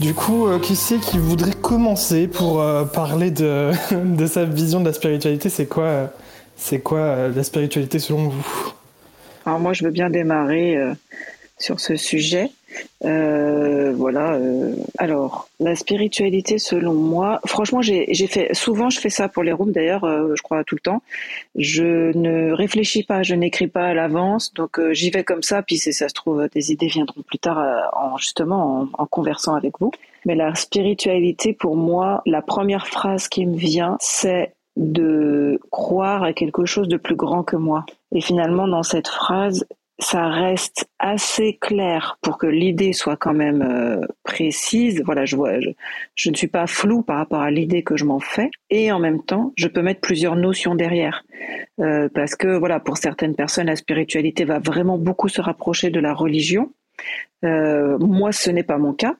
Du coup, euh, qui c'est qui voudrait commencer pour euh, parler de, sa vision de la spiritualité? C'est quoi, euh, c'est quoi la spiritualité selon vous? Alors moi, je veux bien démarrer sur ce sujet. Euh, voilà. Euh, alors, la spiritualité, selon moi, franchement, j'ai fait souvent, je fais ça pour les rooms d'ailleurs, euh, je crois tout le temps. Je ne réfléchis pas, je n'écris pas à l'avance, donc euh, j'y vais comme ça. Puis si ça se trouve, des idées viendront plus tard, en, justement, en, en conversant avec vous. Mais la spiritualité, pour moi, la première phrase qui me vient, c'est de croire à quelque chose de plus grand que moi. Et finalement, dans cette phrase, ça reste assez clair pour que l'idée soit quand même euh, précise. Voilà, je vois, je, ne suis pas flou par rapport à l'idée que je m'en fais, et en même temps, je peux mettre plusieurs notions derrière, euh, parce que voilà, pour certaines personnes, la spiritualité va vraiment beaucoup se rapprocher de la religion, euh, moi, ce n'est pas mon cas.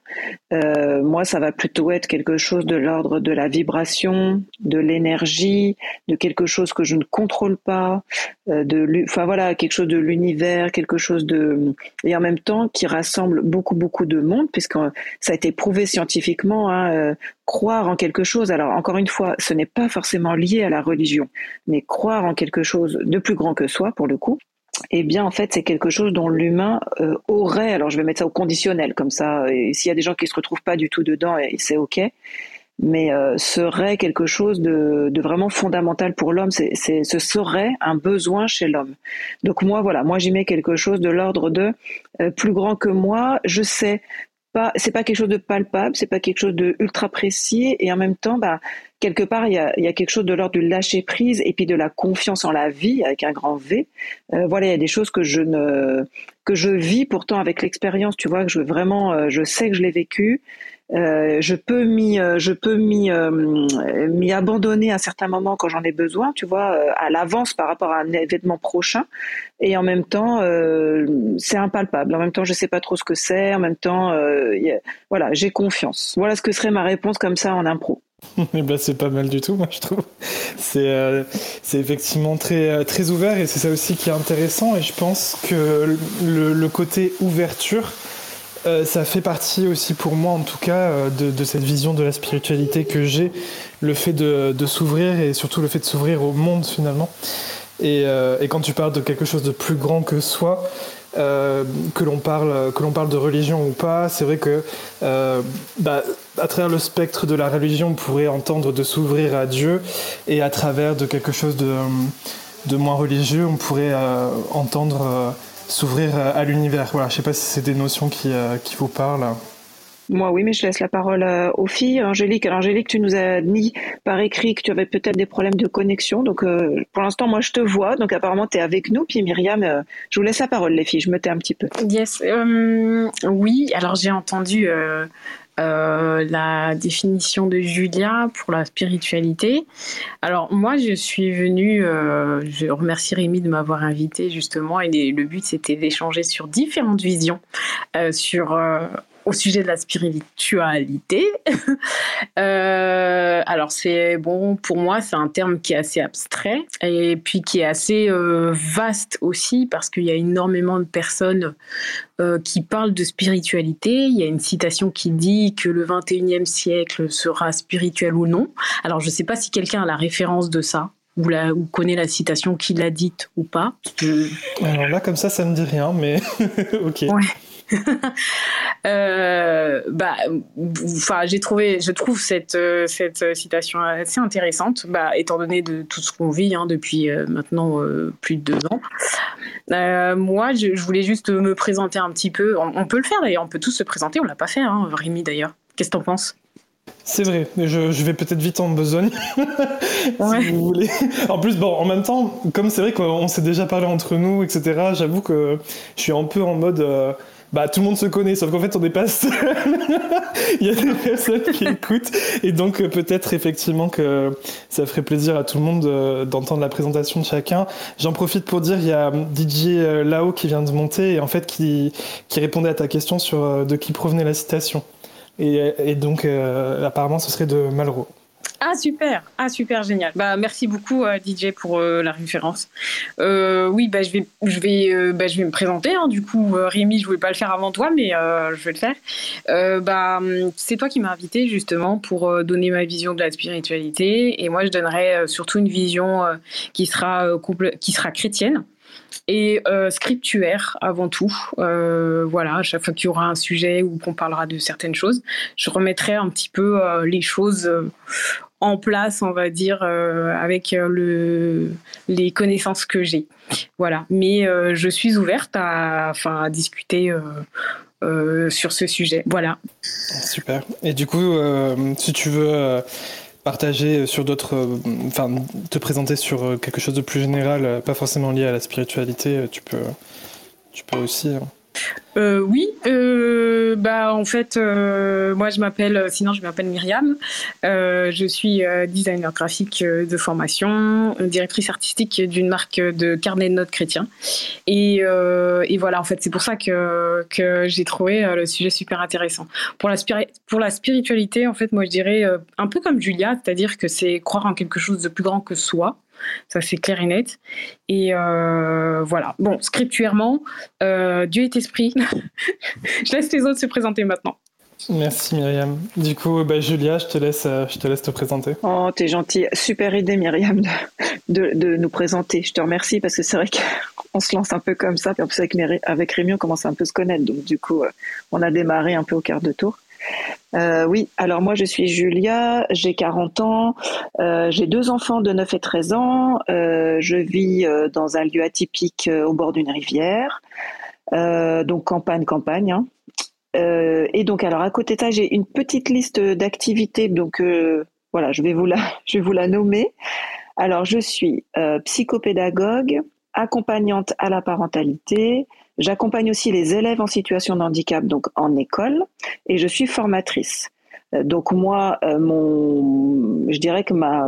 Euh, moi, ça va plutôt être quelque chose de l'ordre de la vibration, de l'énergie, de quelque chose que je ne contrôle pas, euh, de, enfin voilà, quelque chose de l'univers, quelque chose de, et en même temps qui rassemble beaucoup beaucoup de monde, puisque ça a été prouvé scientifiquement. Hein, euh, croire en quelque chose. Alors encore une fois, ce n'est pas forcément lié à la religion, mais croire en quelque chose de plus grand que soi, pour le coup, eh bien, en fait, c'est quelque chose dont l'humain euh, aurait, alors je vais mettre ça au conditionnel, comme ça, et s'il y a des gens qui se retrouvent pas du tout dedans, c'est OK, mais euh, serait quelque chose de, de vraiment fondamental pour l'homme, c'est, ce serait un besoin chez l'homme. Donc moi, voilà, moi j'y mets quelque chose de l'ordre de euh, plus grand que moi, je sais pas, c'est pas quelque chose de palpable, c'est pas quelque chose de ultra précis, et en même temps, bah, quelque part, il y a, y a quelque chose de l'ordre du lâcher prise et puis de la confiance en la vie avec un grand V. Euh, voilà, il y a des choses que je ne que je vis pourtant avec l'expérience. Tu vois que je vraiment, euh, je sais que je l'ai vécu. Euh, je peux m'y, euh, je peux m'y, euh, abandonner à certains moments quand j'en ai besoin, tu vois, à l'avance par rapport à un événement prochain. Et en même temps, c'est impalpable. En même temps, je sais pas trop ce que c'est. En même temps, voilà, j'ai confiance. Voilà ce que serait ma réponse comme ça en impro. Eh ben, c'est pas mal du tout, moi je trouve. C'est euh, effectivement très, très ouvert et c'est ça aussi qui est intéressant. Et je pense que le, côté ouverture, euh, ça fait partie aussi pour moi, en tout cas, euh, de, cette vision de la spiritualité que j'ai, le fait de, s'ouvrir et surtout le fait de s'ouvrir au monde finalement. Euh, et, quand tu parles de quelque chose de plus grand que soi, euh, que l'on parle, de religion ou pas, c'est vrai que bah, à travers le spectre de la religion, on pourrait entendre de s'ouvrir à Dieu, et à travers de quelque chose de, moins religieux, on pourrait entendre s'ouvrir à l'univers. Voilà, je sais pas si c'est des notions qui, euh, qui vous parlent. Moi, oui, mais je laisse la parole euh, aux filles. Angélique, Angélique, tu nous as dit par écrit que tu avais peut-être des problèmes de connexion. Donc, euh, pour l'instant, moi, je te vois. Donc, apparemment, tu es avec nous. Puis, Myriam, je vous laisse la parole, les filles. Je me tais un petit peu. Yes. oui, alors j'ai entendu euh, la définition de Julia pour la spiritualité. Alors moi, je suis venue, euh, je remercie Rémi de m'avoir invité justement, et le but c'était d'échanger sur différentes visions, euh, sur au sujet de la spiritualité. euh, alors c'est bon pour moi, c'est un terme qui est assez abstrait et puis qui est assez euh, vaste aussi parce qu'il y a énormément de personnes euh, qui parlent de spiritualité. Il y a une citation qui dit que le 21e siècle sera spirituel ou non. Alors je ne sais pas si quelqu'un a la référence de ça. Ou, la, ou connaît la citation qui l'a dite ou pas. Alors là, comme ça, ça me dit rien, mais ok. Ouais. euh, bah, enfin, j'ai trouvé, je trouve cette euh, cette citation assez intéressante, bah, étant donné de tout ce qu'on vit hein, depuis euh, maintenant euh, plus de deux ans. Euh, moi, je, je, voulais juste me présenter un petit peu. On, on peut le faire d'ailleurs, on peut tous se présenter. On l'a pas fait, hein, Rémi d'ailleurs. Qu'est-ce que t'en penses? C'est vrai, mais je, je vais peut-être vite en besogne, ouais. si vous voulez. En plus, bon, en même temps, comme c'est vrai qu'on s'est déjà parlé entre nous, etc., j'avoue que je suis un peu en mode... Euh, bah tout le monde se connaît, sauf qu'en fait on n'est pas seul. Il y a des personnes qui écoutent et donc euh, peut-être effectivement que ça ferait plaisir à tout le monde euh, d'entendre la présentation de chacun. J'en profite pour dire il y a DJ euh, Lao qui vient de monter et en fait qui qui répondait à ta question sur de qui provenait la citation. Et donc apparemment ce serait de Malraux. Ah super, ah super génial. Bah merci beaucoup euh, DJ pour euh, la référence. Euh, oui bah je vais je vais bah, je vais me présenter. Hein. Du coup Rémi, je voulais pas le faire avant toi, mais je vais le faire. bah c'est toi qui m'as invité justement pour donner ma vision de la spiritualité et moi je donnerai surtout une vision qui sera qui sera chrétienne et scriptuaire avant tout. voilà, à chaque fois qu'il y aura un sujet ou qu'on parlera de certaines choses, je remettrai un petit peu les choses en place, on va dire, euh, avec euh, le, les connaissances que j'ai. Voilà. Mais euh, je suis ouverte à, enfin, à discuter sur ce sujet. Voilà. Super. Et du coup, si tu veux partager sur d'autres, enfin, te présenter sur quelque chose de plus général, pas forcément lié à la spiritualité, tu peux, tu peux aussi. Hein. Euh, oui, euh, bah en fait, euh, moi je m'appelle, sinon je m'appelle Myriam. je suis designer graphique de formation, directrice artistique d'une marque de carnet de notes chrétien. Et, voilà, en fait, c'est pour ça que, que j'ai trouvé le sujet super intéressant. Pour la, pour la spiritualité, en fait, moi je dirais un peu comme Julia, c'est-à-dire que c'est croire en quelque chose de plus grand que soi. Ça, c'est clair et net. Et euh, voilà. Bon, scriptuairement, euh, Dieu est esprit. je laisse les autres se présenter maintenant. Merci Myriam. Du coup, bah, Julia, je te laisse, euh, je te laisse te présenter. Oh, t'es gentille. Super idée Myriam de, de, nous présenter. Je te remercie parce que c'est vrai qu'on se lance un peu comme ça. Puis en plus avec, avec Rémi, on commence à un peu se connaître. Donc du coup, on a démarré un peu au quart de tour. Euh, oui, alors moi je suis Julia, j'ai 40 ans, euh, j'ai deux enfants de 9 et 13 ans, euh, je vis dans un lieu atypique au bord d'une rivière, donc campagne, campagne. Hein. et donc alors à côté de ça, j'ai une petite liste d'activités, donc voilà, je vais vous la, je vais vous la nommer. Alors je suis psychopédagogue, accompagnante à la parentalité, J'accompagne aussi les élèves en situation de handicap, donc en école, et je suis formatrice. Donc moi, euh, mon, je dirais que ma,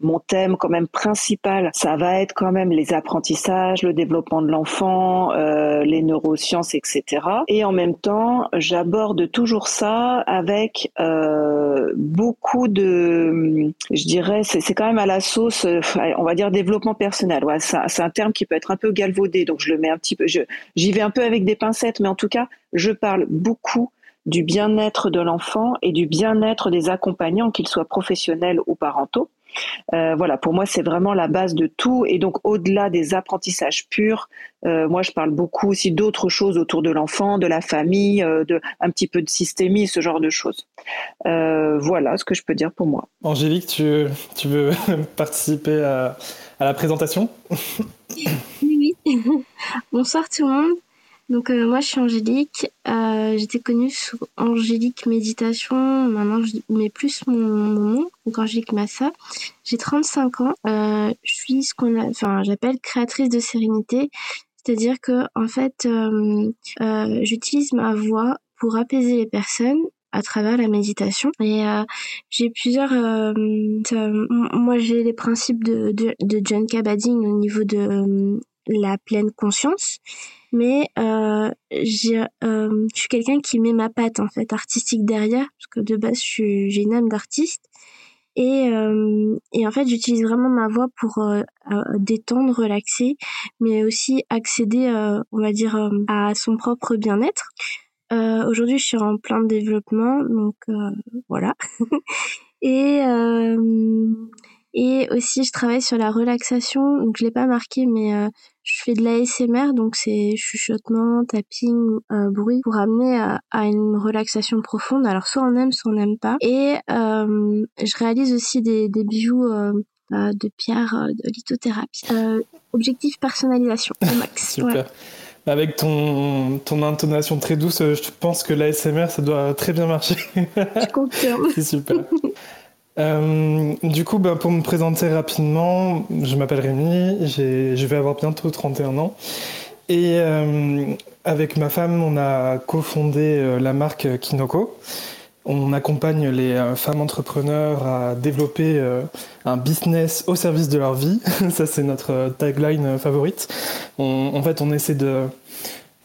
mon thème quand même principal, ça va être quand même les apprentissages, le développement de l'enfant, euh, les neurosciences, etc. Et en même temps, j'aborde toujours ça avec euh, beaucoup de, je dirais, c'est quand même à la sauce, euh, on va dire développement personnel. Ouais, c'est un terme qui peut être un peu galvaudé, donc je le mets un petit peu, j'y vais un peu avec des pincettes, mais en tout cas, je parle beaucoup du bien-être de l'enfant et du bien-être des accompagnants, qu'ils soient professionnels ou parentaux. Euh, voilà, pour moi, c'est vraiment la base de tout. Et donc, au-delà des apprentissages purs, euh, moi, je parle beaucoup aussi d'autres choses autour de l'enfant, de la famille, euh, de un petit peu de systémie, ce genre de choses. voilà ce que je peux dire pour moi. Angélique, tu, tu veux participer à, à la présentation? Oui, oui. Bonsoir tout le monde. Donc euh, moi je suis Angélique, euh, j'étais connue sous Angélique Méditation, maintenant je mets plus mon, nom, donc Angélique Massa. J'ai 35 ans, euh, je suis ce qu'on enfin j'appelle créatrice de sérénité, c'est-à-dire que en fait j'utilise ma voix pour apaiser les personnes à travers la méditation. Et j'ai plusieurs moi j'ai les principes de, de, de John Kabat-Zinn au niveau de la pleine conscience mais euh, j'ai, euh, je suis quelqu'un qui met ma patte en fait artistique derrière parce que de base j'ai une âme d'artiste et, euh, et en fait j'utilise vraiment ma voix pour euh, euh, détendre, relaxer, mais aussi accéder, on va dire, à son propre bien-être. Aujourd'hui je suis en plein développement donc voilà et et aussi, je travaille sur la relaxation. Donc, je l'ai pas marqué, mais euh, je fais de l'ASMR, donc c'est chuchotement, tapping, euh, bruit, pour amener à, à, une relaxation profonde. Alors, soit on aime, soit on n'aime pas. Et euh, je réalise aussi des, des bijoux de pierre de lithothérapie. objectif personnalisation, au max. Super. Avec ton, ton intonation très douce, je pense que l'ASMR, ça doit très bien marcher. Je confirme. C'est super. Euh, du coup, bah, pour me présenter rapidement, je m'appelle Rémi, je vais avoir bientôt 31 ans. Et euh, avec ma femme, on a cofondé euh, la marque Kinoko. On accompagne les femmes entrepreneurs à développer un business au service de leur vie. Ça, c'est notre tagline favorite. en fait, on essaie de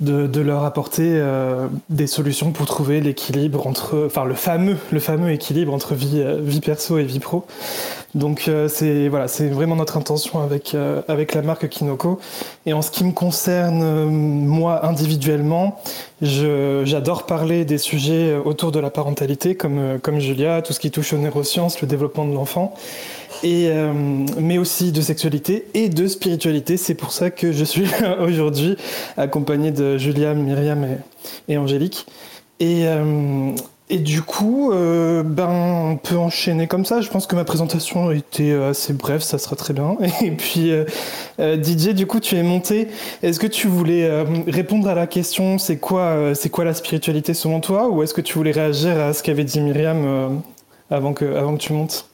de, leur apporter euh, des solutions pour trouver l'équilibre entre, enfin le fameux, le fameux équilibre entre vie, euh, vie perso et vie pro. Donc euh, c'est voilà, c'est vraiment notre intention avec avec la marque Kinoko. Et en ce qui me concerne moi individuellement, j'adore parler des sujets autour de la parentalité, comme comme Julia, tout ce qui touche aux neurosciences, le développement de l'enfant et, euh, mais aussi de sexualité et de spiritualité. C'est pour ça que je suis aujourd'hui accompagné de Julia, Myriam et, Angélique. Et, euh, et du coup, euh, ben, on peut enchaîner comme ça. Je pense que ma présentation était assez brève, ça sera très bien. Et puis, DJ, du coup, tu es monté. Est-ce que tu voulais répondre à la question c'est quoi, c'est quoi la spiritualité selon toi? Ou est-ce que tu voulais réagir à ce qu'avait dit Myriam avant, que, avant que tu montes?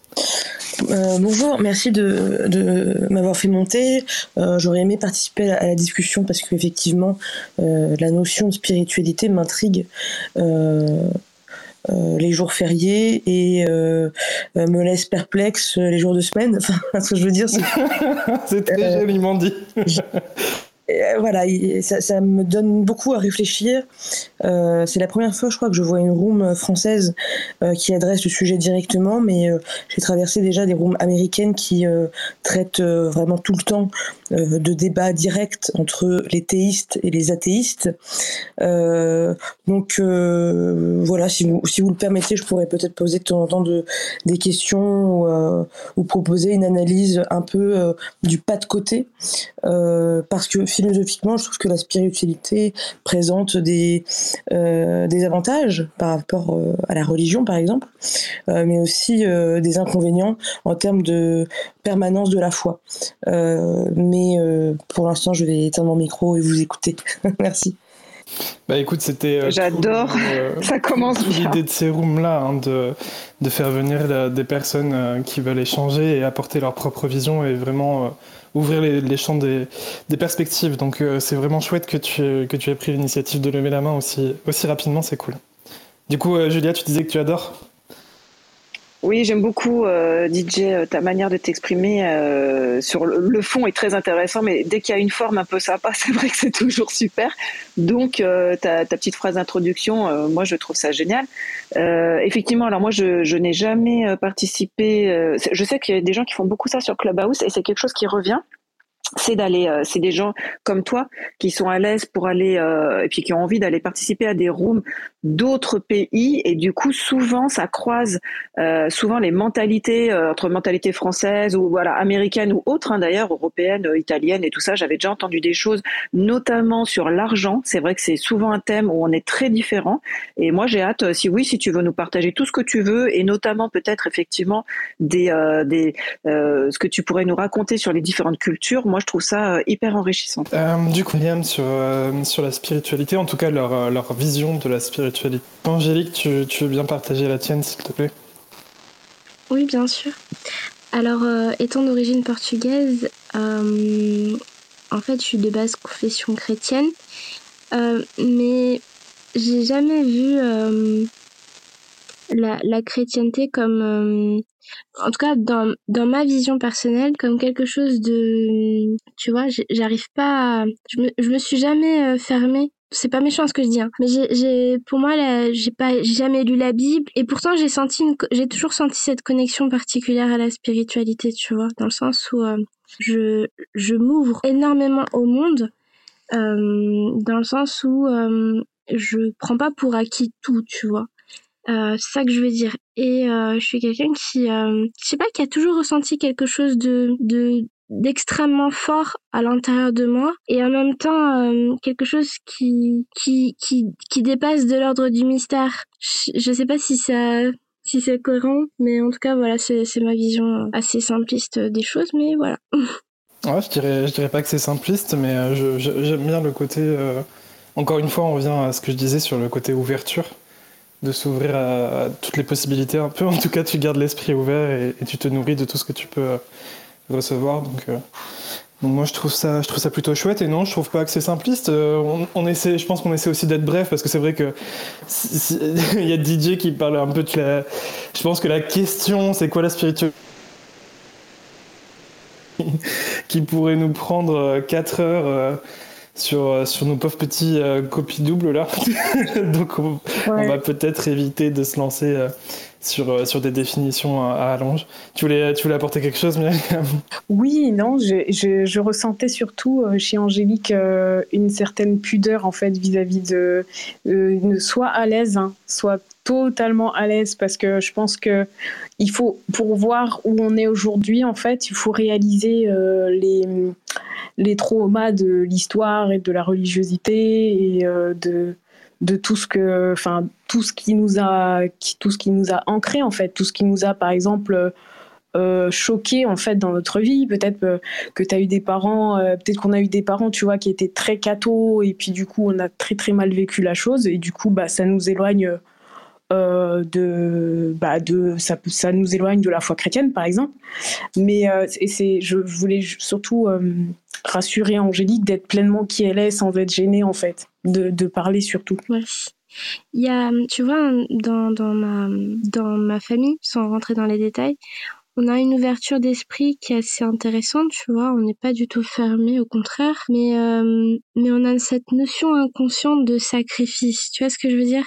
Euh, bonjour, merci de, m'avoir fait monter. Euh, j'aurais aimé participer à la, discussion parce qu'effectivement, euh, la notion de spiritualité m'intrigue. les jours fériés et me laisse perplexe les jours de semaine. Enfin, ce que je veux dire, c'est très joliment dit. Euh, voilà, ça, me donne beaucoup à réfléchir. Euh, c'est la première fois, je crois, que je vois une room française euh, qui adresse le sujet directement, mais j'ai traversé déjà des rooms américaines qui traitent vraiment tout le temps de débats directs entre les théistes et les athéistes. donc voilà, si vous, si vous le permettez, je pourrais peut-être poser de temps en temps de, des questions ou proposer une analyse un peu du pas de côté, parce que philosophiquement, je trouve que la spiritualité présente des, euh, des avantages par rapport euh, à la religion, par exemple, euh, mais aussi des inconvénients en termes de permanence de la foi. mais pour l'instant, je vais éteindre mon micro et vous écouter. Merci. Bah écoute, c'était. J'adore, ça commence bien. L'idée de ces rooms-là, hein, de, de faire venir des personnes qui veulent échanger et apporter leur propre vision est vraiment ouvrir les, champs des, perspectives. Donc euh, c'est vraiment chouette que tu, que tu aies pris l'initiative de lever la main aussi, aussi rapidement, c'est cool. Du coup, euh, Julia, tu disais que tu adores oui, j'aime beaucoup, euh, DJ, euh, ta manière de t'exprimer euh, sur le, fond est très intéressant, mais dès qu'il y a une forme un peu sympa, c'est vrai que c'est toujours super. Donc, ta, petite phrase d'introduction, moi, je trouve ça génial. effectivement, alors moi, je, je n'ai jamais participé. je sais qu'il y a des gens qui font beaucoup ça sur Clubhouse et c'est quelque chose qui revient c'est d'aller, euh, c'est des gens comme toi qui sont à l'aise pour aller euh, et puis qui ont envie d'aller participer à des rooms d'autres pays et du coup souvent ça croise euh, souvent les mentalités entre mentalité française ou voilà américaine ou autre hein, d'ailleurs européenne, italienne et tout ça. J'avais déjà entendu des choses, notamment sur l'argent. C'est vrai que c'est souvent un thème où on est très différent et moi j'ai hâte si oui si tu veux nous partager tout ce que tu veux et notamment peut-être effectivement des des ce que tu pourrais nous raconter sur les différentes cultures je trouve ça euh, hyper enrichissant. Euh, du coup, Liam, sur, euh, sur la spiritualité, en tout cas leur, leur vision de la spiritualité. Angélique, tu, tu veux bien partager la tienne, s'il te plaît? Oui, bien sûr. Alors, étant d'origine portugaise, en fait, je suis de base confession chrétienne, mais j'ai jamais vu la, la, chrétienté comme en tout cas dans, dans ma vision personnelle comme quelque chose de tu vois j'arrive pas à, je me je me suis jamais euh, fermée c'est pas méchant ce que je dis hein. mais j'ai pour moi j'ai pas jamais lu la bible et pourtant j'ai senti j'ai toujours senti cette connexion particulière à la spiritualité tu vois dans le sens où euh, je je m'ouvre énormément au monde euh, dans le sens où euh, je prends pas pour acquis tout tu vois euh, c'est ça que je veux dire. Et euh, je suis quelqu'un qui, euh, je sais pas, qui a toujours ressenti quelque chose de, de d'extrêmement fort à l'intérieur de moi et en même temps euh, quelque chose qui qui qui qui dépasse de l'ordre du mystère. Je, je sais pas si ça si c'est cohérent, mais en tout cas voilà, c'est c'est ma vision assez simpliste des choses, mais voilà. Ouais, je dirais je dirais pas que c'est simpliste, mais je, j'aime bien le côté. encore une fois, on revient à ce que je disais sur le côté ouverture de s'ouvrir à, toutes les possibilités un peu. En tout cas, tu gardes l'esprit ouvert et, tu te nourris de tout ce que tu peux euh, recevoir. Donc, euh, donc moi, je trouve ça, je trouve ça plutôt chouette. Et non, je trouve pas que c'est simpliste. Euh, on, essaie, je pense qu'on essaie aussi d'être bref parce que c'est vrai que y a DJ qui parle un peu de la. Je pense que la question, c'est quoi la spiritualité qui pourrait nous prendre 4 heures sur, sur nos pauvres petits copies doubles là. Donc on, va peut-être éviter de se lancer sur, sur des définitions à, à allonge. Tu voulais, tu voulais apporter quelque chose, Myriam? Oui, non, je, je, ressentais surtout chez Angélique une certaine pudeur en fait vis-à-vis de soit à l'aise, hein, soit totalement à l'aise parce que je pense que il faut pour voir où on est aujourd'hui en fait il faut réaliser euh, les les traumas de l'histoire et de la religiosité et euh, de de tout ce que enfin tout ce qui nous a tout ce qui nous a ancré en fait. Tout ce qui nous a par exemple euh, choqué en fait dans notre vie. Peut-être que tu as eu des parents peut-être qu'on a eu des parents tu vois qui étaient très cathos et puis du coup on a très très mal vécu la chose. Et du coup bah ça nous éloigne euh, de, bah de ça, ça nous éloigne de la foi chrétienne, par exemple. Mais euh, c'est, je, voulais surtout euh, rassurer Angélique d'être pleinement qui elle est sans être gênée, en fait, de, de parler surtout. Ouais. Il y a, tu vois, dans, dans, ma, dans ma famille, sans rentrer dans les détails, on a une ouverture d'esprit qui est assez intéressante, tu vois, on n'est pas du tout fermé, au contraire, mais, euh, mais on a cette notion inconsciente de sacrifice, tu vois ce que je veux dire?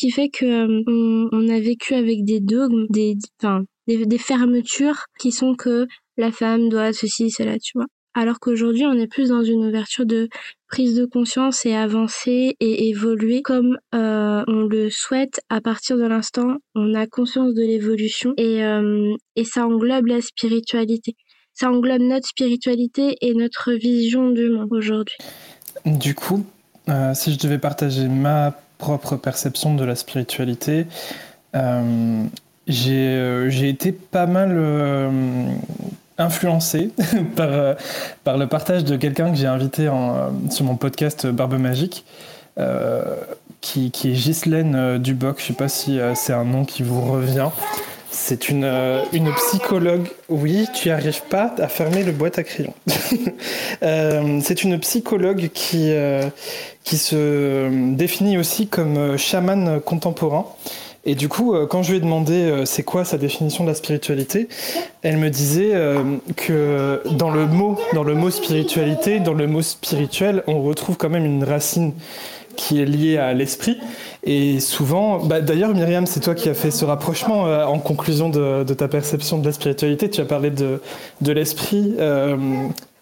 Qui fait que euh, on, a vécu avec des dogmes, des, enfin, des, fermetures qui sont que la femme doit ceci, cela, tu vois. Alors qu'aujourd'hui, on est plus dans une ouverture de prise de conscience et avancer et évoluer comme euh, on le souhaite à partir de l'instant on a conscience de l'évolution euh, et ça englobe la spiritualité. Ça englobe notre spiritualité et notre vision du monde aujourd'hui. Du coup, si je devais partager ma propre perception de la spiritualité, euh, euh, j'ai été pas mal euh, influencé par, par le partage de quelqu'un que j'ai invité sur mon podcast Barbe Magique, qui, qui, est Ghislaine Duboc. Je sais pas si c'est un nom qui vous revient. C'est une, euh, une psychologue. Oui, tu arrives pas à fermer le boîte à crayons. euh, c'est une psychologue qui, euh, qui se définit aussi comme chaman contemporain. Et du coup, quand je lui ai demandé c'est quoi sa définition de la spiritualité, elle me disait que dans le mot, dans le mot spiritualité, dans le mot spirituel, on retrouve quand même une racine qui est liée à l'esprit. Et souvent, bah, d'ailleurs, Myriam, c'est toi qui as fait ce rapprochement euh, en conclusion de, ta perception de la spiritualité. Tu as parlé de, de l'esprit. Euh,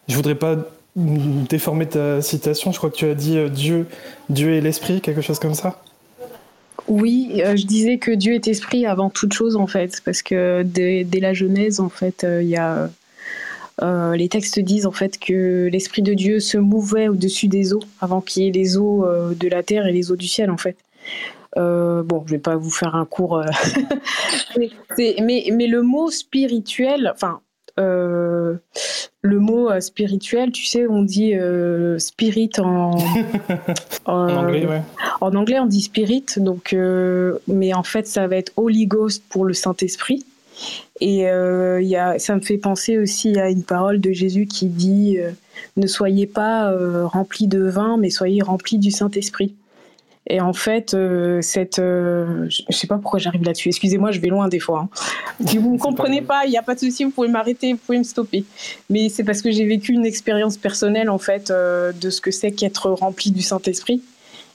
je voudrais pas déformer ta citation. Je crois que tu as dit euh, Dieu, Dieu et l'esprit, quelque chose comme ça. Oui, je disais que Dieu est esprit avant toute chose en fait, parce que dès, la Genèse, en fait, il y a les textes disent en fait que l'esprit de Dieu se mouvait au-dessus des eaux avant qu'il y ait les eaux de la terre et les eaux du ciel en fait. Euh, bon, je vais pas vous faire un cours, euh, mais, mais, le mot spirituel, enfin, euh, le mot spirituel, tu sais, on dit spirit en, en, anglais, ouais. En anglais, on dit spirit, donc, mais en fait, ça va être Holy Ghost pour le Saint-Esprit. Et y a, ça me fait penser aussi à une parole de Jésus qui dit Ne soyez pas remplis de vin, mais soyez remplis du Saint-Esprit. Et en fait, euh, cette, euh, je sais pas pourquoi j'arrive là-dessus. Excusez-moi, je vais loin des fois. Hein. Si vous ne comprenez pas, il n'y a pas de souci, vous pouvez m'arrêter, vous pouvez me stopper. Mais c'est parce que j'ai vécu une expérience personnelle en fait euh, de ce que c'est qu'être rempli du Saint-Esprit.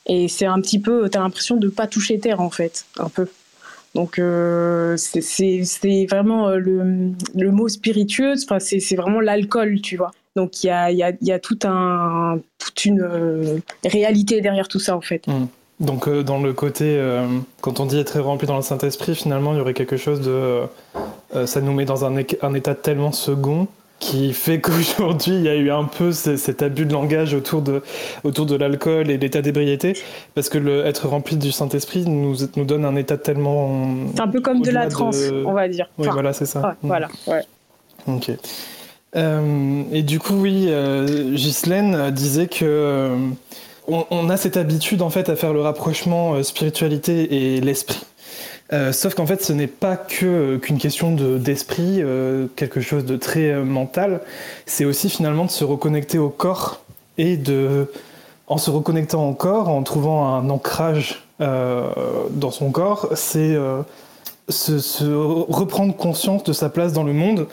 Et c'est un petit peu, tu as l'impression de pas toucher terre en fait, un peu. Donc c'est vraiment le, le, mot spiritueux, c'est vraiment l'alcool, tu vois. Donc il y a, tout un, toute une réalité derrière tout ça en fait. Mmh. Donc euh, dans le côté, euh, quand on dit être rempli dans le Saint-Esprit, finalement il y aurait quelque chose de... Euh, ça nous met dans un, état tellement second qui fait qu'aujourd'hui il y a eu un peu cet abus de langage autour de, autour de l'alcool et l'état d'ébriété, parce que le, être rempli du Saint-Esprit nous, nous donne un état tellement... C'est un peu comme de la transe, on va dire. Oui, voilà, c'est ça. Voilà, ouais. Ok. et du coup, oui, Ghislaine disait que on, a cette habitude en fait à faire le rapprochement euh, spiritualité et l'esprit. Euh, sauf qu'en fait, ce n'est pas euh, qu'une question d'esprit, quelque chose de très mental. C'est aussi finalement de se reconnecter au corps et de, en se reconnectant au corps, en trouvant un ancrage dans son corps, c'est se, reprendre conscience de sa place dans le monde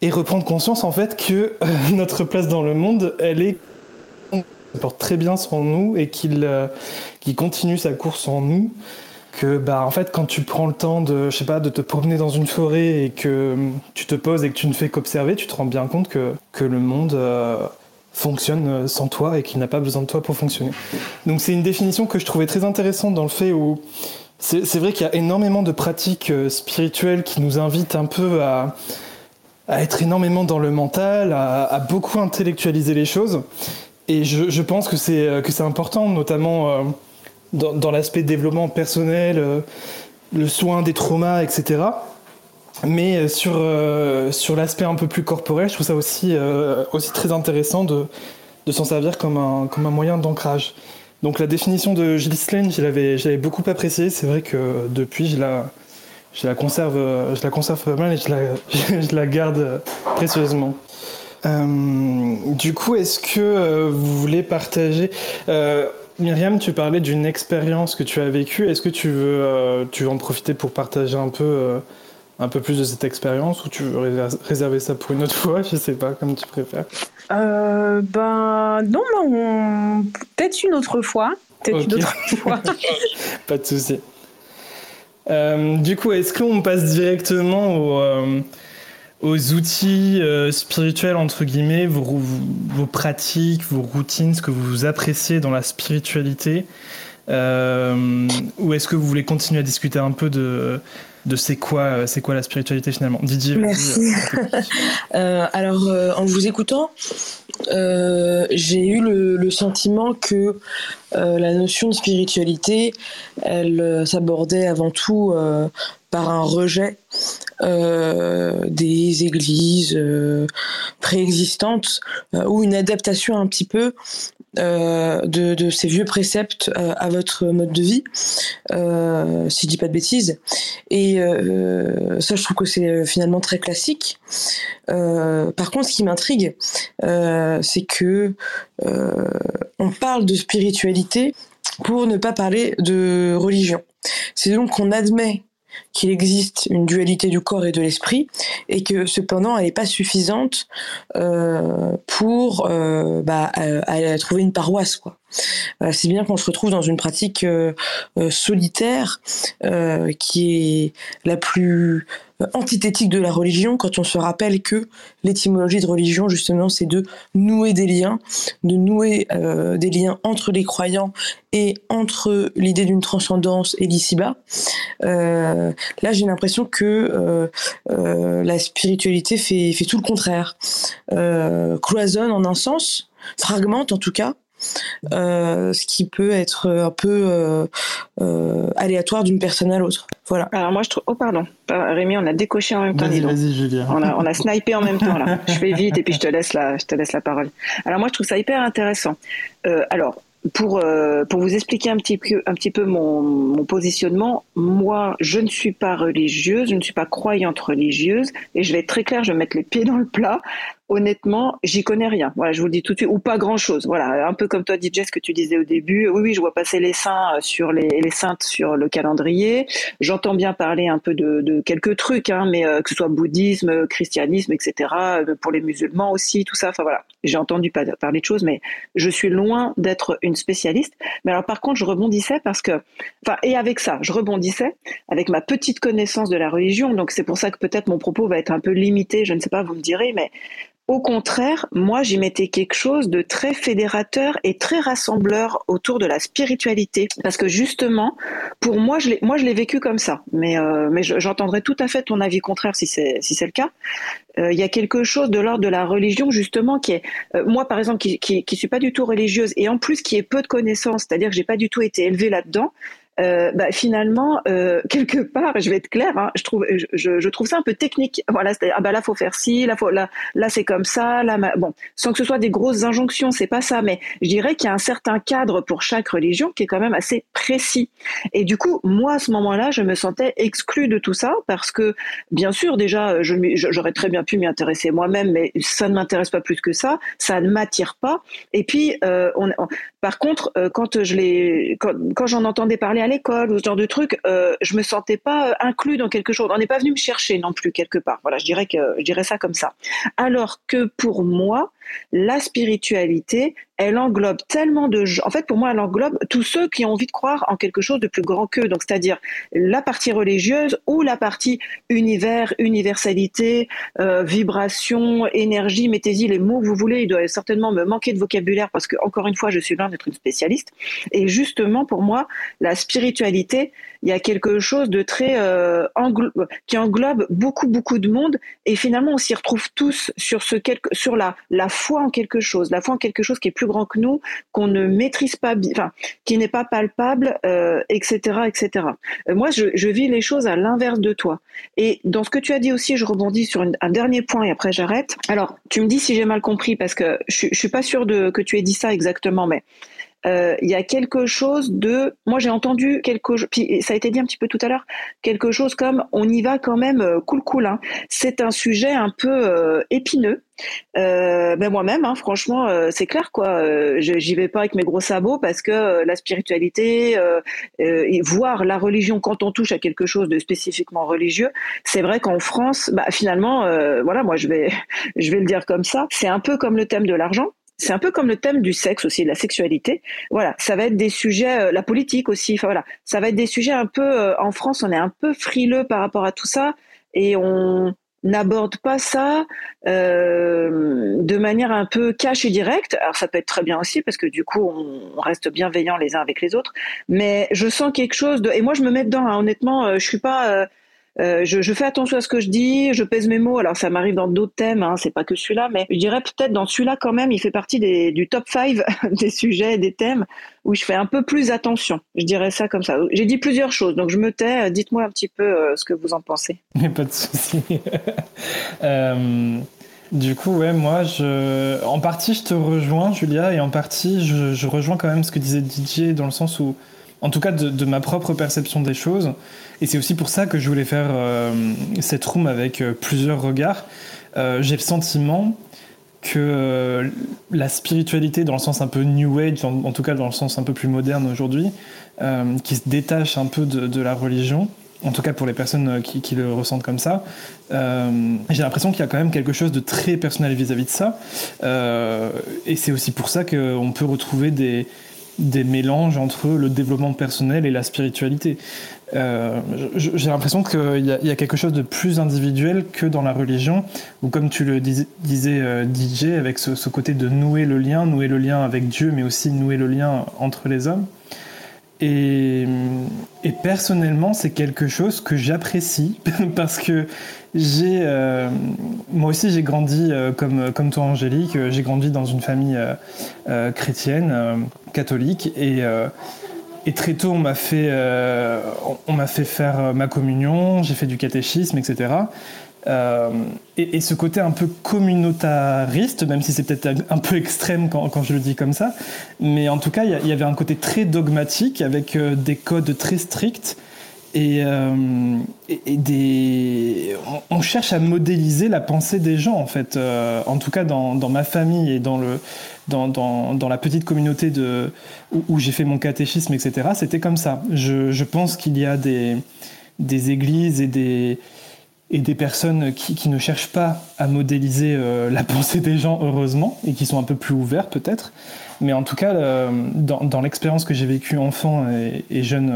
et reprendre conscience en fait que notre place dans le monde, elle est porte très bien sur nous et qu'il continue sa course en nous que bah en fait quand tu prends le temps de je sais pas de te promener dans une forêt et que tu te poses et que tu ne fais qu'observer tu te rends bien compte que, que le monde euh, fonctionne sans toi et qu'il n'a pas besoin de toi pour fonctionner. Donc c'est une définition que je trouvais très intéressante dans le fait où c'est vrai qu'il y a énormément de pratiques euh, spirituelles qui nous invitent un peu à, à être énormément dans le mental à, beaucoup intellectualiser les choses. Et je, je pense que c'est important notamment dans, l'aspect développement personnel, euh, le soin des traumas, etc. Mais euh, sur, euh, sur l'aspect un peu plus corporel, je trouve ça aussi, aussi très intéressant de, de s'en servir comme un, comme un moyen d'ancrage. Donc la définition de Ghislaine, je l'avais beaucoup appréciée. C'est vrai que depuis, je la, je la, conserve, je la conserve pas mal et je la, je la garde précieusement. du coup, est-ce que vous voulez partager Myriam, tu parlais d'une expérience que tu as vécue. Est-ce que tu veux, euh, tu veux en profiter pour partager un peu, euh, un peu plus de cette expérience ou tu veux réserver ça pour une autre fois? Je sais pas, comme tu préfères. Euh, ben non, on... peut-être une autre fois. Peut-être une autre fois. pas de souci. du coup, est-ce qu'on passe directement au aux outils euh, spirituels, entre guillemets, vos, vos, pratiques, vos routines, ce que vous appréciez dans la spiritualité euh, Ou est-ce que vous voulez continuer à discuter un peu de, de c'est quoi, c'est quoi la spiritualité finalement? Didier Merci. euh, alors, euh, en vous écoutant, j'ai eu le, sentiment que la notion de spiritualité, elle s'abordait avant tout par un rejet euh, des églises euh, préexistantes euh, ou une adaptation un petit peu de, ces vieux préceptes à votre mode de vie, si je dis pas de bêtises. Et ça, je trouve que c'est finalement très classique. par contre, ce qui m'intrigue, c'est que on parle de spiritualité pour ne pas parler de religion. C'est donc qu'on admet qu'il existe une dualité du corps et de l'esprit et que cependant elle n'est pas suffisante euh, pour euh, bah, trouver une paroisse quoi. Euh, c'est bien qu'on se retrouve dans une pratique euh, euh, solitaire qui est la plus antithétique de la religion quand on se rappelle que l'étymologie de religion justement c'est de nouer des liens, de nouer des liens entre les croyants et entre l'idée d'une transcendance et l'ici-bas. là j'ai l'impression que la spiritualité fait, fait tout le contraire, cloisonne en un sens, fragmente en tout cas, euh, ce qui peut être un peu euh, euh, aléatoire d'une personne à l'autre. Voilà. Alors moi je trouve. Oh pardon, Rémi, on a décoché en même temps. Vas-y, vas-y, Julia. On a, on a snipé en même temps là. Je fais vite et puis je te laisse la, je te laisse la parole. Alors moi je trouve ça hyper intéressant. alors pour, pour vous expliquer un petit peu, un petit peu mon, mon, positionnement, moi, je ne suis pas religieuse, je ne suis pas croyante religieuse, et je vais être très claire, je vais mettre les pieds dans le plat honnêtement, j'y connais rien. Voilà, je vous le dis tout de suite, ou pas grand chose. Voilà, un peu comme toi, DJ, ce que tu disais au début. Oui, oui, je vois passer les saints euh, sur les, les saintes sur le calendrier. J'entends bien parler un peu de, de quelques trucs, hein, mais euh, que ce soit bouddhisme, christianisme, etc. Euh, pour les musulmans aussi, tout ça. Enfin voilà, j'ai entendu parler de choses, mais je suis loin d'être une spécialiste. Mais alors par contre, je rebondissais parce que, enfin, et avec ça, je rebondissais avec ma petite connaissance de la religion. Donc c'est pour ça que peut-être mon propos va être un peu limité. Je ne sais pas, vous me direz, mais au contraire, moi, j'y mettais quelque chose de très fédérateur et très rassembleur autour de la spiritualité. Parce que justement, pour moi, je l'ai, moi, je l'ai vécu comme ça. Mais, euh, mais j'entendrai tout à fait ton avis contraire si c'est, si c'est le cas. Euh, il y a quelque chose de l'ordre de la religion, justement, qui est, euh, moi, par exemple, qui, qui, qui suis pas du tout religieuse et en plus qui est peu de connaissances, c'est-à-dire que j'ai pas du tout été élevée là-dedans. Euh, bah, finalement, euh, quelque part, je vais être claire, hein, je trouve, je, je, trouve ça un peu technique. Voilà, c'est ah bah là faut faire ci, là faut là, là c'est comme ça, là bon, sans que ce soit des grosses injonctions, c'est pas ça, mais je dirais qu'il y a un certain cadre pour chaque religion qui est quand même assez précis. Et du coup, moi à ce moment-là, je me sentais exclue de tout ça parce que, bien sûr, déjà, j'aurais très bien pu m'y intéresser moi-même, mais ça ne m'intéresse pas plus que ça, ça ne m'attire pas. Et puis, euh, on, par contre, euh, quand je quand, quand j'en entendais parler à l'école ou ce genre de truc, euh, je me sentais pas euh, inclus dans quelque chose. On n'est pas venu me chercher non plus quelque part. Voilà, je dirais que je dirais ça comme ça. Alors que pour moi, la spiritualité, elle englobe tellement de gens. En fait, pour moi, elle englobe tous ceux qui ont envie de croire en quelque chose de plus grand qu'eux. Donc, c'est-à-dire la partie religieuse ou la partie univers, universalité, euh, vibration, énergie, mettez-y les mots que vous voulez. Il doit certainement me manquer de vocabulaire parce que, encore une fois, je suis loin d'être une spécialiste. Et justement, pour moi, la spiritualité, il y a quelque chose de très euh, qui englobe beaucoup, beaucoup de monde. Et finalement, on s'y retrouve tous sur ce quelque, sur la, la foi en quelque chose, la foi en quelque chose qui est plus grand que nous, qu'on ne maîtrise pas, enfin, qui n'est pas palpable, euh, etc., etc. Euh, moi, je, je, vis les choses à l'inverse de toi. Et dans ce que tu as dit aussi, je rebondis sur un dernier point et après j'arrête. Alors, tu me dis si j'ai mal compris parce que je, je suis pas sûre de que tu aies dit ça exactement, mais euh, il y a quelque chose de, moi j'ai entendu quelque chose, puis ça a été dit un petit peu tout à l'heure, quelque chose comme on y va quand même euh, cool cool. Hein. C'est un sujet un peu euh, épineux. Euh, moi-même, hein, franchement, c'est clair quoi. J'y vais pas avec mes gros sabots parce que la spiritualité, et voire la religion, quand on touche à quelque chose de spécifiquement religieux, c'est vrai qu'en France, bah, finalement, voilà, moi je vais, je vais le dire comme ça, c'est un peu comme le thème de l'argent c'est un peu comme le thème du sexe aussi, de la sexualité. Voilà, ça va être des sujets, euh, la politique aussi. Enfin voilà, ça va être des sujets un peu. Euh, en France, on est un peu frileux par rapport à tout ça et on n'aborde pas ça euh, de manière un peu cash et directe. Alors ça peut être très bien aussi parce que du coup on reste bienveillants les uns avec les autres. Mais je sens quelque chose de et moi je me mets dedans. Hein. Honnêtement, je suis pas euh, je, fais attention à ce que je dis, je pèse mes mots. Alors ça m'arrive dans d'autres thèmes, hein, c'est pas que celui-là, mais je dirais peut-être dans celui-là quand même, il fait partie du top 5 des sujets, des thèmes où je fais un peu plus attention. Je dirais ça comme ça. J'ai dit plusieurs choses, donc je me tais. Dites-moi un petit peu euh, ce que vous en pensez. Pas de souci. euh... Du coup, ouais, moi, en partie, je te rejoins, Julia, et en partie, je, rejoins quand même ce que disait Didier, dans le sens où, en tout cas, de ma propre perception des choses, et c'est aussi pour ça que je voulais faire euh, cette room avec euh, plusieurs regards. Euh, j'ai le sentiment que la spiritualité, dans le sens un peu new age, en, tout cas dans le sens un peu plus moderne aujourd'hui, qui se détache un peu de, la religion, en tout cas pour les personnes qui, le ressentent comme ça, j'ai l'impression qu'il y a quand même quelque chose de très personnel vis-à-vis -vis de ça. et c'est aussi pour ça qu'on peut retrouver des mélanges entre le développement personnel et la spiritualité. Euh, j'ai l'impression qu'il y, a quelque chose de plus individuel que dans la religion, ou comme tu le dis, disais euh, DJ, avec ce, côté de nouer le lien, nouer le lien avec Dieu, mais aussi nouer le lien entre les hommes. Et, personnellement, c'est quelque chose que j'apprécie parce que j'ai, euh, moi aussi, j'ai grandi comme, comme toi, Angélique. J'ai grandi dans une famille chrétienne, catholique, et et très tôt, on m'a fait, euh, on m'a fait faire euh, ma communion, j'ai fait du catéchisme, etc. Euh, et, ce côté un peu communautariste, même si c'est peut-être un peu extrême quand, je le dis comme ça, mais en tout cas, il y, avait un côté très dogmatique avec des codes très stricts et, euh, on, cherche à modéliser la pensée des gens en fait. Euh, en tout cas, dans, ma famille et dans la petite communauté où, j'ai fait mon catéchisme, etc. C'était comme ça. Je, pense qu'il y a des églises et des et des personnes qui, ne cherchent pas à modéliser euh, la pensée des gens, heureusement, et qui sont un peu plus ouverts peut-être. Mais en tout cas, dans, l'expérience que j'ai vécue enfant et, jeune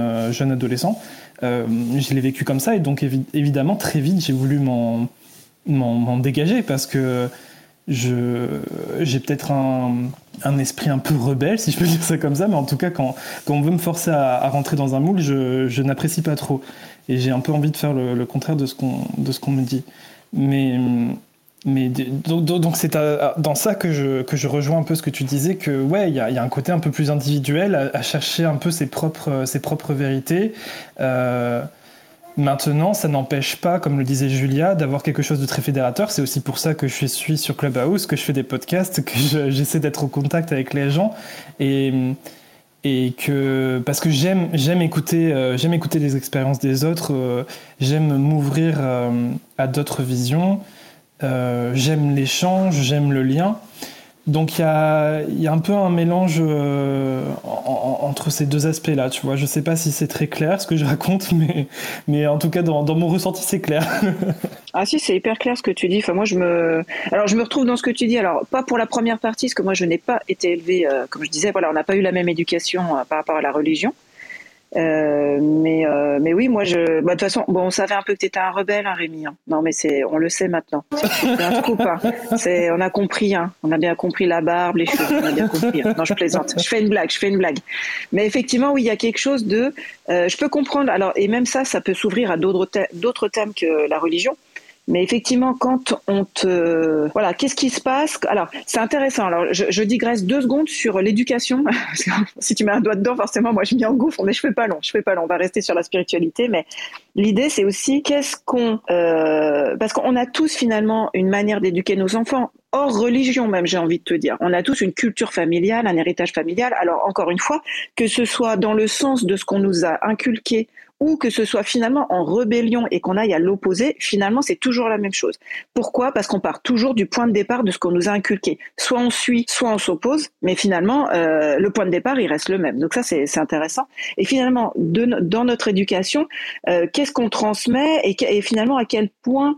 adolescent, euh, je l'ai vécu comme ça et donc évi évidemment très vite j'ai voulu m'en dégager parce que j'ai peut-être un, esprit un peu rebelle si je peux dire ça comme ça mais en tout cas quand, quand on veut me forcer à, rentrer dans un moule je, je n'apprécie pas trop. Et j'ai un peu envie de faire le, le contraire de ce qu'on de ce qu'on me dit. Mais mais donc, donc c'est dans ça que je, que je rejoins un peu ce que tu disais, que ouais, il y a, un côté un peu plus individuel à, chercher un peu ses propres, ses propres vérités. Euh, maintenant, ça n'empêche pas, comme le disait Julia, d'avoir quelque chose de très fédérateur. C'est aussi pour ça que je suis sur Clubhouse, que je fais des podcasts, que j'essaie d'être au contact avec les gens. Et, et que parce que j'aime j'aime écouter euh, j'aime écouter les expériences des autres euh, j'aime m'ouvrir euh, à d'autres visions euh, j'aime l'échange, j'aime le lien. Donc il y a, un peu un mélange euh, entre ces deux aspects-là, tu vois. Je sais pas si c'est très clair ce que je raconte, mais, en tout cas dans, mon ressenti c'est clair. ah si, c'est hyper clair ce que tu dis. Enfin moi je me, alors je me retrouve dans ce que tu dis. Alors pas pour la première partie, parce que moi je n'ai pas été élevée, euh, comme je disais, voilà, on n'a pas eu la même éducation par rapport à la religion. Euh, mais euh, mais oui, moi je, bah, de toute façon, bon, on savait un peu que tu étais un rebelle, hein, Rémi. Hein. Non, mais c'est, on le sait maintenant. C'est, on a compris, hein. On a bien compris la barbe, les cheveux. On a bien compris. Hein. Non, je plaisante. Je fais une blague. Je fais une blague. Mais effectivement, oui, il y a quelque chose de. Euh, je peux comprendre. Alors, et même ça, ça peut s'ouvrir à d'autres d'autres thèmes que la religion. Mais effectivement, quand on te... Voilà, qu'est-ce qui se passe? Alors, c'est intéressant. Alors, je, je, digresse deux secondes sur l'éducation. si tu mets un doigt dedans, forcément, moi, je m'y engouffre, mais je fais pas long. Je fais pas long. On va rester sur la spiritualité. Mais l'idée, c'est aussi qu'est-ce qu'on... Euh... Parce qu'on a tous, finalement, une manière d'éduquer nos enfants hors religion même, j'ai envie de te dire. On a tous une culture familiale, un héritage familial. Alors encore une fois, que ce soit dans le sens de ce qu'on nous a inculqué ou que ce soit finalement en rébellion et qu'on aille à l'opposé, finalement c'est toujours la même chose. Pourquoi? Parce qu'on part toujours du point de départ de ce qu'on nous a inculqué. Soit on suit, soit on s'oppose, mais finalement euh, le point de départ il reste le même. Donc ça c'est intéressant. Et finalement dans notre éducation, euh, qu'est-ce qu'on transmet et, finalement à quel point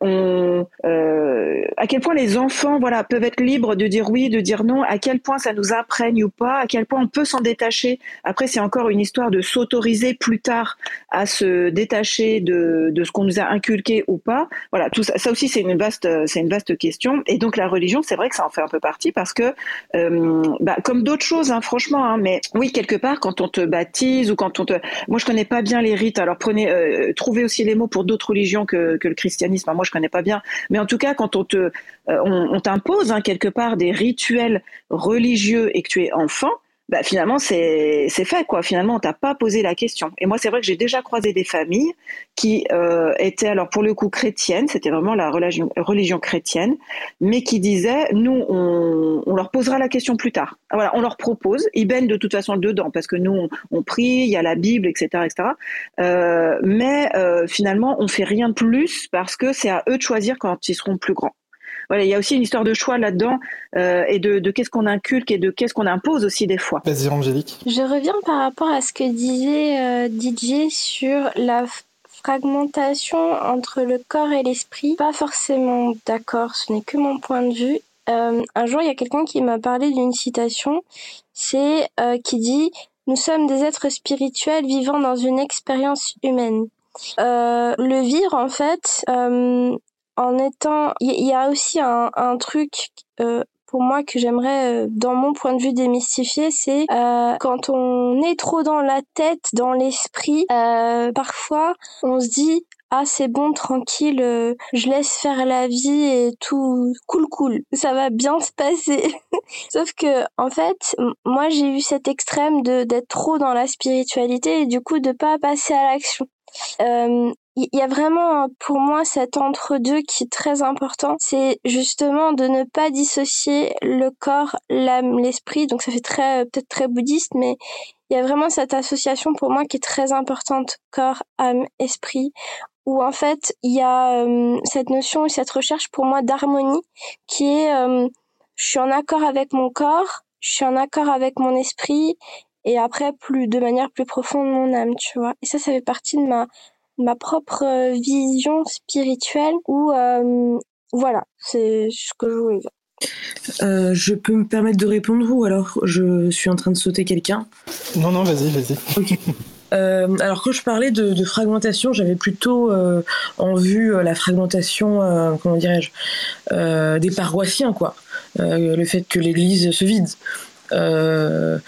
on, euh, à quel point les enfants voilà, peuvent être libres de dire oui, de dire non, à quel point ça nous imprègne ou pas, à quel point on peut s'en détacher. Après, c'est encore une histoire de s'autoriser plus tard à se détacher de, ce qu'on nous a inculqué ou pas. Voilà, tout ça, ça aussi, c'est une vaste, une vaste question. Et donc, la religion, c'est vrai que ça en fait un peu partie parce que, euh, bah, comme d'autres choses, hein, franchement, hein, mais oui, quelque part, quand on te baptise ou quand on te, moi, je connais pas bien les rites. Alors, prenez, euh, trouvez aussi les mots pour d'autres religions que, que le christianisme christianisme. Moi, je connais pas bien, mais en tout cas, quand on te, euh, on, t'impose hein, quelque part des rituels religieux et que tu es enfant, bah, finalement c'est c'est fait quoi. Finalement, on t'a pas posé la question. Et moi, c'est vrai que j'ai déjà croisé des familles qui euh, étaient alors pour le coup chrétiennes, c'était vraiment la religion, religion chrétienne, mais qui disaient nous on, on, leur posera la question plus tard. Voilà, on leur propose, ils baignent de toute façon dedans parce que nous on, on prie, il y a la Bible, etc., etc. Euh, mais euh, finalement, on fait rien de plus parce que c'est à eux de choisir quand ils seront plus grands voilà, il y a aussi une histoire de choix là-dedans euh, et de, de qu'est-ce qu'on inculque et de qu'est-ce qu'on impose aussi des fois. Vas-y, Angélique. Je reviens par rapport à ce que disait euh, DJ sur la fragmentation entre le corps et l'esprit. Pas forcément d'accord, ce n'est que mon point de vue. Euh, un jour, il y a quelqu'un qui m'a parlé d'une citation, c'est euh, qui dit nous sommes des êtres spirituels vivant dans une expérience humaine. Euh, le vivre, en fait, euh, en étant, il y, a aussi un, un truc euh, pour moi que j'aimerais, euh, dans mon point de vue, démystifier, c'est euh, quand on est trop dans la tête, dans l'esprit, euh, parfois on se dit ah c'est bon tranquille euh, je laisse faire la vie et tout cool cool ça va bien se passer sauf que en fait moi j'ai eu cet extrême de d'être trop dans la spiritualité et du coup de pas passer à l'action. Euh, il y a vraiment pour moi cet entre-deux qui est très important. C'est justement de ne pas dissocier le corps, l'âme, l'esprit. Donc ça fait très peut-être très bouddhiste, mais il y a vraiment cette association pour moi qui est très importante corps, âme, esprit. Où en fait il y a euh, cette notion et cette recherche pour moi d'harmonie qui est euh, je suis en accord avec mon corps, je suis en accord avec mon esprit et après plus de manière plus profonde mon âme, tu vois. Et ça, ça fait partie de ma ma propre euh, vision spirituelle ou euh, voilà, c'est ce que je voulais dire. Euh, je peux me permettre de répondre ou alors je suis en train de sauter quelqu'un? Non, non, vas-y, vas-y. Euh, alors quand je parlais de, de fragmentation, j'avais plutôt euh, en vue la fragmentation, comment dirais-je, des paroissiens, quoi. le fait que l'Église se vide. Euh,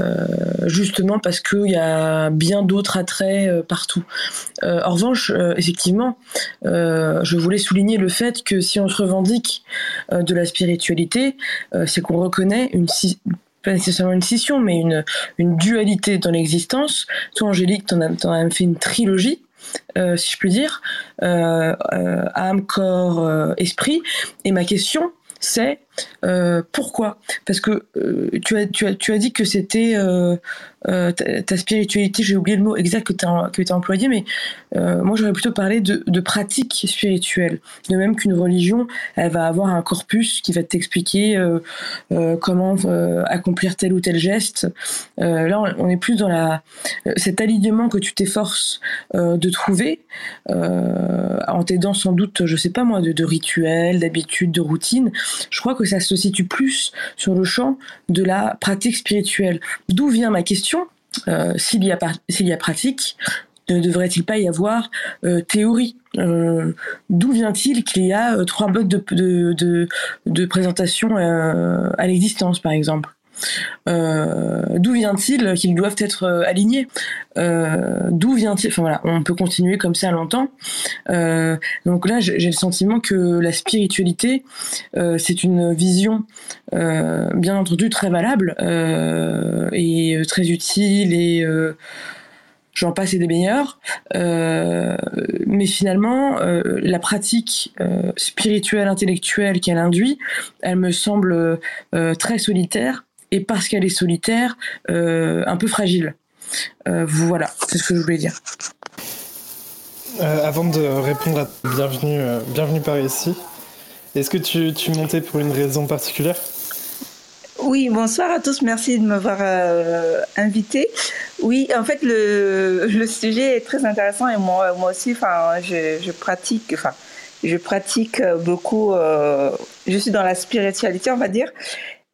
euh, justement parce qu'il y a bien d'autres attraits euh, partout. en revanche, effectivement, je voulais souligner le fait que si on se revendique de la spiritualité, c'est qu'on reconnaît une pas nécessairement une scission, mais une, dualité dans l'existence. Toi, Angélique, t'en as, en as fait une trilogie. Si je puis dire, âme, corps, esprit. Et ma question, c'est pourquoi? Parce que tu, as, tu, as, tu as dit que c'était ta, spiritualité, j'ai oublié le mot exact que tu as employé, mais moi j'aurais plutôt parlé de, de pratique spirituelle. De même qu'une religion, elle va avoir un corpus qui va t'expliquer comment accomplir tel ou tel geste. là, on, est plus dans la, cet alignement que tu t'efforces de trouver en t'aidant sans doute, je sais pas moi, de, de rituels, d'habitudes, de routines. Je crois que ça se situe plus sur le champ de la pratique spirituelle. D'où vient ma question euh, S'il y, a, pratique, ne devrait-il pas y avoir euh, théorie euh, D'où vient-il qu'il y a trois modes de, de, de, de présentation à l'existence, par exemple? Euh, d'où vient-il qu'ils doivent être euh, alignés? Euh, D'où vient-il Enfin voilà, on peut continuer comme ça longtemps. donc là, j'ai le sentiment que la spiritualité, c'est une vision, bien entendu, très valable et très utile et j'en passe et des meilleurs. mais finalement, la pratique spirituelle, intellectuelle qu'elle induit, elle me semble très solitaire et parce qu'elle est solitaire, euh, un peu fragile. Euh, voilà, c'est ce que je voulais dire. Euh, avant de répondre à bienvenue, bienvenue par ici, est-ce que tu, tu montais pour une raison particulière? Oui, bonsoir à tous, merci de m'avoir invité. Oui, en fait, le, le, sujet est très intéressant et moi, moi aussi, enfin, je, je pratique, enfin, je pratique beaucoup, je suis dans la spiritualité, on va dire,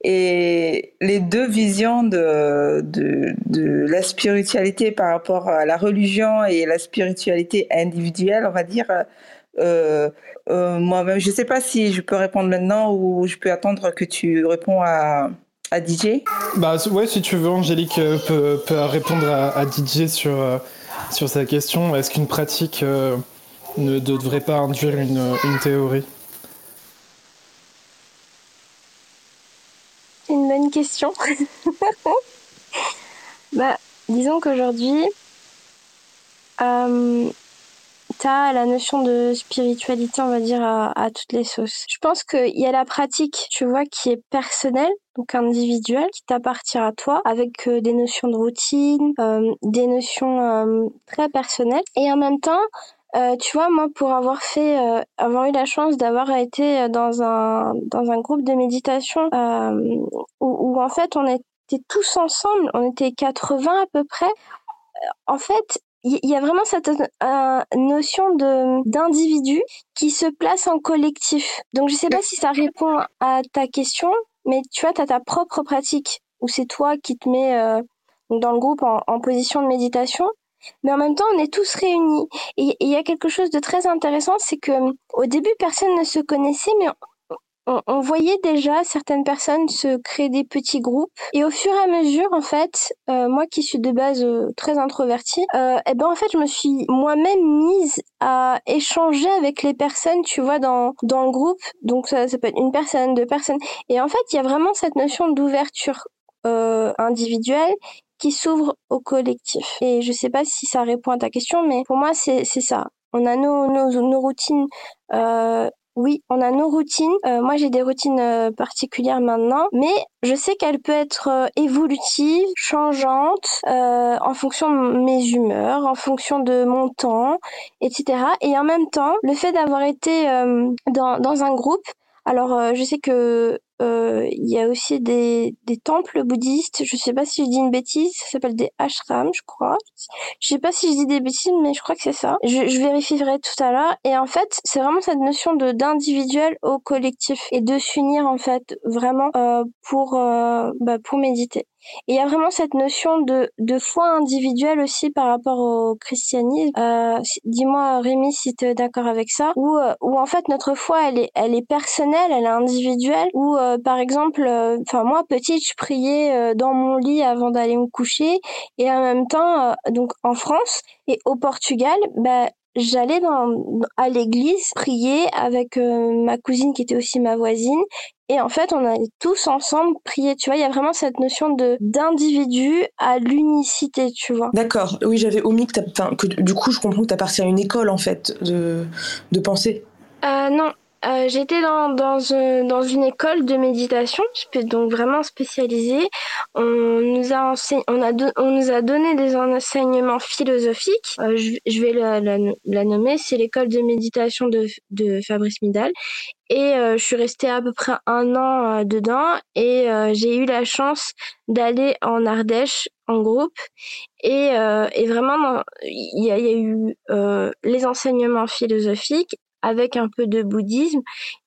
et les deux visions de, de, de, la spiritualité par rapport à la religion et la spiritualité individuelle, on va dire, euh, euh, moi-même, je ne sais pas si je peux répondre maintenant ou je peux attendre que tu réponds à, à DJ. Bah ouais, si tu veux, Angélique euh, peut, peut répondre à, DJ sur, sur sa question. Est-ce qu'une pratique ne devrait pas induire une, une théorie C'est une bonne question. bah, disons qu'aujourd'hui, euh, tu as la notion de spiritualité, on va dire, à, toutes les sauces. Je pense qu'il y a la pratique, tu vois, qui est personnelle, donc individuelle, qui t'appartient à toi, avec euh, des notions de routine, euh, des notions euh, très personnelles. Et en même temps, euh, tu vois, moi, pour avoir fait, euh, avoir eu la chance d'avoir été dans un dans un groupe de méditation euh, où, en fait on était tous ensemble, on était 80 à peu près. En fait, il y, a vraiment cette notion de d'individu qui se place en collectif. Donc je sais pas si ça répond à ta question, mais tu vois, tu as ta propre pratique où c'est toi qui te mets dans le groupe en position de méditation mais en même temps, on est tous réunis. Et il y a quelque chose de très intéressant, c'est que au début, personne ne se connaissait, mais on, voyait déjà certaines personnes se créer des petits groupes. Et au fur et à mesure, en fait, euh, moi qui suis de base euh, très introvertie, euh, et eh ben en fait, je me suis moi-même mise à échanger avec les personnes, tu vois, dans dans le groupe. Donc ça, ça peut être une personne, deux personnes. Et en fait, il y a vraiment cette notion d'ouverture euh, individuelle qui s'ouvre au collectif. Et je sais pas si ça répond à ta question, mais pour moi, c'est ça. On a nos, nos, nos routines. Euh, oui, on a nos routines. Euh, moi, j'ai des routines euh, particulières maintenant, mais je sais qu'elles peuvent être euh, évolutives, changeantes, euh, en fonction de mes humeurs, en fonction de mon temps, etc. Et en même temps, le fait d'avoir été dans, dans un groupe, alors, je sais que euh, il y a aussi des, des temples bouddhistes. Je sais pas si je dis une bêtise. Ça s'appelle des ashrams, je crois. Je sais pas si je dis des bêtises, mais je crois que c'est ça. Je, je vérifierai tout à l'heure. Et en fait, c'est vraiment cette notion de d'individuel au collectif et de s'unir en fait vraiment euh, pour euh, bah, pour méditer. Et il y a vraiment cette notion de, foi individuelle aussi par rapport au christianisme. Euh, Dis-moi, Rémi, si tu es d'accord avec ça. Où, euh, en fait notre foi, elle est, elle est personnelle, elle est individuelle. Où euh, par exemple, euh, moi petite, je priais dans mon lit avant d'aller me coucher. Et en même temps, donc en France et au Portugal, bah, j'allais dans, à l'église prier avec ma cousine qui était aussi ma voisine et en fait, on allait tous ensemble prier. Tu vois, il y a vraiment cette notion de d'individu à l'unicité, tu vois. D'accord. Oui, j'avais omis que, que du coup, je comprends que tu appartiens à une école, en fait, de, de pensée. Euh, non, euh, j'étais dans, dans, dans, une école de méditation, donc vraiment spécialisée. On nous a, on a, on nous a donné des enseignements philosophiques. Euh, je, je, vais la, la, la nommer, c'est l'école de méditation de, de Fabrice Midal. Et euh, je suis restée à peu près un an dedans et j'ai eu la chance d'aller en Ardèche en groupe et, et vraiment il y y a, eu les enseignements philosophiques avec un peu de bouddhisme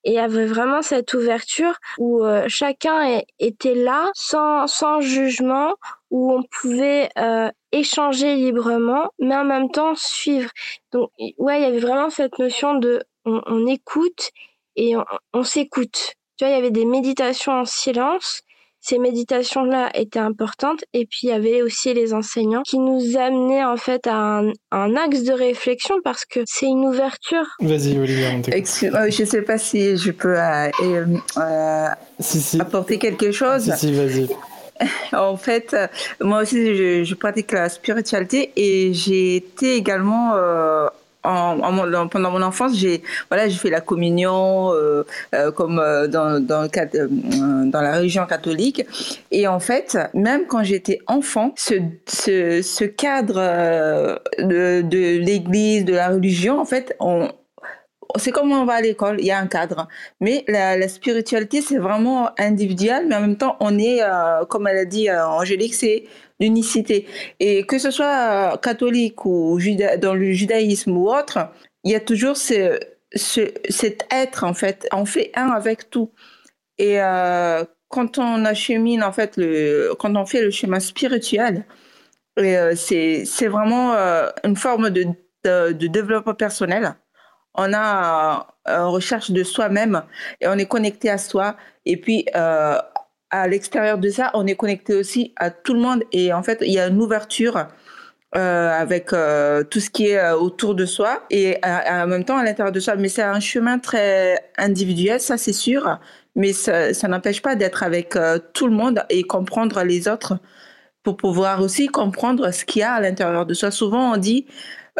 et avait vraiment cette ouverture où euh, chacun était là sans, sans jugement, où on pouvait euh, échanger librement, mais en même temps suivre. Donc ouais, il y avait vraiment cette notion de on, écoute et on, on s'écoute. Tu vois, il y avait des méditations en silence ces méditations-là étaient importantes. Et puis, il y avait aussi les enseignants qui nous amenaient en fait à un, axe de réflexion parce que c'est une ouverture. Vas-y, Olivier, euh, Je ne sais pas si je peux euh, euh, apporter quelque chose. Si, si, vas-y. En fait, moi aussi, je, je, pratique la spiritualité et j'ai été également en, pendant mon enfance, j'ai voilà, j'ai fait la communion euh, euh, comme euh, dans dans, la religion catholique. Et en fait, même quand j'étais enfant, ce, ce, cadre de, de l'Église, de la religion, en fait, c'est comme on va à l'école, il y a un cadre. Mais la spiritualité, c'est vraiment individuel, mais en même temps, on est, comme elle a dit Angélique, c'est l'unicité. Et que ce soit catholique ou dans le judaïsme ou autre, il y a toujours ce, cet être, en fait. On fait un avec tout. Et euh, quand on achemine, en fait, le, quand on fait le chemin spirituel, euh, c'est, c'est vraiment euh, une forme de, de, de, développement personnel. On a une recherche de soi-même et on est connecté à soi. Et puis, à l'extérieur de ça, on est connecté aussi à tout le monde et en fait, il y a une ouverture euh, avec euh, tout ce qui est euh, autour de soi et en même temps à l'intérieur de soi. Mais c'est un chemin très individuel, ça c'est sûr, mais ça, ça n'empêche pas d'être avec tout le monde et comprendre les autres pour pouvoir aussi comprendre ce qu'il y a à l'intérieur de soi. Souvent, on dit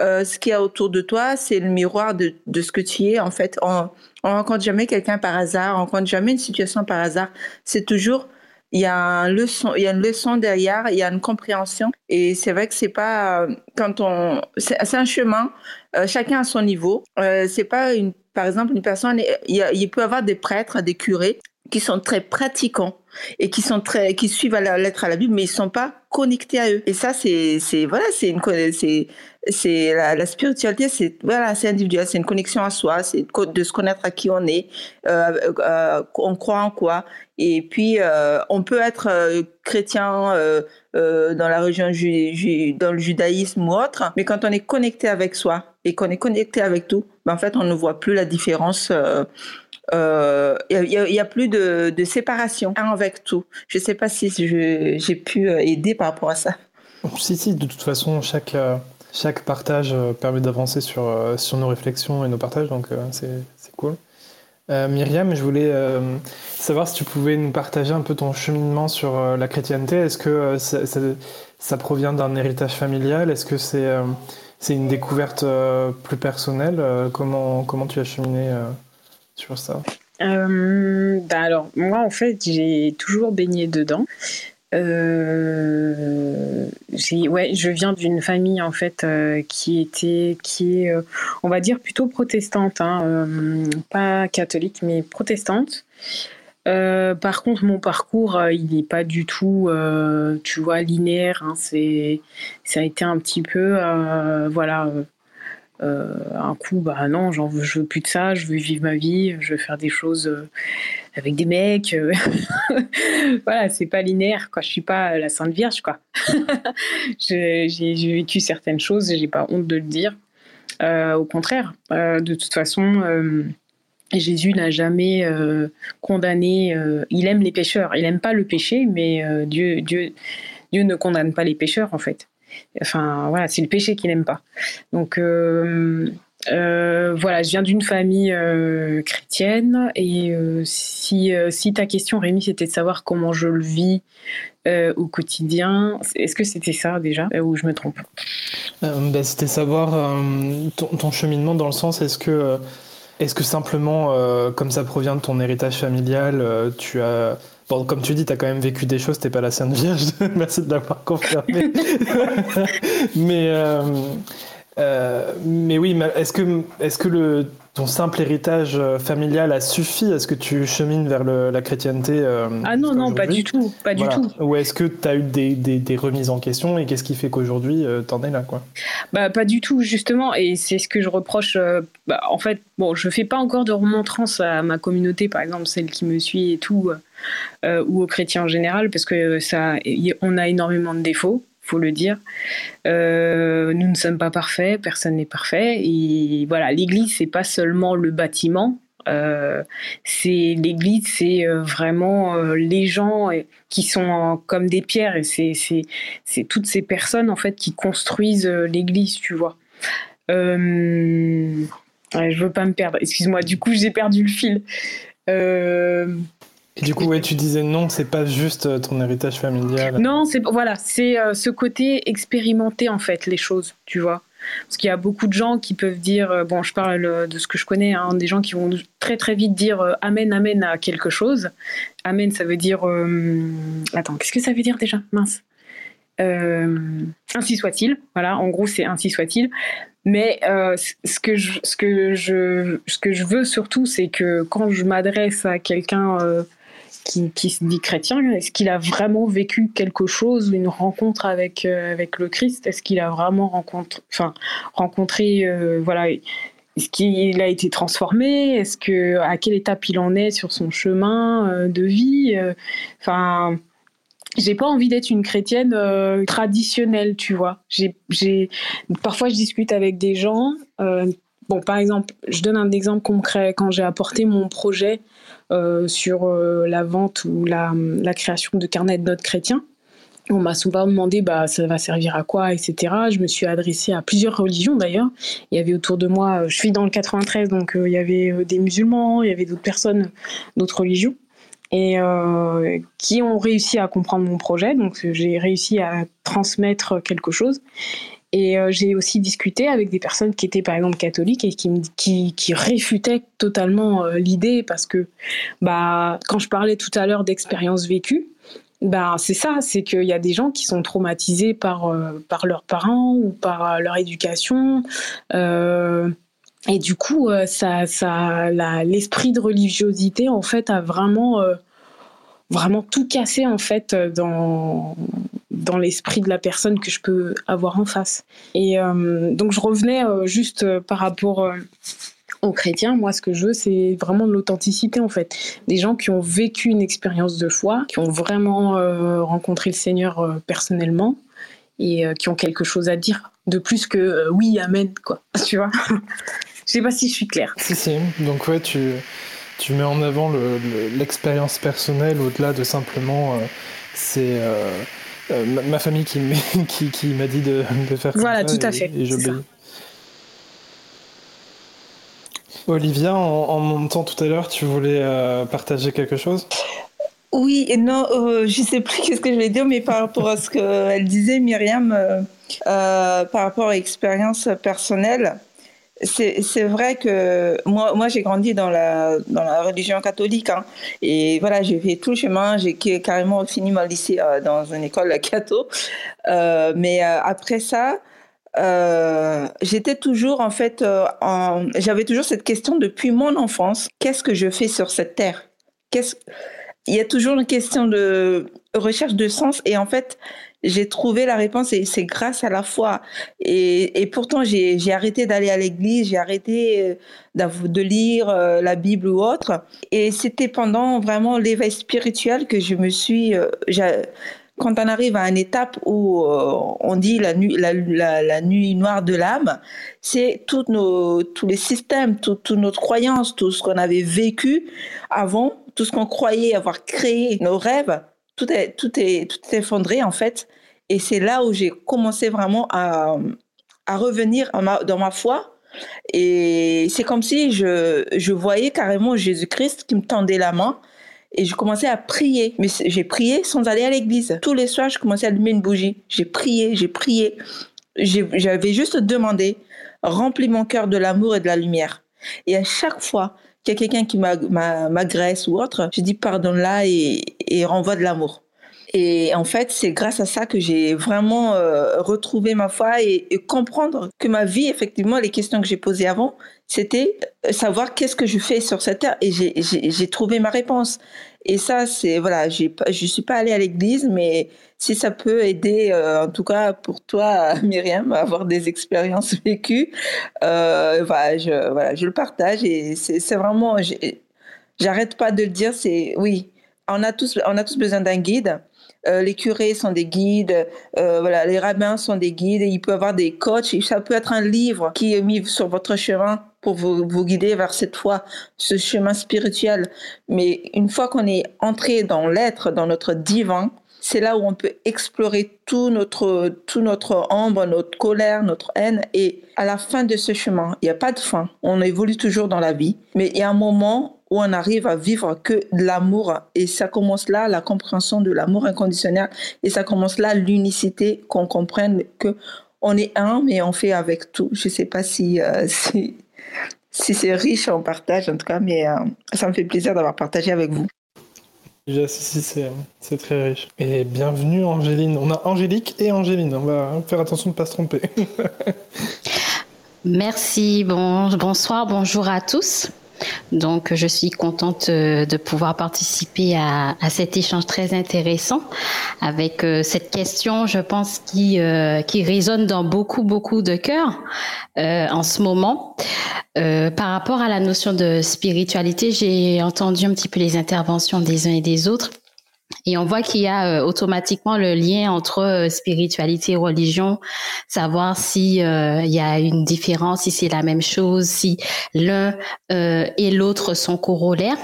euh, ce qu'il y a autour de toi, c'est le miroir de, de, ce que tu es. En fait, on, on rencontre jamais quelqu'un par hasard, on rencontre jamais une situation par hasard. C'est toujours il y a une leçon, derrière, il y a une compréhension. Et c'est vrai que c'est pas quand on, c'est un chemin. Euh, chacun à son niveau. Euh, c'est pas une, par exemple, une personne. Il, peut y avoir des prêtres, des curés qui sont très pratiquants et qui sont très qui suivent la lettre à la Bible mais ils sont pas connectés à eux. Et ça c'est voilà c'est une c'est c'est la, spiritualité c'est voilà c'est individuel c'est une connexion à soi c'est de se connaître à qui on est euh, euh, on croit en quoi. Et puis euh, on peut être euh, chrétien euh, euh, dans la religion ju, ju, dans le judaïsme ou autre mais quand on est connecté avec soi et qu'on est connecté avec tout ben en fait on ne voit plus la différence il euh, n'y a, a, plus de, de, séparation avec tout. Je ne sais pas si j'ai pu euh, aider par rapport à ça. Si, si, de toute façon, chaque, euh, chaque partage permet d'avancer sur, sur nos réflexions et nos partages, donc c'est cool. Euh, Myriam, je voulais euh, savoir si tu pouvais nous partager un peu ton cheminement sur euh, la chrétienté. Est-ce que ça, ça, ça, provient d'un héritage familial? Est-ce que c'est c'est une découverte plus personnelle? Comment, comment tu as cheminé sur ça euh, bah alors, moi, en fait, j'ai toujours baigné dedans. Euh, ouais, je viens d'une famille en fait euh, qui était, qui est, euh, on va dire plutôt protestante, hein, pas catholique mais protestante. par contre, mon parcours, il n'est pas du tout, tu vois, linéaire. Hein, c'est, ça a été un petit peu, voilà euh, un coup, bah non, j'en veux, je veux plus de ça, je veux vivre ma vie, je veux faire des choses euh, avec des mecs. Euh. voilà, c'est pas linéaire, quoi. Je suis pas la Sainte Vierge, quoi. j'ai vécu certaines choses, j'ai pas honte de le dire. au contraire, de toute façon. Jésus n'a jamais condamné. il aime les pécheurs. Il n'aime pas le péché, mais Dieu, Dieu, Dieu ne condamne pas les pécheurs en fait. Enfin, voilà, c'est le péché qu'il n'aime pas. Donc, euh, euh, voilà, je viens d'une famille euh, chrétienne et si, si ta question, Rémi, c'était de savoir comment je le vis au quotidien, est-ce que c'était ça déjà ou je me trompe? Bah, C'était savoir ton, ton, cheminement dans le sens, est-ce que est-ce que simplement, comme ça provient de ton héritage familial, tu as Bon, comme tu dis, tu as quand même vécu des choses, t'es pas la Sainte Vierge, merci de l'avoir confirmé. mais, euh, mais oui, est-ce que, est que le, ton simple héritage euh, familial a suffi Est-ce que tu chemines vers la chrétienté euh, Ah non, non, pas du tout. Pas du tout. Ou est-ce que tu as eu des, des, remises en question et qu'est-ce qui fait qu'aujourd'hui tu en es là quoi? Bah, Pas du tout, justement. Et c'est ce que je reproche. Bah, en fait, bon, je fais pas encore de remontrance à ma communauté, par exemple, celle qui me suit et tout, ou aux chrétiens en général, parce que ça, on a énormément de défauts faut le dire. Euh, nous ne sommes pas parfaits, personne n'est parfait. Et voilà, l'Église, c'est pas seulement le bâtiment. Euh, c'est l'Église, c'est euh, vraiment les gens qui sont comme des pierres et c'est c'est toutes ces personnes en fait qui construisent l'Église, tu vois. je veux pas me perdre. Excuse-moi. Du coup, j'ai perdu le fil. Du coup, tu disais non, c'est pas juste euh, ton héritage familial. Non, c'est voilà, c'est euh, ce côté expérimenter en fait les choses, tu vois. Parce qu'il y a beaucoup de gens qui peuvent dire, euh, bon, je parle de ce que je connais, hein, des gens qui vont très très vite dire amen, amen à quelque chose. Amen, ça veut dire, attends, qu'est-ce que ça veut dire déjà? Mince. ainsi soit-il. Voilà, en gros, c'est ainsi soit-il. Mais ce, que je, ce, que je, ce que je veux surtout, c'est que quand je m'adresse à quelqu'un qui, se dit chrétien, est-ce qu'il a vraiment vécu quelque chose, une rencontre avec, euh, avec le Christ? Est-ce qu'il a vraiment rencontré, enfin, rencontré, euh, voilà, est-ce qu'il a été transformé? Est-ce que à quelle étape il en est sur son chemin euh, de vie Enfin, j'ai pas envie d'être une chrétienne traditionnelle, tu vois. J'ai, parfois je discute avec des gens. bon, par exemple, je donne un exemple concret. Quand j'ai apporté mon projet sur euh, la vente ou la, création de carnets de notes chrétiens. On m'a souvent demandé bah, ça va servir à quoi, etc. Je me suis adressée à plusieurs religions d'ailleurs. Il y avait autour de moi, je suis dans le 93, donc euh, il y avait des musulmans, il y avait d'autres personnes d'autres religions et qui ont réussi à comprendre mon projet. Donc j'ai réussi à transmettre quelque chose. Et euh, j'ai aussi discuté avec des personnes qui étaient par exemple catholiques et qui, qui, qui réfutaient totalement euh, l'idée parce que bah, quand je parlais tout à l'heure d'expériences vécues, bah, c'est ça, c'est qu'il y a des gens qui sont traumatisés par, euh, par leurs parents ou par leur éducation. et du coup, ça, ça, l'esprit de religiosité, en fait, a vraiment vraiment tout cassé en fait dans dans l'esprit de la personne que je peux avoir en face. Et euh, donc je revenais euh, juste euh, par rapport aux chrétiens, moi ce que je veux c'est vraiment de l'authenticité en fait. Des gens qui ont vécu une expérience de foi, qui ont vraiment rencontré le Seigneur personnellement et qui ont quelque chose à dire de plus que oui, amen quoi. Tu vois? Je sais pas si je suis claire. Si si. Donc ouais, tu tu mets en avant l'expérience personnelle au-delà de simplement c'est euh, ma, famille qui, qui, qui m'a dit de, de faire voilà, tout à fait. Et j'obéis. Olivia, en, montant tout à l'heure, tu voulais euh, partager quelque chose? Oui, et non, euh, je ne sais plus qu'est-ce que je vais dire, mais par rapport à ce qu'elle disait, Myriam, par rapport à l'expérience personnelle, c'est vrai que moi, moi j'ai grandi dans la, dans la religion catholique. Hein, et voilà, j'ai fait tout le chemin. J'ai carrément fini mon lycée euh, dans une école catho. Euh, mais euh, après ça, euh, j'étais toujours, en fait, j'avais toujours cette question depuis mon enfance. Qu'est-ce que je fais sur cette terre? Il y a toujours une question de recherche de sens. Et en fait, j'ai trouvé la réponse et c'est grâce à la foi. Et, pourtant, j'ai arrêté d'aller à l'église, j'ai arrêté euh, de lire euh, la Bible ou autre. Et c'était pendant vraiment l'éveil spirituel que je me suis... Euh, quand on arrive à une étape où on dit la nuit, noire de l'âme, c'est nos, tous les systèmes, toutes notre croyances, tout ce qu'on avait vécu avant, tout ce qu'on croyait avoir créé, nos rêves, tout est, tout est, tout effondré en fait. Et c'est là où j'ai commencé vraiment à, à revenir dans ma foi. Et c'est comme si je, je voyais carrément Jésus-Christ qui me tendait la main. Et je commençais à prier. Mais j'ai prié sans aller à l'église. Tous les soirs, je commençais à allumer une bougie. J'ai prié, j'ai prié. J'avais juste demandé, remplis mon cœur de l'amour et de la lumière. Et à chaque fois qu'il y a quelqu'un qui m'agresse ou autre, je dis pardonne-la et, et renvoie de l'amour. Et en fait, c'est grâce à ça que j'ai vraiment euh, retrouvé ma foi et, comprendre que ma vie, effectivement, les questions que j'ai posées avant, c'était euh, savoir qu'est-ce que je fais sur cette terre. Et j'ai trouvé ma réponse. Et ça, c'est voilà, je suis pas allée à l'église, mais si ça peut aider, euh, en tout cas pour toi, Myriam, à avoir des expériences vécues, voilà, je, voilà, je le partage et c'est vraiment, j'arrête pas de le dire, c'est oui, on a tous, on a tous besoin d'un guide. Euh, les curés sont des guides, euh, voilà, les rabbins sont des guides, et il peut y avoir des coachs, ça peut être un livre qui est mis sur votre chemin pour vous, vous guider vers cette foi, ce chemin spirituel. Mais une fois qu'on est entré dans l'être, dans notre divin, c'est là où on peut explorer tout notre, tout notre ombre, notre colère, notre haine. Et à la fin de ce chemin, il n'y a pas de fin. On évolue toujours dans la vie. Mais il y a un moment où on arrive à vivre que de l'amour. Et ça commence là, la compréhension de l'amour inconditionnel. Et ça commence là, l'unicité, qu'on comprenne que on est un, mais on fait avec tout. Je ne sais pas si, euh, si, si c'est riche en partage, en tout cas, mais euh, ça me fait plaisir d'avoir partagé avec vous. Déjà, si, si, c'est très riche. Et bienvenue, Angéline. On a Angélique et Angéline. On va faire attention de ne pas se tromper. Merci. Bon, bonsoir, bonjour à tous. Donc, je suis contente euh, de pouvoir participer à, cet échange très intéressant avec euh, cette question, je pense, qui, euh, qui résonne dans beaucoup, beaucoup de cœurs en ce moment. par rapport à la notion de spiritualité, j'ai entendu un petit peu les interventions des uns et des autres. Et on voit qu'il y a euh, automatiquement le lien entre euh, spiritualité et religion, savoir si euh, il y a une différence, si c'est la même chose, si l'un et l'autre sont corollaires.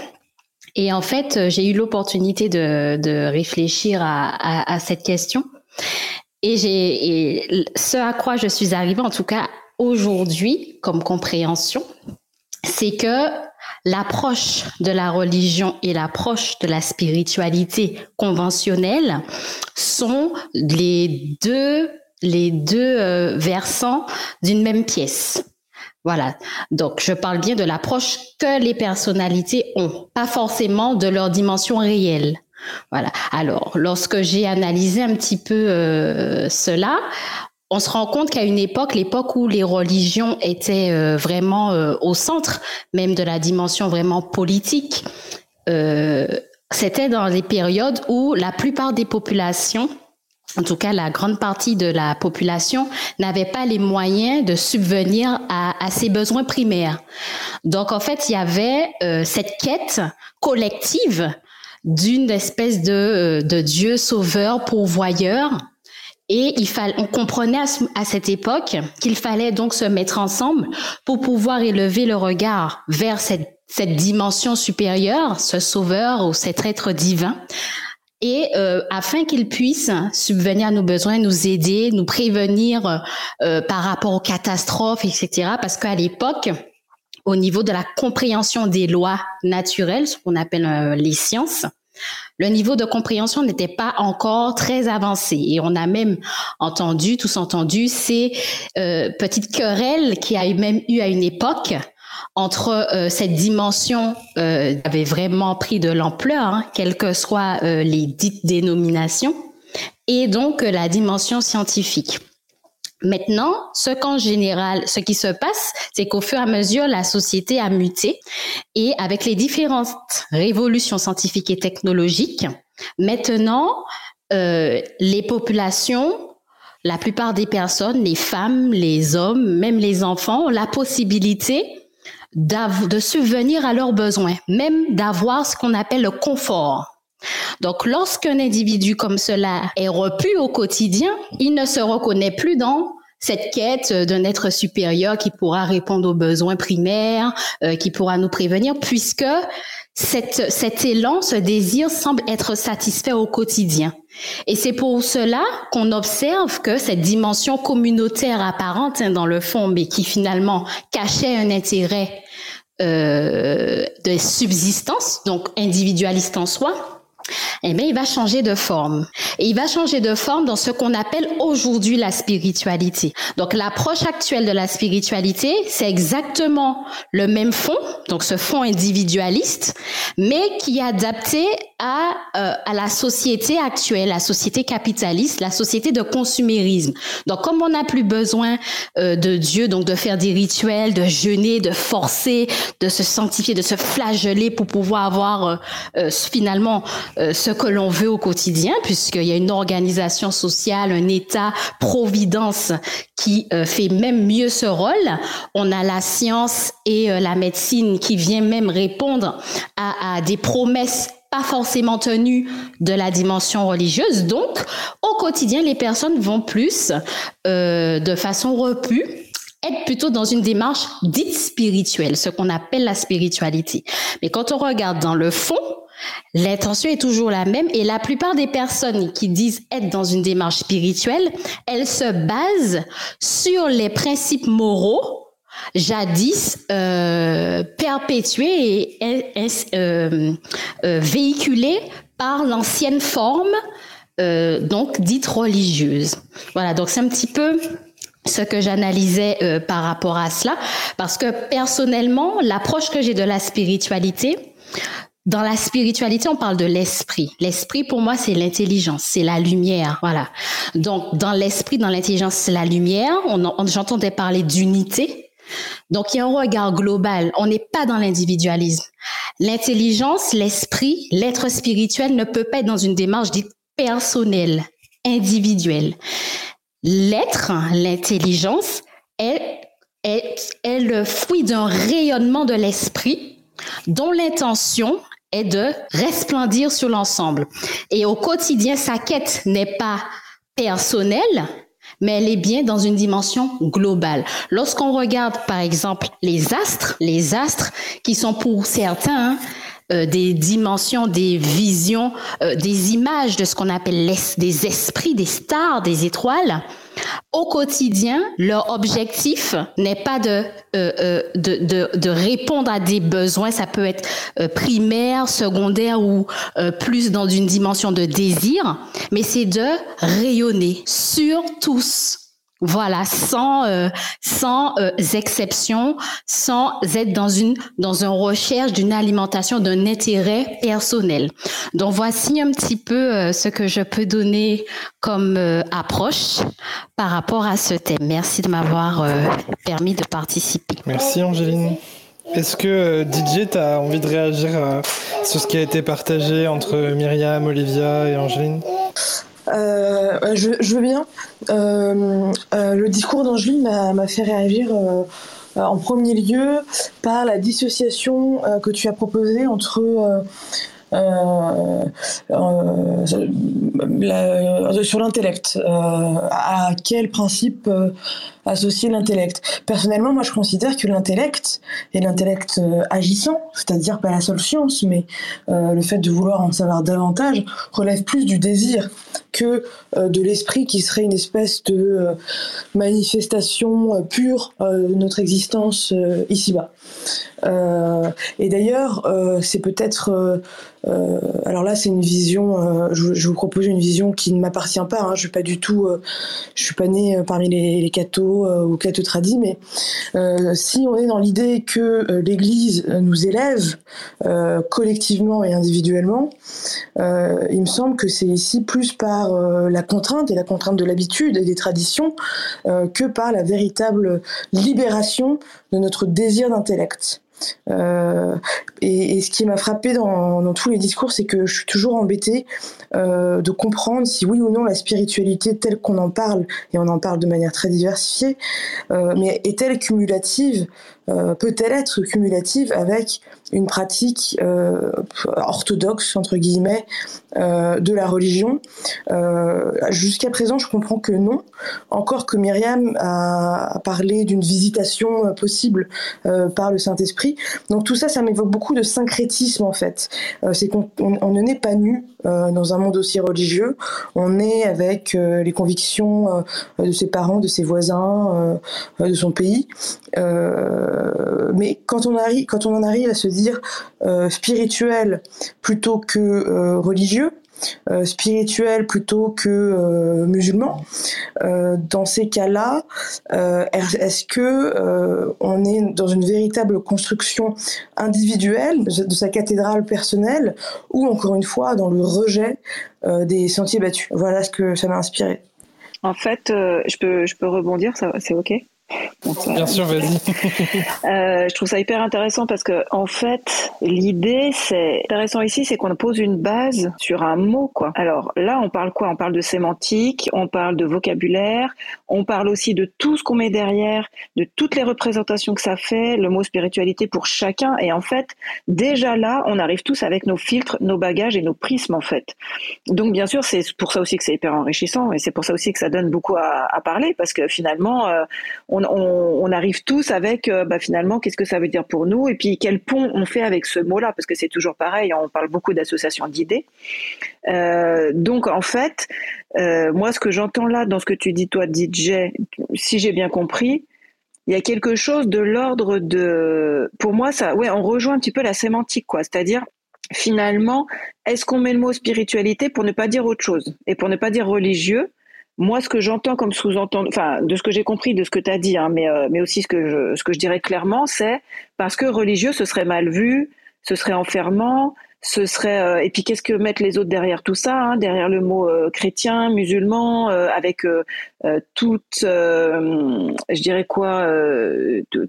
Et en fait, j'ai eu l'opportunité de, de, réfléchir à, à, à, cette question. Et j'ai ce à quoi je suis arrivée, en tout cas aujourd'hui, comme compréhension, c'est que l'approche de la religion et l'approche de la spiritualité conventionnelle sont les deux, les deux euh, versants d'une même pièce. Voilà. Donc, je parle bien de l'approche que les personnalités ont, pas forcément de leur dimension réelle. Voilà. Alors, lorsque j'ai analysé un petit peu euh, cela, on se rend compte qu'à une époque, l'époque où les religions étaient euh, vraiment euh, au centre, même de la dimension vraiment politique, euh, c'était dans les périodes où la plupart des populations, en tout cas la grande partie de la population, n'avait pas les moyens de subvenir à, à, ses besoins primaires. Donc en fait, il y avait cette quête collective d'une espèce de, de Dieu sauveur, pourvoyeur, et il fallait, on comprenait à, cette époque qu'il fallait donc se mettre ensemble pour pouvoir élever le regard vers cette, cette dimension supérieure, ce sauveur ou cet être divin, et euh, afin qu'il puisse subvenir à nos besoins, nous aider, nous prévenir euh, par rapport aux catastrophes, etc. Parce qu'à l'époque, au niveau de la compréhension des lois naturelles, ce qu'on appelle euh, les sciences, le niveau de compréhension n'était pas encore très avancé et on a même entendu, tous entendu, ces euh, petites querelles qui a même eu à une époque entre euh, cette dimension euh, avait vraiment pris de l'ampleur, hein, quelles que soient euh, les dites dénominations, et donc la dimension scientifique. Maintenant, ce qu'en général, ce qui se passe, c'est qu'au fur et à mesure, la société a muté et avec les différentes révolutions scientifiques et technologiques, maintenant, euh, les populations, la plupart des personnes, les femmes, les hommes, même les enfants, ont la possibilité de subvenir à leurs besoins, même d'avoir ce qu'on appelle le confort. Donc, lorsqu'un individu comme cela est repu au quotidien, il ne se reconnaît plus dans cette quête d'un être supérieur qui pourra répondre aux besoins primaires, euh, qui pourra nous prévenir, puisque cet élan, ce désir semble être satisfait au quotidien. Et c'est pour cela qu'on observe que cette dimension communautaire apparente hein, dans le fond, mais qui finalement cachait un intérêt euh, de subsistance, donc individualiste en soi, eh bien, il va changer de forme. Et il va changer de forme dans ce qu'on appelle aujourd'hui la spiritualité. Donc, l'approche actuelle de la spiritualité, c'est exactement le même fond, donc ce fond individualiste, mais qui est adapté à, euh, à la société actuelle, la société capitaliste, la société de consumérisme. Donc, comme on n'a plus besoin euh, de Dieu, donc de faire des rituels, de jeûner, de forcer, de se sanctifier, de se flageller pour pouvoir avoir euh, finalement ce que l'on veut au quotidien, puisqu'il y a une organisation sociale, un État, providence qui fait même mieux ce rôle. On a la science et la médecine qui vient même répondre à, à des promesses pas forcément tenues de la dimension religieuse. Donc, au quotidien, les personnes vont plus, euh, de façon repue, être plutôt dans une démarche dite spirituelle, ce qu'on appelle la spiritualité. Mais quand on regarde dans le fond, L'intention est toujours la même et la plupart des personnes qui disent être dans une démarche spirituelle, elles se basent sur les principes moraux jadis euh, perpétué et euh, euh, véhiculé par l'ancienne forme, donc dite religieuse. Voilà, donc c'est un petit peu ce que j'analysais par rapport à cela, parce que personnellement, l'approche que j'ai de la spiritualité, dans la spiritualité, on parle de l'esprit. L'esprit, pour moi, c'est l'intelligence, c'est la lumière. Voilà. Donc, dans l'esprit, dans l'intelligence, c'est la lumière. On, J'entendais parler d'unité. Donc, il y a un regard global. On n'est pas dans l'individualisme. L'intelligence, l'esprit, l'être spirituel ne peut pas être dans une démarche dite personnelle, individuelle. L'être, l'intelligence, est, est, est le fruit d'un rayonnement de l'esprit dont l'intention est de resplendir sur l'ensemble. Et au quotidien, sa quête n'est pas personnelle, mais elle est bien dans une dimension globale. Lorsqu'on regarde, par exemple, les astres, les astres qui sont pour certains hein, euh, des dimensions, des visions, euh, des images de ce qu'on appelle des esprits, des stars, des étoiles, au quotidien, leur objectif n'est pas de, euh, de, répondre à des besoins, ça peut être primaire, secondaire ou plus dans une dimension de désir, mais c'est de rayonner sur tous voilà, sans euh, sans euh, exception, sans être dans une dans une recherche d'une alimentation d'un intérêt personnel. Donc voici un petit peu euh, ce que je peux donner comme approche par rapport à ce thème. Merci de m'avoir permis de participer. Merci Angéline. Est-ce que DJ, tu as envie de réagir sur ce qui a été partagé entre Myriam, Olivia et Angéline euh, je, je, veux bien. Euh, euh, le discours d'Angeline m'a fait réagir en premier lieu par la dissociation que tu as proposée entre euh, euh, sur l'intellect. Euh, à quel principe associer l'intellect? Personnellement, moi, je considère que l'intellect et l'intellect agissant, c'est-à-dire pas la seule science, mais le fait de vouloir en savoir davantage, relève plus du désir que de l'esprit qui serait une espèce de manifestation pure de notre existence ici-bas. et d'ailleurs, c'est peut-être euh, alors là, c'est une vision. Euh, je, vous propose une vision qui ne m'appartient pas. Hein, je suis pas du tout. Euh, je suis pas née parmi les, cathos ou cathos tradis, mais si on est dans l'idée que l'Église nous élève collectivement et individuellement, il me semble que c'est ici plus par la contrainte et la contrainte de l'habitude et des traditions que par la véritable libération de notre désir d'intellect. Euh, et, ce qui m'a frappé dans, tous les discours, c'est que je suis toujours embêtée euh, de comprendre si oui ou non la spiritualité telle qu'on en parle, et on en parle de manière très diversifiée, euh, mais est-elle cumulative Peut-elle être cumulative avec une pratique orthodoxe, entre guillemets, de la religion? Jusqu'à présent, je comprends que non, encore que Myriam a parlé d'une visitation possible par le Saint-Esprit. Donc tout ça, ça m'évoque beaucoup de syncrétisme en fait. Euh, c'est qu'on ne naît pas nu euh, dans un monde aussi religieux. On est avec euh, les convictions de ses parents, de ses voisins, de son pays. mais quand on arrive, quand on en arrive à se dire spirituel plutôt que religieux, euh, spirituel plutôt que euh, musulman. Euh, dans ces cas-là, est-ce que on est dans une véritable construction individuelle de, sa cathédrale personnelle ou encore une fois dans le rejet des sentiers battus? Voilà ce que ça m'a inspiré. En fait, je peux je peux rebondir, c'est ok? Bien sûr, vas-y. euh, je trouve ça hyper intéressant parce que en fait, l'idée, c'est intéressant ici, c'est qu'on pose une base sur un mot, quoi. Alors là, on parle quoi? On parle de sémantique, on parle de vocabulaire, on parle aussi de tout ce qu'on met derrière, de toutes les représentations que ça fait, le mot spiritualité pour chacun. Et en fait, déjà là, on arrive tous avec nos filtres, nos bagages et nos prismes, en fait. Donc, bien sûr, c'est pour ça aussi que c'est hyper enrichissant et c'est pour ça aussi que ça donne beaucoup à, à parler parce que finalement, euh, on, arrive tous avec euh, bah, finalement qu'est-ce que ça veut dire pour nous et puis quel pont on fait avec ce mot-là parce que c'est toujours pareil, on parle beaucoup d'associations d'idées. Euh, donc en fait, euh, moi ce que j'entends là dans ce que tu dis toi DJ, si j'ai bien compris, il y a quelque chose de l'ordre de, pour moi ça, ouais, on rejoint un petit peu la sémantique quoi, c'est-à-dire finalement, est-ce qu'on met le mot spiritualité pour ne pas dire autre chose et pour ne pas dire religieux? Moi, ce que j'entends comme sous-entendu, enfin, de ce que j'ai compris de ce que tu as dit, hein, mais, euh, mais aussi ce que, je, ce que je dirais clairement, c'est parce que religieux, ce serait mal vu, ce serait enfermant, ce serait euh, et puis qu'est-ce que mettent les autres derrière tout ça hein, derrière le mot euh, chrétien musulman euh, avec toute je dirais quoi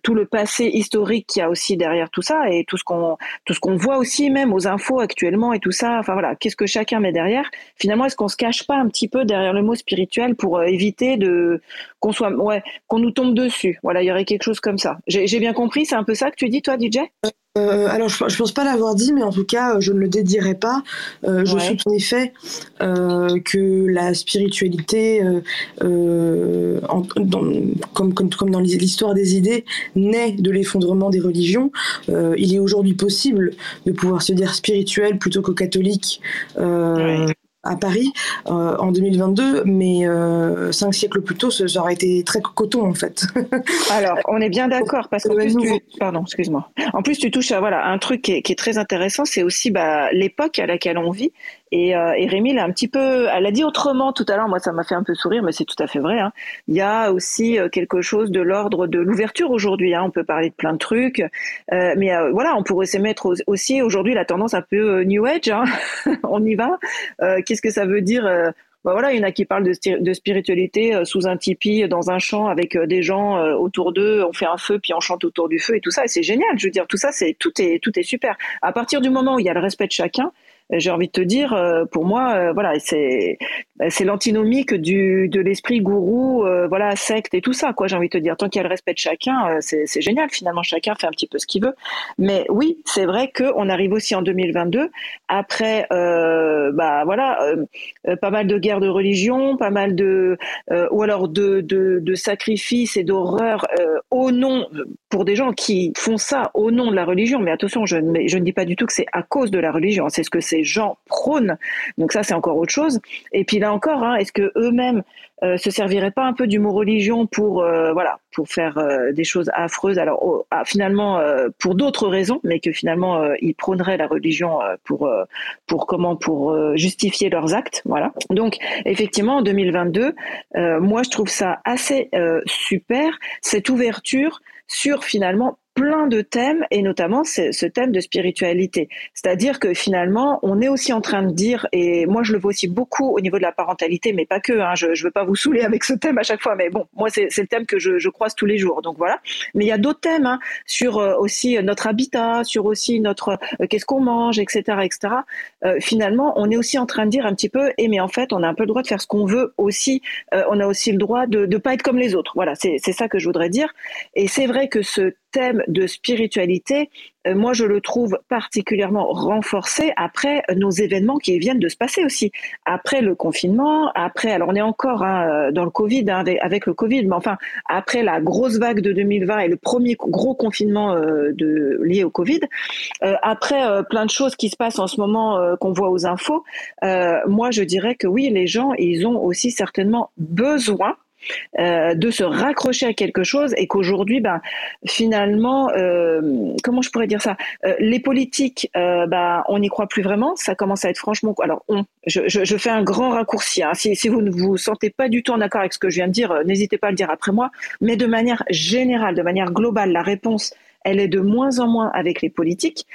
tout le passé historique qu'il y a aussi derrière tout ça et tout ce qu'on tout ce qu'on voit aussi même aux infos actuellement et tout ça. Enfin voilà qu'est-ce que chacun met derrière? Finalement est-ce qu'on se cache pas un petit peu derrière le mot spirituel pour éviter de qu'on soit ouais qu'on nous tombe dessus? Voilà il y aurait quelque chose comme ça. J'ai bien compris? C'est un peu ça que tu dis toi DJ euh, alors, je, ne pense pas l'avoir dit, mais en tout cas, je ne le dédierai pas. Euh, je ouais. en effet euh, que la spiritualité, comme, comme, dans l'histoire des idées, naît de l'effondrement des religions. il est aujourd'hui possible de pouvoir se dire spirituel plutôt que catholique à Paris euh, en 2022, mais euh, cinq siècles plus tôt, ça aurait été très coton en fait. Alors, on est bien d'accord parce que tu... pardon, excuse-moi. En plus, tu touches à voilà un truc qui est, très intéressant, c'est aussi bah, l'époque à laquelle on vit. Et, euh, et Rémi l'a un petit peu, elle a dit autrement tout à l'heure. Moi, ça m'a fait un peu sourire, mais c'est tout à fait vrai. Hein. Il y a aussi euh, quelque chose de l'ordre de l'ouverture aujourd'hui. Hein. On peut parler de plein de trucs, euh, mais euh, voilà, on pourrait se mettre aussi aujourd'hui la tendance un peu New Age. Hein. on y va. Qu'est-ce que ça veut dire bah voilà, il y en a qui parlent de, de spiritualité sous un tipi, dans un champ, avec des gens autour d'eux. On fait un feu, puis on chante autour du feu et tout ça. Et c'est génial. Je veux dire, tout ça, c'est tout est tout est super. À partir du moment où il y a le respect de chacun, j'ai envie de te dire, euh, pour moi, euh, voilà, c'est c'est l'antinomique du de l'esprit gourou, euh, voilà, secte et tout ça, quoi. J'ai envie de te dire, tant qu'il y a le respect de chacun, c'est génial. Finalement, chacun fait un petit peu ce qu'il veut. Mais oui, c'est vrai que on arrive aussi en 2022 après, bah voilà, pas mal de guerres de religion, pas mal de ou alors de de, de sacrifices et d'horreurs au nom pour des gens qui font ça au nom de la religion. Mais attention, je ne je ne dis pas du tout que c'est à cause de la religion. C'est ce que c'est gens prônent. Donc ça, c'est encore autre chose. Et puis là encore, hein, est-ce que eux-mêmes euh, se serviraient pas un peu du mot religion pour euh, voilà pour faire euh, des choses affreuses? Alors ah, finalement pour d'autres raisons mais que finalement ils prôneraient la religion pour pour comment? Pour justifier leurs actes voilà donc effectivement en 2022 moi je trouve ça assez super cette ouverture sur finalement plein de thèmes et notamment ce thème de spiritualité. C'est-à-dire que finalement, on est aussi en train de dire, et moi je le vois aussi beaucoup au niveau de la parentalité, mais pas que, hein, je ne veux pas vous saouler avec ce thème à chaque fois, mais bon, moi c'est le thème que je, croise tous les jours, donc voilà. Mais il y a d'autres thèmes hein, sur euh, aussi notre habitat, sur aussi notre euh, qu'est-ce qu'on mange, etc. etc. Euh, finalement, on est aussi en train de dire un petit peu, et eh, mais en fait, on a un peu le droit de faire ce qu'on veut aussi, on a aussi le droit de ne pas être comme les autres. Voilà, c'est ça que je voudrais dire. Et c'est vrai que ce de spiritualité, euh, moi je le trouve particulièrement renforcé après nos événements qui viennent de se passer aussi. Après le confinement, après, alors on est encore hein, dans le Covid, hein, avec, le Covid, mais enfin après la grosse vague de 2020 et le premier gros confinement euh, lié au Covid, euh, après plein de choses qui se passent en ce moment qu'on voit aux infos, moi je dirais que oui, les gens, ils ont aussi certainement besoin euh, de se raccrocher à quelque chose et qu'aujourd'hui, ben, finalement, euh, comment je pourrais dire ça euh, Les politiques, ben, on n'y croit plus vraiment. Ça commence à être franchement. Alors, on, je, fais un grand raccourci. Hein. Si, vous ne vous sentez pas du tout en accord avec ce que je viens de dire, n'hésitez pas à le dire après moi. Mais de manière générale, de manière globale, la réponse elle est de moins en moins avec les politiques.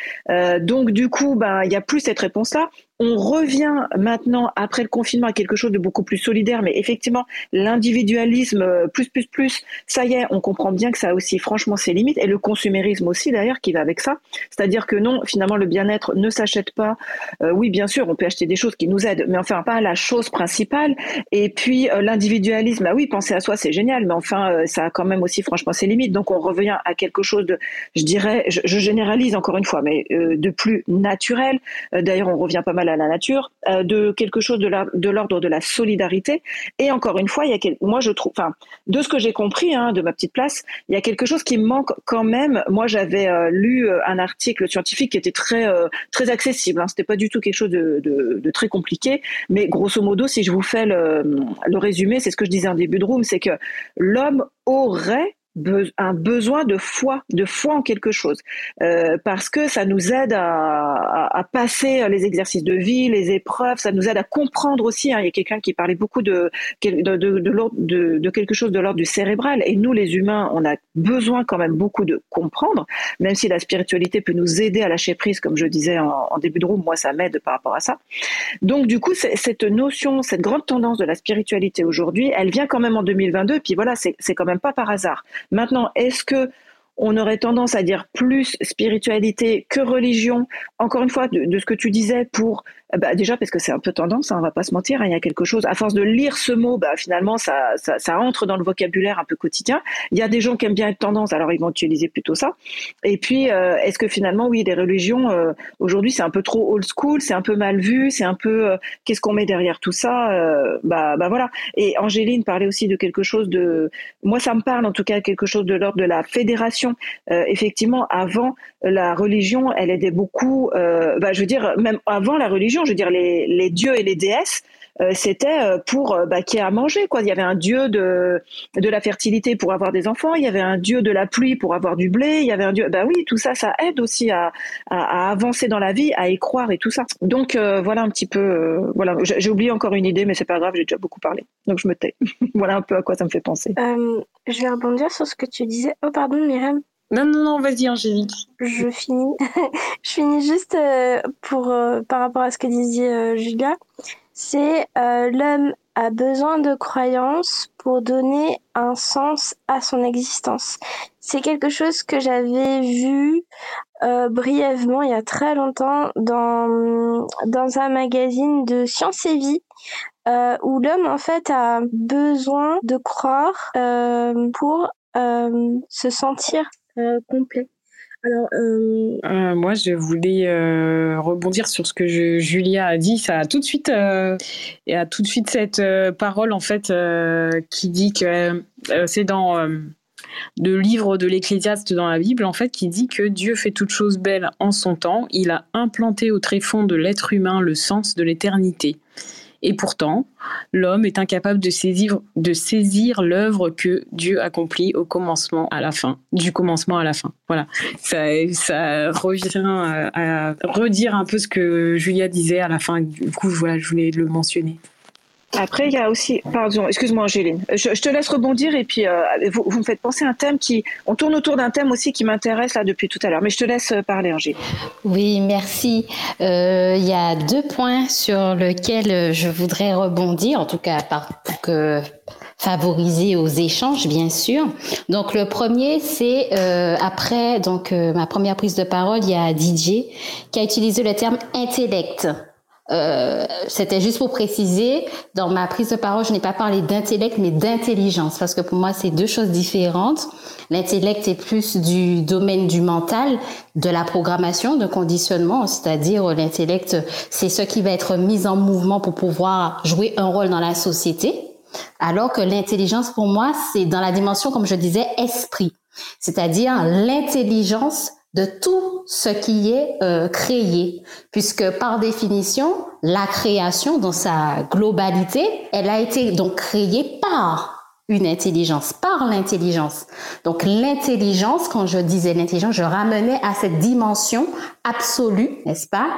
Donc du coup, ben, il n'y a plus cette réponse-là. On revient maintenant, après le confinement, à quelque chose de beaucoup plus solidaire, mais effectivement, l'individualisme euh, plus, plus, plus, ça y est, on comprend bien que ça a aussi franchement ses limites, et le consumérisme aussi d'ailleurs qui va avec ça. C'est-à-dire que non, finalement, le bien-être ne s'achète pas. Euh, oui, bien sûr, on peut acheter des choses qui nous aident, mais enfin pas la chose principale. Et puis euh, l'individualisme, bah oui, penser à soi, c'est génial, mais enfin, ça a quand même aussi franchement ses limites. Donc on revient à quelque chose de, je dirais, je, je généralise encore une fois, mais de plus naturel. d'ailleurs, on revient pas mal à la nature, euh, de quelque chose de l'ordre de, la solidarité. Et encore une fois, il y a moi je trouve, enfin, de ce que j'ai compris hein, de ma petite place, il y a quelque chose qui manque quand même. Moi, j'avais euh, lu euh, un article scientifique qui était très très accessible. Hein, C'était pas du tout quelque chose de, très compliqué, mais grosso modo, si je vous fais le, le résumé, c'est ce que je disais en début de room, c'est que l'homme aurait un besoin de foi, de foi en quelque chose, euh, parce que ça nous aide à, passer les exercices de vie, les épreuves, ça nous aide à comprendre aussi. Hein, il y a quelqu'un qui parlait beaucoup de quelque chose de l'ordre du cérébral, et nous les humains, on a besoin quand même beaucoup de comprendre, même si la spiritualité peut nous aider à lâcher prise, comme je disais en, début de roue, moi ça m'aide par rapport à ça. Donc du coup, cette notion, cette grande tendance de la spiritualité aujourd'hui, elle vient quand même en 2022, et puis voilà, c'est quand même pas par hasard. Maintenant, est-ce que on aurait tendance à dire plus spiritualité que religion? Encore une fois, de, ce que tu disais, pour bah déjà parce que c'est un peu tendance, hein, on va pas se mentir, hein, il y a quelque chose. À force de lire ce mot, bah finalement ça, ça, ça, entre dans le vocabulaire un peu quotidien. Il y a des gens qui aiment bien être tendance, alors ils vont utiliser plutôt ça. Et puis, euh, est-ce que finalement, oui, les religions euh, aujourd'hui c'est un peu trop old school, c'est un peu mal vu, c'est un peu euh, qu'est-ce qu'on met derrière tout ça Bah, bah voilà. Et Angéline parlait aussi de quelque chose de, moi ça me parle en tout cas quelque chose de l'ordre de la fédération euh, effectivement, avant la religion, elle aidait beaucoup. Euh, bah, je veux dire, même avant la religion, je veux dire les, dieux et les déesses. Euh, c'était pour bah, qui a à manger quoi. Il y avait un dieu de de la fertilité pour avoir des enfants, il y avait un dieu de la pluie pour avoir du blé, il y avait un dieu. Bah oui, tout ça, ça aide aussi à, à, avancer dans la vie, à y croire et tout ça. Donc voilà un petit peu. voilà, j'ai oublié encore une idée, mais c'est pas grave, j'ai déjà beaucoup parlé, donc je me tais. voilà un peu à quoi ça me fait penser. je vais rebondir sur ce que tu disais. Oh pardon, Myriam. Non, non, non, vas-y, Angélique. Je finis. je finis juste euh, pour, euh, par rapport à ce que disait euh, Julia. C'est l'homme a besoin de croyances pour donner un sens à son existence. C'est quelque chose que j'avais vu brièvement il y a très longtemps dans, dans un magazine de Science et Vie. où l'homme en fait a besoin de croire pour se sentir euh, complet. Alors, euh, euh, moi, je voulais rebondir sur ce que Julia a dit. Ça a tout de suite, et a tout de suite cette parole en fait qui dit que c'est dans le livre de l'Ecclésiaste dans la Bible en fait qui dit que Dieu fait toutes choses belles en son temps. Il a implanté au tréfonds de l'être humain le sens de l'éternité. Et pourtant, l'homme est incapable de saisir, de saisir l'œuvre que Dieu accomplit au commencement à la fin, du commencement à la fin. Voilà, ça, ça revient à redire un peu ce que Julia disait à la fin. Du coup, voilà, je voulais le mentionner. Après, il y a aussi, pardon, excuse-moi Angéline, je, te laisse rebondir et puis euh, vous, vous, me faites penser à un thème qui, on tourne autour d'un thème aussi qui m'intéresse là depuis tout à l'heure, mais je te laisse euh, parler Angéline. Oui, merci. Euh, il y a deux points sur lesquels je voudrais rebondir, en tout cas pour que favoriser aux échanges, bien sûr. Donc le premier, c'est euh, après donc ma première prise de parole, il y a DJ qui a utilisé le terme intellect. Euh, c'était juste pour préciser, dans ma prise de parole, je n'ai pas parlé d'intellect, mais d'intelligence, parce que pour moi, c'est deux choses différentes. L'intellect est plus du domaine du mental, de la programmation, de conditionnement, c'est-à-dire l'intellect, c'est ce qui va être mis en mouvement pour pouvoir jouer un rôle dans la société, alors que l'intelligence, pour moi, c'est dans la dimension, comme je disais, esprit, c'est-à-dire l'intelligence de tout ce qui est euh, créé, puisque par définition, la création dans sa globalité, elle a été donc créée par une intelligence, par l'intelligence. Donc l'intelligence, quand je disais l'intelligence, je ramenais à cette dimension absolue, n'est-ce pas,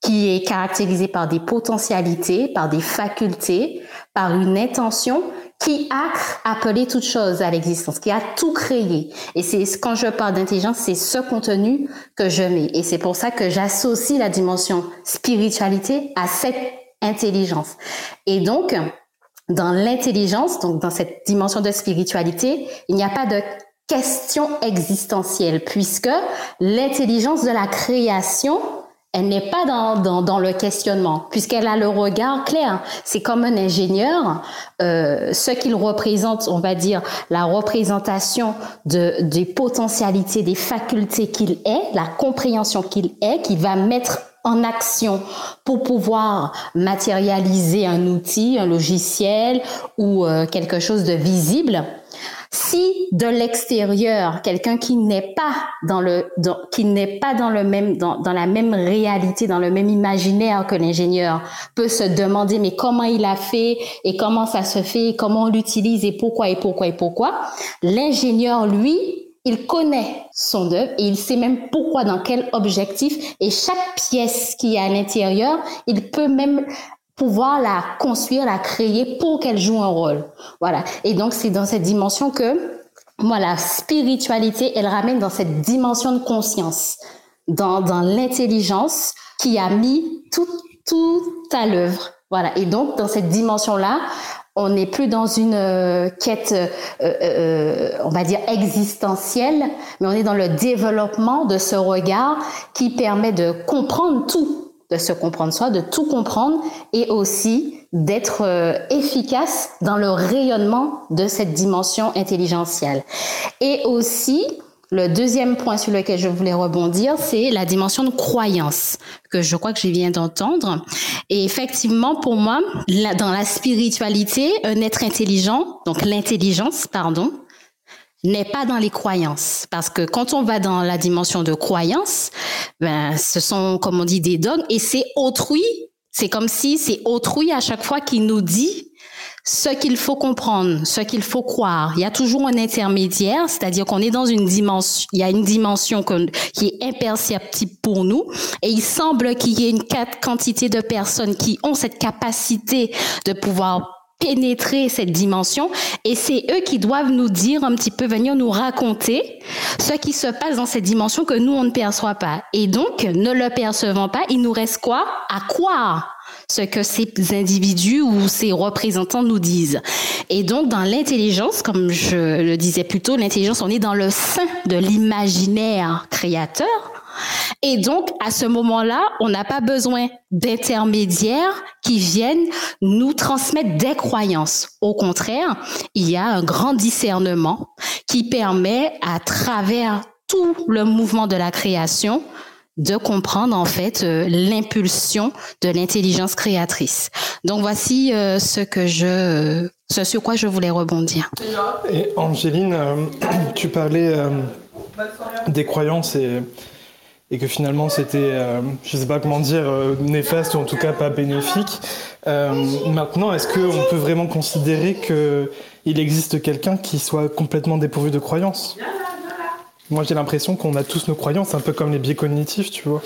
qui est caractérisée par des potentialités, par des facultés, par une intention qui a appelé toute chose à l'existence, qui a tout créé. Et c'est quand je parle d'intelligence, c'est ce contenu que je mets. Et c'est pour ça que j'associe la dimension spiritualité à cette intelligence. Et donc, dans l'intelligence, donc dans cette dimension de spiritualité, il n'y a pas de question existentielle, puisque l'intelligence de la création elle n'est pas dans, dans, le questionnement, puisqu'elle a le regard clair. C'est comme un ingénieur, euh, ce qu'il représente, on va dire, la représentation de, des potentialités, des facultés qu'il est, la compréhension qu'il est, qui va mettre en action pour pouvoir matérialiser un outil, un logiciel ou euh, quelque chose de visible. Si de l'extérieur, quelqu'un qui n'est pas dans le, qui n'est pas dans le même, dans, dans la même réalité, dans le même imaginaire que l'ingénieur, peut se demander mais comment il a fait et comment ça se fait, comment on l'utilise et pourquoi et pourquoi et pourquoi. L'ingénieur, lui, il connaît son œuvre et il sait même pourquoi, dans quel objectif et chaque pièce qui est à l'intérieur, il peut même pouvoir la construire, la créer pour qu'elle joue un rôle. Voilà. Et donc, c'est dans cette dimension que, moi, la spiritualité, elle ramène dans cette dimension de conscience, dans, dans l'intelligence qui a mis tout, tout à l'œuvre. Voilà. Et donc, dans cette dimension-là, on n'est plus dans une euh, quête, euh, euh, on va dire, existentielle, mais on est dans le développement de ce regard qui permet de comprendre tout de se comprendre soi, de tout comprendre et aussi d'être euh, efficace dans le rayonnement de cette dimension intelligentielle. Et aussi, le deuxième point sur lequel je voulais rebondir, c'est la dimension de croyance que je crois que je viens d'entendre. Et effectivement, pour moi, dans la spiritualité, un être intelligent, donc l'intelligence, pardon, n'est pas dans les croyances. Parce que quand on va dans la dimension de croyance, ben, ce sont, comme on dit, des dogmes et c'est autrui. C'est comme si c'est autrui à chaque fois qui nous dit ce qu'il faut comprendre, ce qu'il faut croire. Il y a toujours un intermédiaire, c'est-à-dire qu'on est dans une dimension, il y a une dimension qui est imperceptible pour nous, et il semble qu'il y ait une quantité de personnes qui ont cette capacité de pouvoir pénétrer cette dimension et c'est eux qui doivent nous dire un petit peu, venir nous raconter ce qui se passe dans cette dimension que nous, on ne perçoit pas. Et donc, ne le percevant pas, il nous reste quoi? À croire ce que ces individus ou ces représentants nous disent. Et donc, dans l'intelligence, comme je le disais plus tôt, l'intelligence, on est dans le sein de l'imaginaire créateur. Et donc, à ce moment-là, on n'a pas besoin d'intermédiaires qui viennent nous transmettre des croyances. Au contraire, il y a un grand discernement qui permet, à travers tout le mouvement de la création, de comprendre en fait euh, l'impulsion de l'intelligence créatrice. Donc voici euh, ce que je, ce sur quoi je voulais rebondir. Et Angéline, euh, tu parlais des croyances et et que finalement c'était, euh, je sais pas comment dire, euh, néfaste ou en tout cas pas bénéfique. Euh, maintenant, est-ce qu'on peut vraiment considérer qu'il existe quelqu'un qui soit complètement dépourvu de croyances? Moi j'ai l'impression qu'on a tous nos croyances, un peu comme les biais cognitifs, tu vois.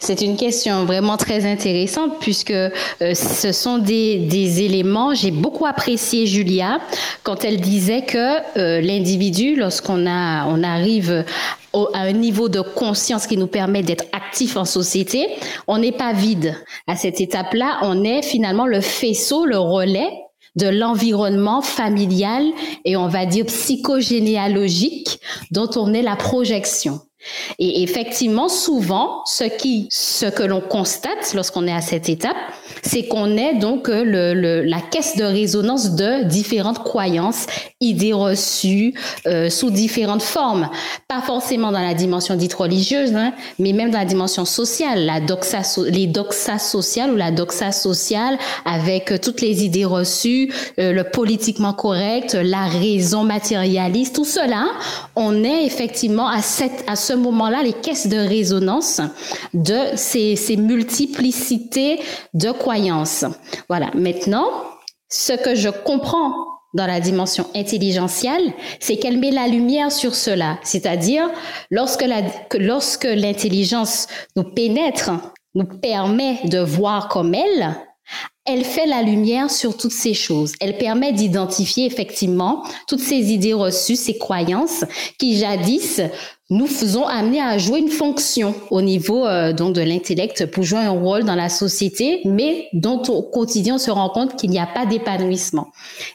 C'est une question vraiment très intéressante puisque euh, ce sont des, éléments. J'ai beaucoup apprécié Julia quand elle disait que l'individu, lorsqu'on a, on arrive à un niveau de conscience qui nous permet d'être actif en société, on n'est pas vide. À cette étape-là, on est finalement le faisceau, le relais de l'environnement familial et on va dire psychogénéalogique dont on est la projection. Et effectivement, souvent, ce que l'on constate lorsqu'on est à cette étape, c'est qu'on est donc euh, la caisse de résonance de différentes croyances, idées reçues euh, sous différentes formes. Pas forcément dans la dimension dite religieuse, hein, mais même dans la dimension sociale, la doxa, les doxas sociales ou la doxa sociale avec euh, toutes les idées reçues, le politiquement correct, la raison matérialiste, tout cela, on est effectivement à, cette, à ce moment-là les caisses de résonance de ces, ces multiplicités de croyances. Voilà. Maintenant, ce que je comprends dans la dimension intelligentielle, c'est qu'elle met la lumière sur cela. C'est-à-dire, lorsque lorsque l'intelligence nous pénètre, nous permet de voir comme elle, elle fait la lumière sur toutes ces choses. Elle permet d'identifier effectivement toutes ces idées reçues, ces croyances qui jadis nous faisons amener à jouer une fonction au niveau euh, donc de l'intellect pour jouer un rôle dans la société, mais dont au quotidien on se rend compte qu'il n'y a pas d'épanouissement.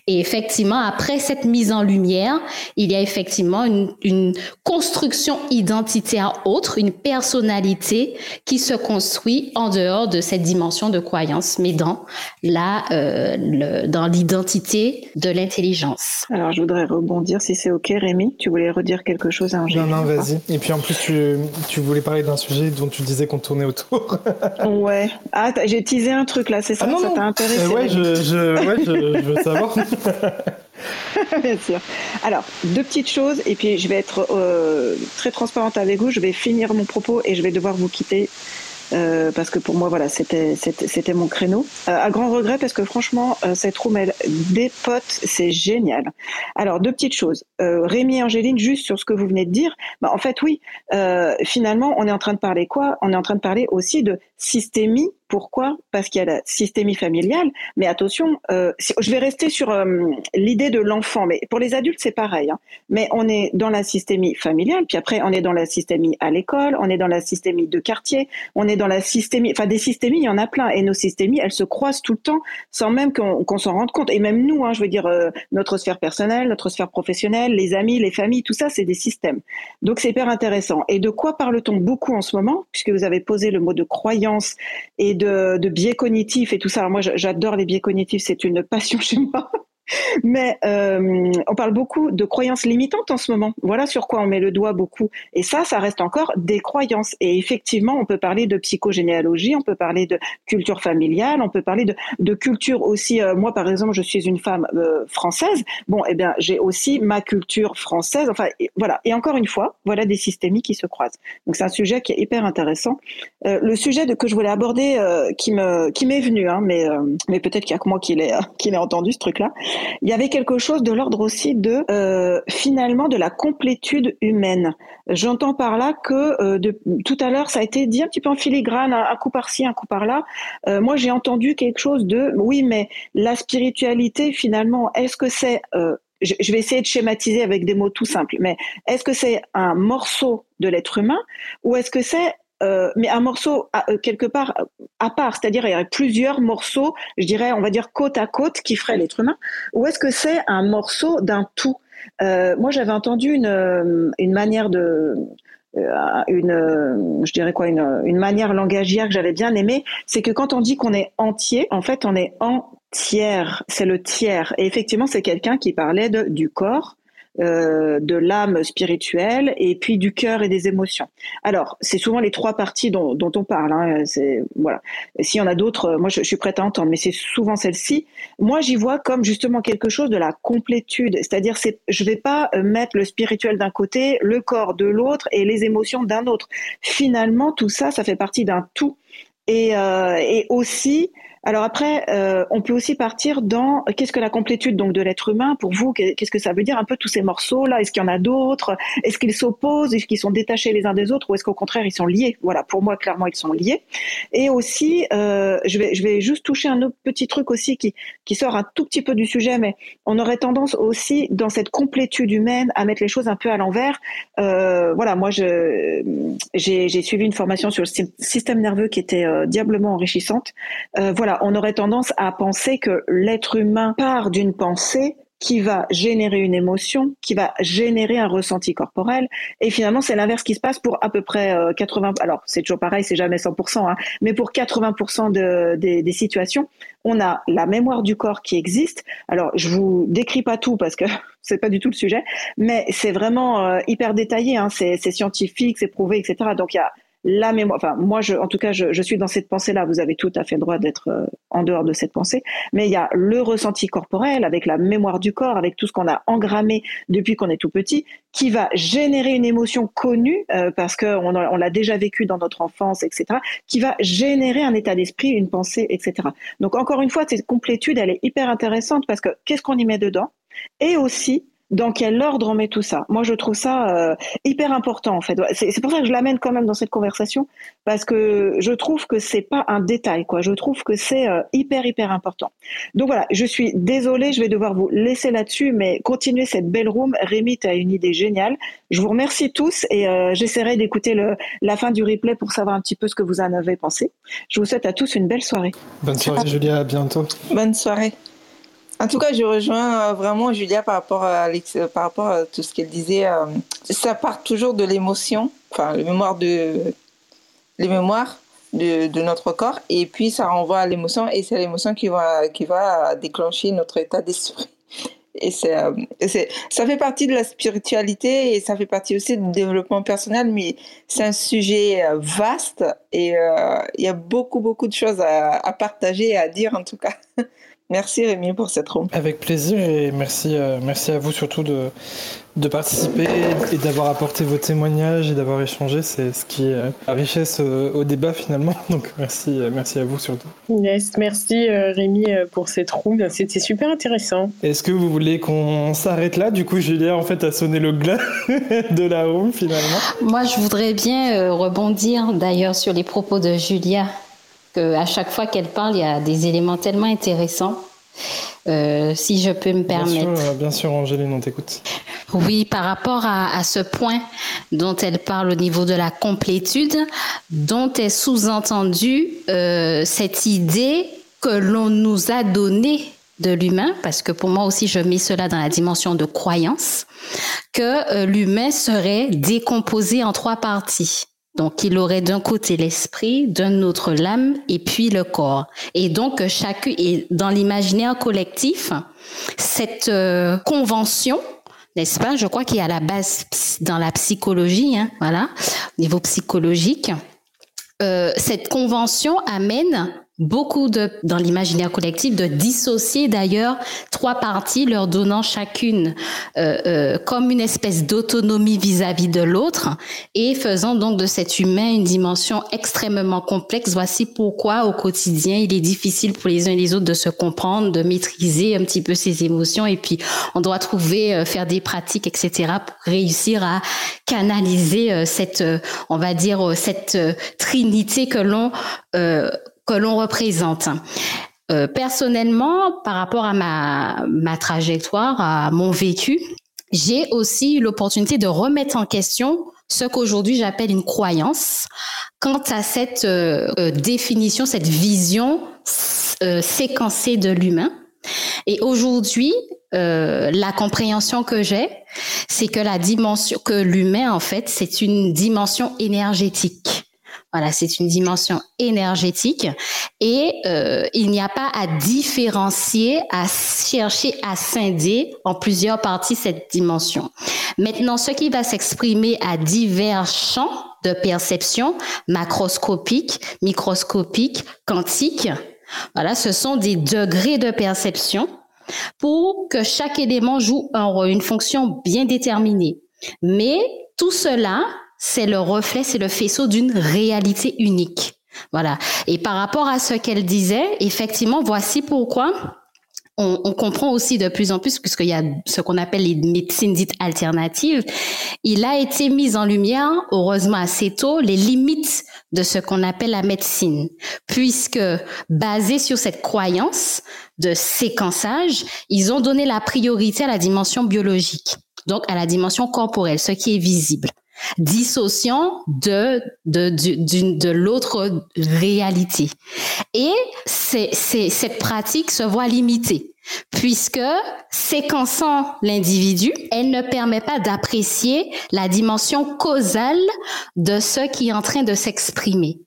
Et effectivement, après cette mise en lumière, il y a effectivement une, une construction identitaire autre, une personnalité qui se construit en dehors de cette dimension de croyance, mais dans la euh, le, dans l'identité de l'intelligence. Alors, je voudrais rebondir si c'est ok, Rémi. Tu voulais redire quelque chose à Angélique Non, non, vas-y. Et puis en plus, tu, tu voulais parler d'un sujet dont tu disais qu'on tournait autour. ouais. Ah, j'ai teasé un truc là, c'est ça ah, Ça t'a intéressé euh, Ouais, je, je, ouais je, je veux savoir. Bien sûr. Alors, deux petites choses, et puis je vais être euh, très transparente avec vous. Je vais finir mon propos et je vais devoir vous quitter euh, parce que pour moi, voilà, c'était c'était mon créneau. Euh, à grand regret, parce que franchement, euh, cette room des potes, c'est génial. Alors, deux petites choses. Euh, Rémi et Angéline, juste sur ce que vous venez de dire, bah, en fait, oui, finalement, on est en train de parler quoi? On est en train de parler aussi de systémie pourquoi? Parce qu'il y a la systémie familiale. Mais attention, euh, je vais rester sur euh, l'idée de l'enfant. Mais pour les adultes, c'est pareil. Hein. Mais on est dans la systémie familiale, puis après, on est dans la systémie à l'école, on est dans la systémie de quartier, on est dans la systémie. Enfin, des systémies, il y en a plein. Et nos systémies, elles se croisent tout le temps sans même qu'on s'en rende compte. Et même nous, hein, je veux dire, euh, notre sphère personnelle, notre sphère professionnelle, les amis, les familles, tout ça, c'est des systèmes. Donc, c'est hyper intéressant. Et de quoi parle-t-on beaucoup en ce moment? Puisque vous avez posé le mot de croyance et de, biais cognitifs et tout ça. Moi, j'adore les biais cognitifs, c'est une passion chez moi. Mais euh, on parle beaucoup de croyances limitantes en ce moment. Voilà sur quoi on met le doigt beaucoup. Et ça, ça reste encore des croyances. Et effectivement, on peut parler de psychogénéalogie, on peut parler de culture familiale, on peut parler de, culture aussi. Euh, moi, par exemple, je suis une femme euh, française. Bon, eh bien, j'ai aussi ma culture française. Enfin, voilà. Et encore une fois, voilà des systémies qui se croisent. Donc, c'est un sujet qui est hyper intéressant. Euh, le sujet de, que je voulais aborder, qui qui m'est venu, hein, mais mais peut-être qu'il y a que moi qui l'ai qui l'ai entendu ce truc-là il y avait quelque chose de l'ordre aussi de euh, finalement de la complétude humaine. J'entends par là que euh, de, tout à l'heure ça a été dit un petit peu en filigrane, un, coup par-ci, un coup par-là. Euh, moi j'ai entendu quelque chose de oui, mais la spiritualité finalement, est-ce que c'est je vais essayer de schématiser avec des mots tout simples, mais est-ce que c'est un morceau de l'être humain ou est-ce que c'est euh, mais un morceau euh, quelque part euh, à part, c'est-à-dire il y aurait plusieurs morceaux, je dirais, on va dire côte à côte, qui feraient l'être humain, ou est-ce que c'est un morceau d'un tout? Moi, j'avais entendu une, une manière de une, je dirais quoi, une, une manière langagière que j'avais bien aimée, c'est que quand on dit qu'on est entier, en fait, on est en tiers, c'est le tiers. Et effectivement, c'est quelqu'un qui parlait de, du corps, euh, de l'âme spirituelle et puis du cœur et des émotions. Alors, c'est souvent les trois parties dont, on parle. Hein, c'est voilà. S'il y en a d'autres, moi je, suis prête à entendre, mais c'est souvent celle-ci. Moi, j'y vois comme justement quelque chose de la complétude, c'est-à-dire c'est, je vais pas euh, mettre le spirituel d'un côté, le corps de l'autre et les émotions d'un autre. Finalement, tout ça, ça fait partie d'un tout. Euh, et aussi, alors après, euh, on peut aussi partir dans qu'est-ce que la complétude donc de l'être humain pour vous Qu'est-ce que ça veut dire un peu tous ces morceaux là Est-ce qu'il y en a d'autres? Est-ce qu'ils s'opposent? Est-ce qu'ils sont détachés les uns des autres? Ou est-ce qu'au contraire ils sont liés? Voilà, pour moi clairement ils sont liés. Et aussi, euh, je vais je vais juste toucher un autre petit truc aussi qui qui sort un tout petit peu du sujet, mais on aurait tendance aussi dans cette complétude humaine à mettre les choses un peu à l'envers. Euh, voilà, moi j'ai suivi une formation sur le système nerveux qui était diablement enrichissante. voilà on aurait tendance à penser que l'être humain part d'une pensée qui va générer une émotion, qui va générer un ressenti corporel. Et finalement, c'est l'inverse qui se passe pour à peu près 80. Euh, alors, c'est toujours pareil, c'est jamais 100%, hein, mais pour 80% des, situations, on a la mémoire du corps qui existe. Alors, je vous décris pas tout parce que c'est pas du tout le sujet, mais c'est vraiment euh, hyper détaillé. Hein, c'est scientifique, c'est prouvé, etc. Donc, il y a la mémoire. Enfin, moi, je, en tout cas, je, suis dans cette pensée-là. Vous avez tout à fait droit d'être euh, en dehors de cette pensée. Mais il y a le ressenti corporel avec la mémoire du corps, avec tout ce qu'on a engrammé depuis qu'on est tout petit, qui va générer une émotion connue euh, parce qu'on on, l'a déjà vécu dans notre enfance, etc. Qui va générer un état d'esprit, une pensée, etc. Donc encore une fois, cette complétude, elle est hyper intéressante parce que qu'est-ce qu'on y met dedans? Et aussi dans quel ordre on met tout ça. Moi, je trouve ça euh, hyper important en fait. C'est pour ça que je l'amène quand même dans cette conversation parce que je trouve que c'est pas un détail quoi. Je trouve que c'est euh, hyper hyper important. Donc voilà, je suis désolée, je vais devoir vous laisser là-dessus, mais continuez cette belle room. Rémi, tu as une idée géniale. Je vous remercie tous et euh, j'essaierai d'écouter la fin du replay pour savoir un petit peu ce que vous en avez pensé. Je vous souhaite à tous une belle soirée. Bonne soirée Julia, à bientôt. Bonne soirée. En tout cas, je rejoins euh, vraiment Julia par rapport à, euh, par rapport à tout ce qu'elle disait. Euh, ça part toujours de l'émotion, enfin, les mémoires de, les mémoires de, de, notre corps, et puis ça renvoie à l'émotion, et c'est l'émotion qui va, qui va déclencher notre état d'esprit. Et c'est, ça fait partie de la spiritualité et ça fait partie aussi du développement personnel, mais c'est un sujet vaste et il y a beaucoup, beaucoup de choses à, à partager et à dire en tout cas. Merci Rémi pour cette room. Avec plaisir et merci, euh, merci à vous surtout de, de participer et d'avoir apporté vos témoignages et d'avoir échangé. C'est ce qui est la richesse euh, au débat finalement. Donc merci, euh, merci à vous surtout. Yes, merci Rémi pour cette room. C'était super intéressant. Est-ce que vous voulez qu'on s'arrête là? Du coup, Julia en fait a sonné le glas de la room finalement. Moi, je voudrais bien rebondir d'ailleurs sur les propos de Julia à chaque fois qu'elle parle, il y a des éléments tellement intéressants. Euh, si je peux me permettre. Bien sûr, bien sûr Angéline, on t'écoute. Oui, par rapport à, ce point dont elle parle au niveau de la complétude, dont est sous-entendue euh, cette idée que l'on nous a donnée de l'humain, parce que pour moi aussi je mets cela dans la dimension de croyance, que euh, l'humain serait décomposé en trois parties. Donc, il aurait d'un côté l'esprit, d'un autre l'âme et puis le corps. Et donc, chacun, et dans l'imaginaire collectif, cette euh, convention, n'est-ce pas? Je crois qu'il y a la base dans la psychologie, hein, voilà, au niveau psychologique. Euh, cette convention amène beaucoup de, dans l'imaginaire collectif, de dissocier d'ailleurs trois parties, leur donnant chacune euh, euh, comme une espèce d'autonomie vis-à-vis de l'autre, et faisant donc de cet humain une dimension extrêmement complexe. Voici pourquoi au quotidien il est difficile pour les uns et les autres de se comprendre, de maîtriser un petit peu ses émotions, et puis on doit trouver, euh, faire des pratiques, etc., pour réussir à canaliser euh, cette, euh, on va dire, cette trinité que l'on que l'on représente. Euh, personnellement, par rapport à ma, ma trajectoire, à mon vécu, j'ai aussi eu l'opportunité de remettre en question ce qu'aujourd'hui j'appelle une croyance quant à cette euh, euh, définition, cette vision séquencée de l'humain. Et aujourd'hui, la compréhension que j'ai, c'est que la dimension, que l'humain en fait, c'est une dimension énergétique. Voilà, c'est une dimension énergétique et euh, il n'y a pas à différencier, à chercher à scinder en plusieurs parties cette dimension. Maintenant, ce qui va s'exprimer à divers champs de perception, macroscopique, microscopique, quantique, voilà, ce sont des degrés de perception pour que chaque élément joue un une fonction bien déterminée. Mais tout cela c'est le reflet, c'est le faisceau d'une réalité unique. Voilà. Et par rapport à ce qu'elle disait, effectivement, voici pourquoi on, comprend aussi de plus en plus, puisqu'il y a ce qu'on appelle les médecines dites alternatives, il a été mis en lumière, heureusement assez tôt, les limites de ce qu'on appelle la médecine, puisque basé sur cette croyance de séquençage, ils ont donné la priorité à la dimension biologique, donc à la dimension corporelle, ce qui est visible dissociant de, de, de l'autre réalité. Et c'est, cette pratique se voit limitée puisque séquençant l'individu, elle ne permet pas d'apprécier la dimension causale de ce qui est en train de s'exprimer.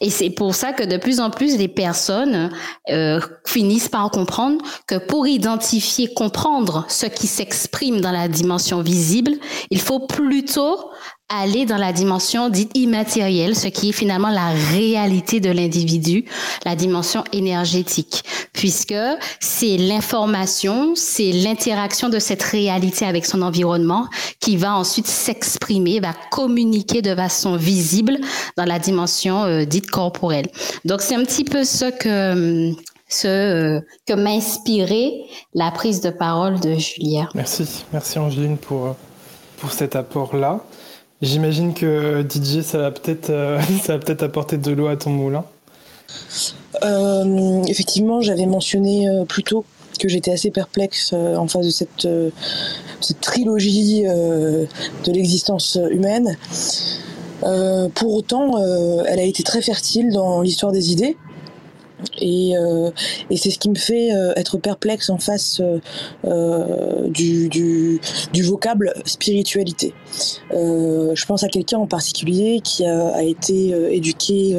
Et c'est pour ça que de plus en plus les personnes euh, finissent par comprendre que pour identifier, comprendre ce qui s'exprime dans la dimension visible, il faut plutôt aller dans la dimension dite immatérielle, ce qui est finalement la réalité de l'individu, la dimension énergétique, puisque c'est l'information, c'est l'interaction de cette réalité avec son environnement qui va ensuite s'exprimer, va communiquer de façon visible dans la dimension euh, dite corporelle. Donc c'est un petit peu ce que ce que m'a inspiré la prise de parole de Julia. Merci, merci Angeline pour, pour cet apport-là. J'imagine que DJ, ça va peut-être ça va peut-être apporter de l'eau à ton moulin. effectivement, j'avais mentionné plus tôt que j'étais assez perplexe en face de cette, cette trilogie de l'existence humaine. Euh, pour autant, euh, elle a été très fertile dans l'histoire des idées. Et, euh, et c'est ce qui me fait euh, être perplexe en face euh, du, du, du, vocable spiritualité. je pense à quelqu'un en particulier qui a, a été éduqué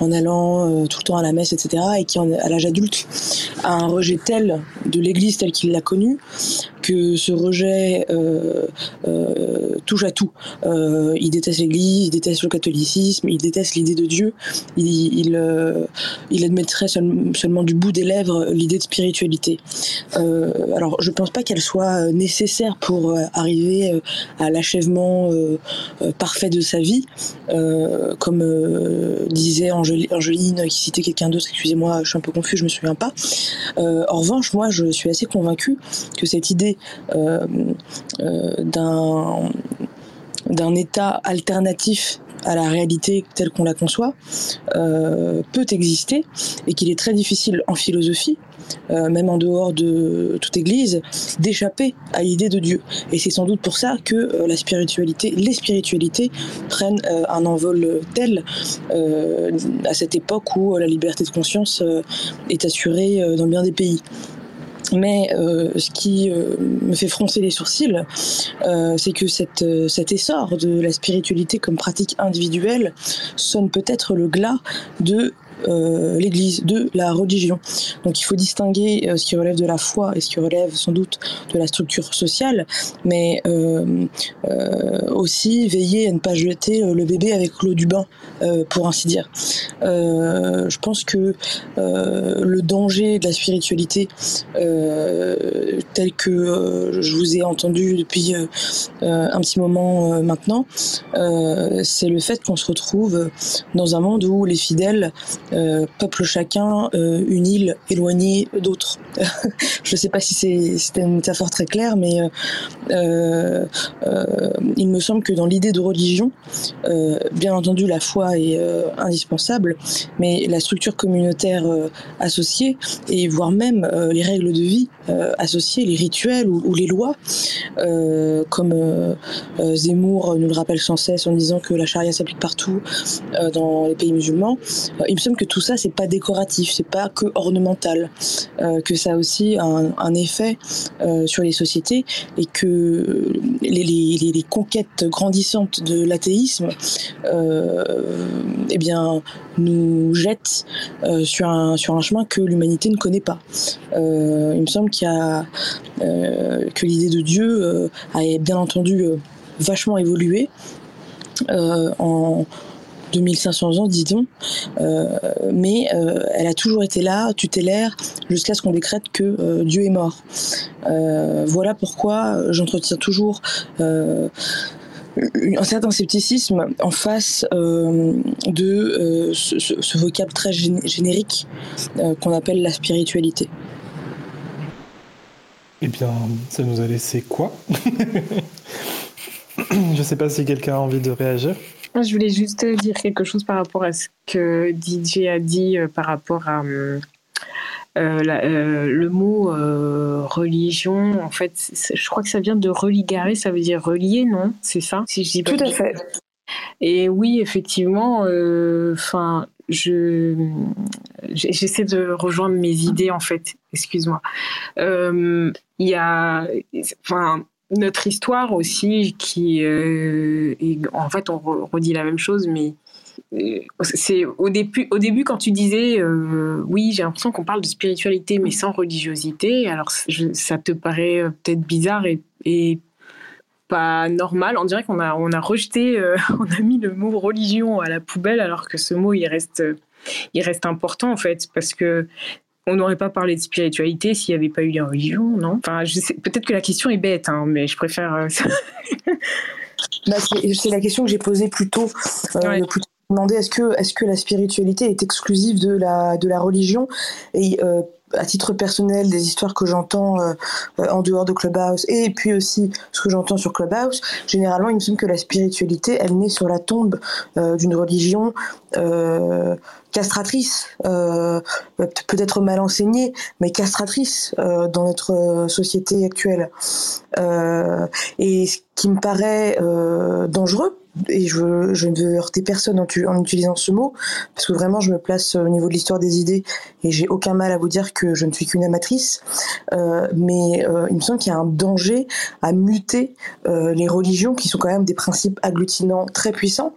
en allant tout le temps à la messe, etc., et qui, à l'âge adulte, a un rejet tel de l'Église telle qu'il l'a connue que ce rejet euh, euh, touche à tout. Euh, il déteste l'Église, il déteste le catholicisme, il déteste l'idée de Dieu. Il, il, il admettrait seulement du bout des lèvres l'idée de spiritualité. alors, je pense pas qu'elle soit nécessaire pour arriver à l'achèvement parfait de sa vie, comme disait Angeline, qui citait quelqu'un d'autre. Excusez-moi, je suis un peu confus, je me souviens pas. en revanche, moi, je suis assez convaincue que cette idée euh, euh, d'un d'un état alternatif à la réalité telle qu'on la conçoit euh, peut exister et qu'il est très difficile en philosophie, même en dehors de toute église, d'échapper à l'idée de Dieu. Et c'est sans doute pour ça que la spiritualité, les spiritualités prennent un envol tel à cette époque où la liberté de conscience est assurée dans bien des pays. Mais euh, ce qui euh, me fait froncer les sourcils, euh, c'est que cet essor de la spiritualité comme pratique individuelle sonne peut-être le glas de euh, l'Église, de la religion. Donc il faut distinguer euh, ce qui relève de la foi et ce qui relève sans doute de la structure sociale, mais euh, aussi veiller à ne pas jeter le bébé avec l'eau du bain, pour ainsi dire. je pense que le danger de la spiritualité, tel que je vous ai entendu depuis un petit moment maintenant, c'est le fait qu'on se retrouve dans un monde où les fidèles euh, peuple chacun euh, une île éloignée d'autres. je ne sais pas si c'était une métaphore très claire, mais euh, il me semble que dans l'idée de religion, bien entendu la foi est indispensable, mais la structure communautaire associée, et voire même les règles de vie associées, les rituels ou, les lois, comme Zemmour nous le rappelle sans cesse en disant que la charia s'applique partout dans les pays musulmans, il me semble que tout ça, c'est pas décoratif, c'est pas que ornemental, euh, que ça a aussi un, un effet euh, sur les sociétés et que les, conquêtes grandissantes de l'athéisme, euh, eh bien, nous jettent sur un sur un chemin que l'humanité ne connaît pas. Il me semble qu'il y a que l'idée de Dieu a bien entendu vachement évolué en 2500 ans, disons, euh, mais euh, elle a toujours été là, tutélaire, jusqu'à ce qu'on décrète que euh, Dieu est mort. voilà pourquoi j'entretiens toujours un certain scepticisme en face de ce, vocable très générique qu'on appelle la spiritualité. Eh bien, ça nous a laissé quoi? Je ne sais pas si quelqu'un a envie de réagir. Je voulais juste dire quelque chose par rapport à ce que DJ a dit euh, par rapport à euh, euh, le mot religion. En fait, je crois que ça vient de religarer, ça veut dire relier, non? C'est ça Si je dis Tout à fait. Et oui, effectivement, enfin, je j'essaie de rejoindre mes idées en fait. Excuse-moi. Il y a, enfin notre histoire aussi, qui euh, en fait on redit la même chose, mais euh, c'est au début, au début quand tu disais euh, oui j'ai l'impression qu'on parle de spiritualité mais sans religiosité, alors ça te paraît peut-être bizarre et, et, pas normal. On dirait qu'on a, on a rejeté, on a mis le mot religion à la poubelle alors que ce mot il reste il reste important en fait parce que on n'aurait pas parlé de spiritualité s'il n'y avait pas eu la religion, non? Enfin, peut-être que la question est bête, hein, mais je préfère. Euh, bah, c'est la question que j'ai posée plus tôt, euh, est-ce que, est-ce que la spiritualité est exclusive de la, de la religion? Et à titre personnel des histoires que j'entends euh, en dehors de Clubhouse et puis aussi ce que j'entends sur Clubhouse, généralement il me semble que la spiritualité elle naît sur la tombe euh, d'une religion euh, castratrice, peut-être mal enseignée, mais castratrice dans notre société actuelle. et ce qui me paraît dangereux, et je, je, ne veux heurter personne en, en, utilisant ce mot, parce que vraiment je me place au niveau de l'histoire des idées et j'ai aucun mal à vous dire que je ne suis qu'une amatrice, euh, mais euh, il me semble qu'il y a un danger à muter euh, les religions, qui sont quand même des principes agglutinants très puissants,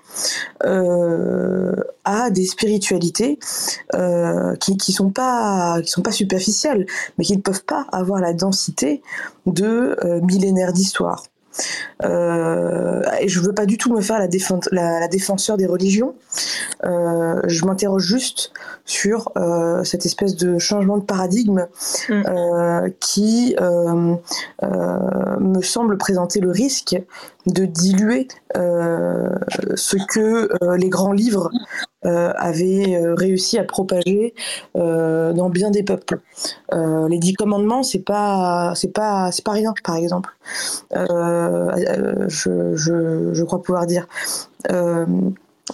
euh, à des spiritualités euh, qui qui sont sont pas superficielles, mais qui ne peuvent pas avoir la densité de millénaires d'histoire. Euh, et je veux pas du tout me faire la, la, la défenseur des religions. Euh, je m'interroge juste sur euh, cette espèce de changement de paradigme mm. qui me semble présenter le risque de diluer ce que les grands livres euh, avait euh, réussi à propager euh, dans bien des peuples. les dix commandements, c'est pas, c'est pas, c'est pas rien, par exemple. Je, crois pouvoir dire.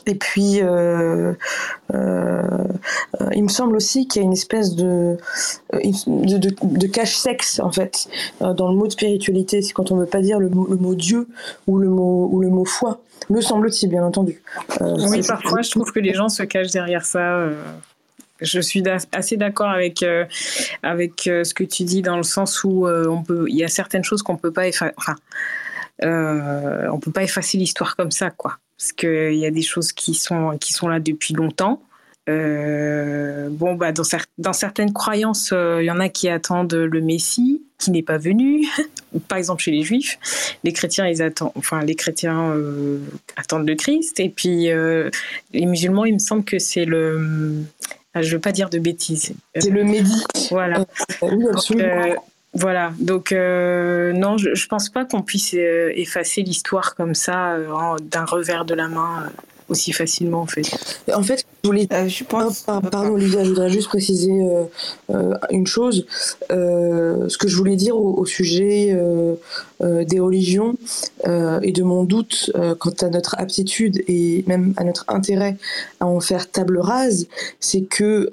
Et puis, euh, euh, il me semble aussi qu'il y a une espèce de, de, de, de cache-sexe, en fait, dans le mot de spiritualité. C'est quand on ne veut pas dire le mot, le mot Dieu ou le mot, ou le mot foi. Me semble-t-il, bien entendu. Euh, oui, parfois, je trouve que les gens se cachent derrière ça. Euh, je suis assez d'accord avec, euh, avec ce que tu dis dans le sens où on peut, il y a certaines choses qu'on peut pas effacer. Enfin, on peut pas effacer l'histoire comme ça, quoi. Parce qu'il y a des choses qui sont, qui sont là depuis longtemps. Euh, bon, bah, dans, dans, certaines croyances, il euh, y en a qui attendent le Messie, qui n'est pas venu. Par exemple, chez les Juifs, les chrétiens, ils attendent, enfin, les chrétiens euh, attendent le Christ, et puis les musulmans, il me semble que c'est le, ah, je veux pas dire de bêtises. C'est le Mehdi. Voilà. Donc, voilà, donc non, je, je pense pas qu'on puisse effacer l'histoire comme ça d'un revers de la main aussi facilement en fait. En fait, je voulais, euh, je pense, ah, pardon Olivia, je voudrais juste préciser euh, euh, une chose. ce que je voulais dire au, sujet des religions et de mon doute quant à notre aptitude et même à notre intérêt à en faire table rase, c'est que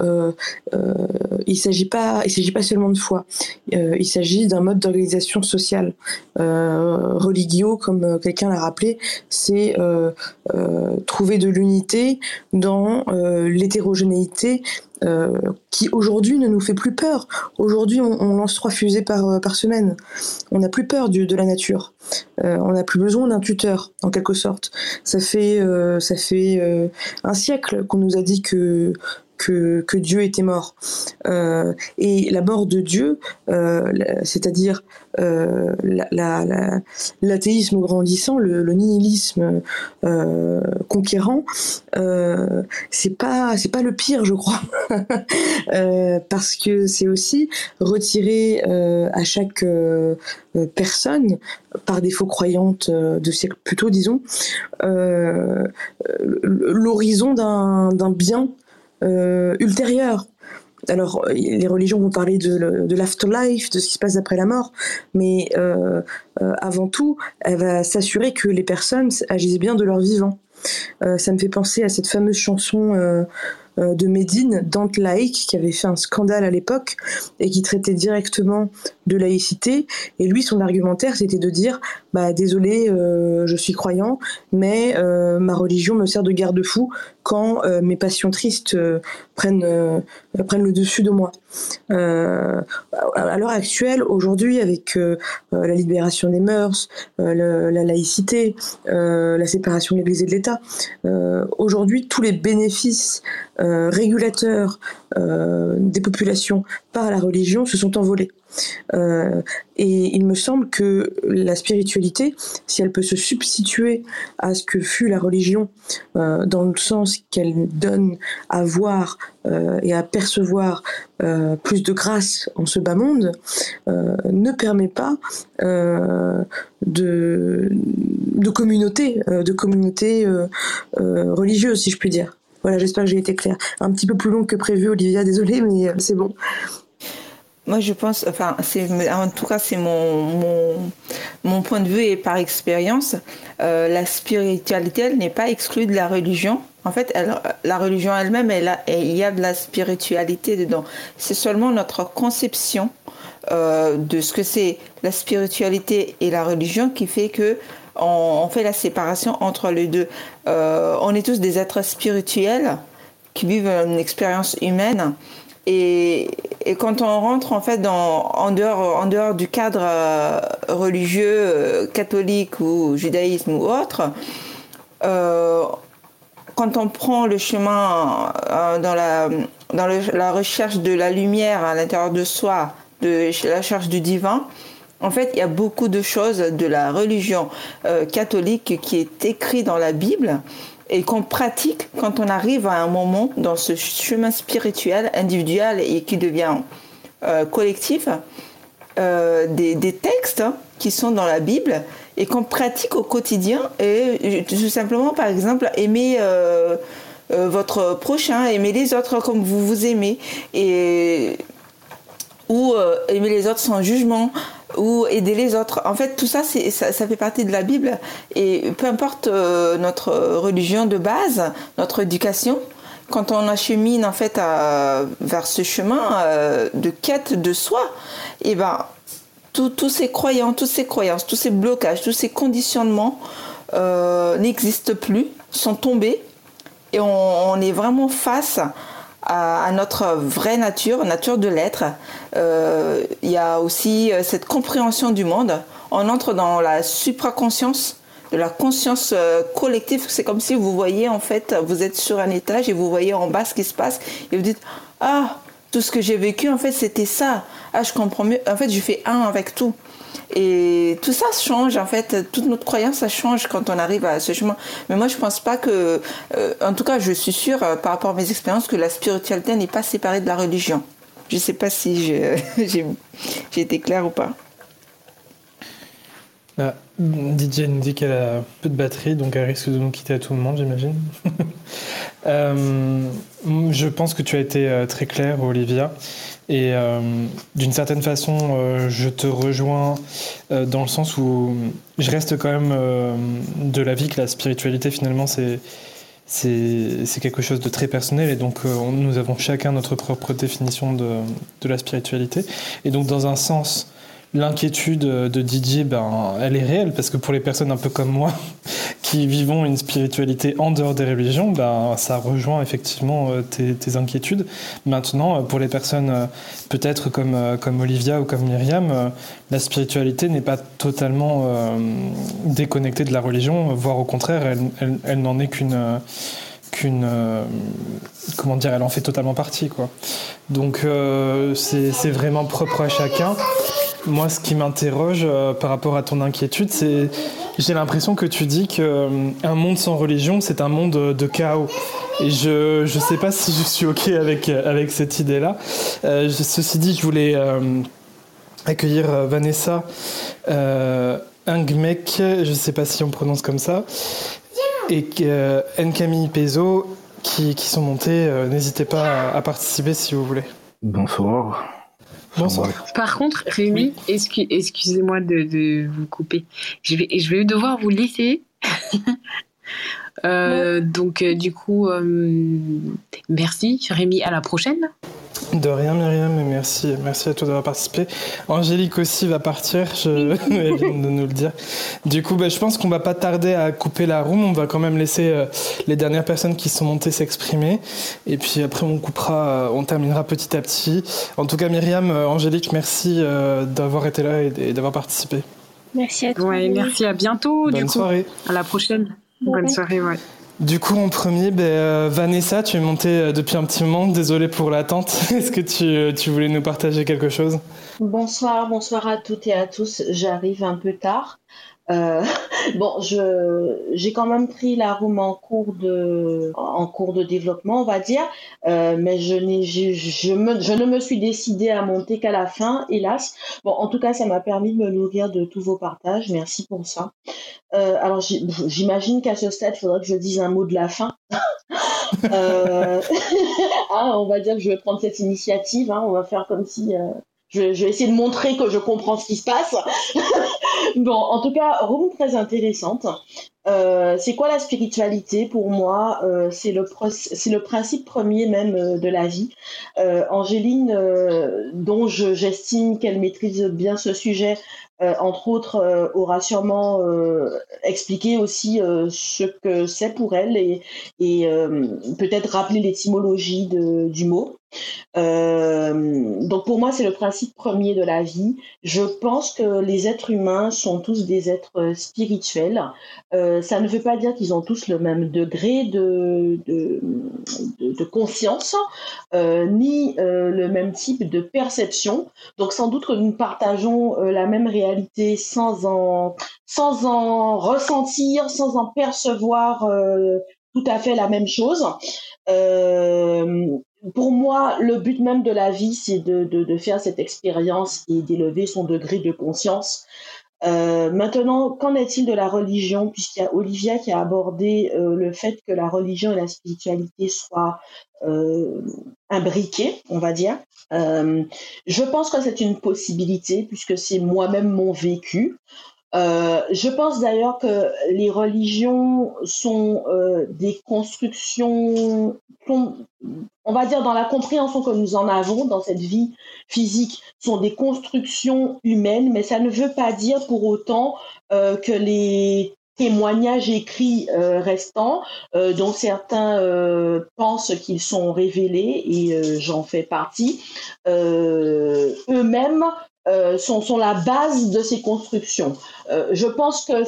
il s'agit pas, il s'agit pas seulement de foi. il s'agit d'un mode d'organisation sociale. religio, comme quelqu'un l'a rappelé, c'est trouver de l'unité dans euh, l'hétérogénéité euh, qui aujourd'hui ne nous fait plus peur. Aujourd'hui, on, lance trois fusées par, euh, par semaine. On n'a plus peur de la nature. on n'a plus besoin d'un tuteur, en quelque sorte. Ça fait, ça fait un siècle qu'on nous a dit que que, que, Dieu était mort. Euh, et la mort de Dieu, euh, c'est-à-dire euh, l'athéisme grandissant, le, le nihilisme euh, conquérant, euh, c'est pas c'est pas le pire, je crois, euh, parce que c'est aussi retirer à chaque personne, par défaut croyante de siècle plutôt, disons, l'horizon d'un bien euh, ultérieure. Alors, les religions vont parler de, l'afterlife, de ce qui se passe après la mort, mais euh, euh, avant tout, elle va s'assurer que les personnes agissent bien de leur vivant. ça me fait penser à cette fameuse chanson de Médine, Dante laïque, qui avait fait un scandale à l'époque et qui traitait directement de laïcité. Et lui, son argumentaire, c'était de dire bah, désolé, je suis croyant, mais ma religion me sert de garde-fou quand euh, mes passions tristes euh, prennent, euh, prennent le dessus de moi. à l'heure actuelle, aujourd'hui, avec la libération des mœurs, la laïcité, la séparation de l'Église et de l'État, aujourd'hui, tous les bénéfices régulateurs des populations par la religion se sont envolés. Euh, et il me semble que la spiritualité, si elle peut se substituer à ce que fut la religion, euh, dans le sens qu'elle donne à voir euh, et à percevoir plus de grâce en ce bas monde, ne permet pas de, communauté, de communauté religieuse, si je puis dire. Voilà, j'espère que j'ai été claire. Un petit peu plus long que prévu, Olivia, désolée, mais c'est bon. Moi, je pense, enfin, en tout cas, c'est mon, mon, mon, point de vue et par expérience, euh, la spiritualité, elle n'est pas exclue de la religion. En fait, la religion elle-même, elle il y a de la spiritualité dedans. C'est seulement notre conception euh, de ce que c'est la spiritualité et la religion qui fait que on fait la séparation entre les deux. Euh, on est tous des êtres spirituels qui vivent une expérience humaine et, quand on rentre en fait dans, en, dehors, en dehors du cadre euh, religieux euh, catholique ou judaïsme ou autre, euh, quand on prend le chemin dans, la, dans la recherche de la lumière à l'intérieur de soi, de la recherche du divin, en fait, il y a beaucoup de choses de la religion catholique qui est écrit dans la Bible et qu'on pratique quand on arrive à un moment dans ce chemin spirituel individuel et qui devient euh, collectif, euh, des, textes qui sont dans la Bible et qu'on pratique au quotidien et tout simplement par exemple aimer euh, votre prochain, aimer les autres comme vous vous aimez et ou aimer les autres sans jugement ou aider les autres. En fait, tout ça, ça, ça, fait partie de la Bible. Et peu importe euh, notre religion de base, notre éducation, quand on achemine en fait vers ce chemin euh, de quête de soi, et eh ben tous ces croyants, toutes ces croyances, tous ces blocages, tous ces conditionnements euh, n'existent plus, sont tombés, et on, on est vraiment face à, notre vraie nature, nature de l'être. Euh, il y a aussi euh, cette compréhension du monde. On entre dans la supraconscience de la conscience euh, collective. C'est comme si vous voyez, en fait, vous êtes sur un étage et vous voyez en bas ce qui se passe et vous dites Ah, tout ce que j'ai vécu, en fait, c'était ça. Ah, je comprends mieux. En fait, je fais un avec tout. Et tout ça change, en fait, toute notre croyance, ça change quand on arrive à ce chemin. Mais moi, je pense pas que, euh, en tout cas, je suis sûre, euh, par rapport à mes expériences, que la spiritualité n'est pas séparée de la religion. Je sais pas si j'ai été claire ou pas. Ah, DJ nous dit qu'elle a peu de batterie, donc elle risque de nous quitter à tout moment, j'imagine. Euh, je pense que tu as été très claire, Olivia. Et euh, d'une certaine façon, euh, je te rejoins euh, dans le sens où je reste quand même de l'avis que la spiritualité, finalement, c'est quelque chose de très personnel et donc nous avons chacun notre propre définition de, de, la spiritualité. Et donc dans un sens, l'inquiétude de Didier, ben, elle est réelle parce que pour les personnes un peu comme moi qui vivons une spiritualité en dehors des religions, ben, ça rejoint effectivement euh, tes, inquiétudes. Maintenant, euh, pour les personnes euh, peut-être comme, comme Olivia ou comme Myriam, la spiritualité n'est pas totalement déconnectée de la religion, voire au contraire, elle, elle, n'en est qu'une qu'une comment dire elle en fait totalement partie quoi donc c'est vraiment propre à chacun moi, ce qui m'interroge euh, par rapport à ton inquiétude, c'est j'ai l'impression que tu dis qu'un euh, monde sans religion, c'est un monde de chaos. Et je ne sais pas si je suis OK avec, avec cette idée-là. Euh, ceci dit, je voulais accueillir Vanessa Ingmek, je ne sais pas si on prononce comme ça, et Nkami Pezo qui, qui sont montés. N'hésitez pas à participer si vous voulez. Bonsoir. Par contre, Rémi, excusez-moi de, vous couper. Je vais, je vais devoir vous laisser. Euh, donc, euh, du coup, euh, merci, Rémi. À la prochaine. De rien, Myriam, et merci, merci à toi d'avoir participé. Angélique aussi va partir, je... elle vient de nous le dire. Du coup, bah, je pense qu'on va pas tarder à couper la room. On va quand même laisser euh, les dernières personnes qui sont montées s'exprimer. Et puis après, on coupera, euh, on terminera petit à petit. En tout cas, Myriam, euh, Angélique, merci d'avoir été là et, d'avoir participé. Merci à toi. merci, à bientôt. Bonne soirée. À la prochaine. Bonne soirée, ouais. Du coup, en premier, ben, Vanessa, tu es montée depuis un petit moment. Désolée pour l'attente. Est-ce que tu, tu, voulais nous partager quelque chose? Bonsoir, bonsoir à toutes et à tous. J'arrive un peu tard. Euh, bon, je j'ai quand même pris la room en cours de en cours de développement, on va dire, euh, mais je n'ai je, je, me, je ne me suis décidée à monter qu'à la fin, hélas. Bon, en tout cas, ça m'a permis de me nourrir de tous vos partages. Merci pour ça. Euh, alors, j'imagine qu'à ce stade, il faudrait que je dise un mot de la fin. euh, ah, on va dire que je vais prendre cette initiative. Hein, on va faire comme si euh, je, vais essayer de montrer que je comprends ce qui se passe. Bon, en tout cas, room très intéressante. Euh, c'est quoi la spiritualité pour moi euh, C'est le, principe premier même euh, de la vie. Angéline, dont j'estime qu'elle maîtrise bien ce sujet, entre autres, aura sûrement expliqué aussi ce que c'est pour elle et peut-être rappeler l'étymologie du mot. Euh, donc pour moi, c'est le principe premier de la vie. Je pense que les êtres humains sont tous des êtres spirituels. Euh, ça ne veut pas dire qu'ils ont tous le même degré de, de, conscience, euh, ni euh, le même type de perception. Donc sans doute que nous partageons euh, la même réalité sans en, sans en ressentir, sans en percevoir tout à fait la même chose. Euh, pour moi, le but même de la vie, c'est de, de, de, faire cette expérience et d'élever son degré de conscience. Euh, maintenant, qu'en est-il de la religion Puisqu'il y a Olivia qui a abordé euh, le fait que la religion et la spiritualité soient euh, imbriquées, on va dire. Je pense que c'est une possibilité puisque c'est moi-même mon vécu. Euh, je pense d'ailleurs que les religions sont euh, des constructions, on va dire dans la compréhension que nous en avons dans cette vie physique, sont des constructions humaines, mais ça ne veut pas dire pour autant euh, que les témoignages écrits restants, dont certains pensent qu'ils sont révélés, et j'en fais partie, eux-mêmes euh, sont, sont, la base de ces constructions. Euh, je pense que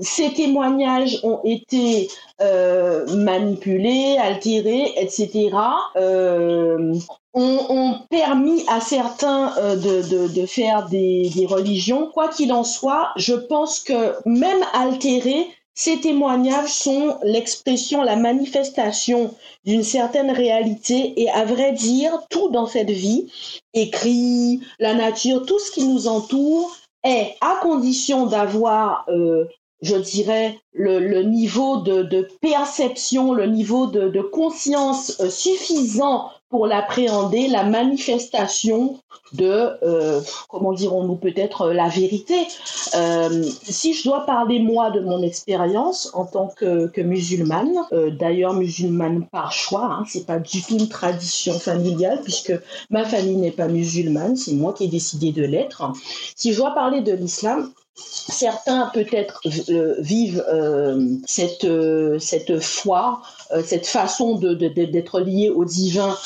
ces témoignages ont été euh, manipulés, altérés, etc. Euh, ont, ont, permis à certains euh, de, de, de, faire des, des religions. Quoi qu'il en soit, je pense que même altérés, ces témoignages sont l'expression, la manifestation d'une certaine réalité et à vrai dire, tout dans cette vie, écrit, la nature, tout ce qui nous entoure est à condition d'avoir, euh, je dirais, le, niveau de, perception, le niveau de, de conscience euh, suffisant pour l'appréhender, la manifestation de, euh, comment dirons-nous, peut-être la vérité. Euh, si je dois parler, moi, de mon expérience en tant que, musulmane, euh, d'ailleurs musulmane par choix, hein, c'est pas du tout une tradition familiale, puisque ma famille n'est pas musulmane, c'est moi qui ai décidé de l'être. Si je dois parler de l'islam, Certains peut-être euh, vivent euh, cette, euh, cette foi, cette façon d'être lié au divin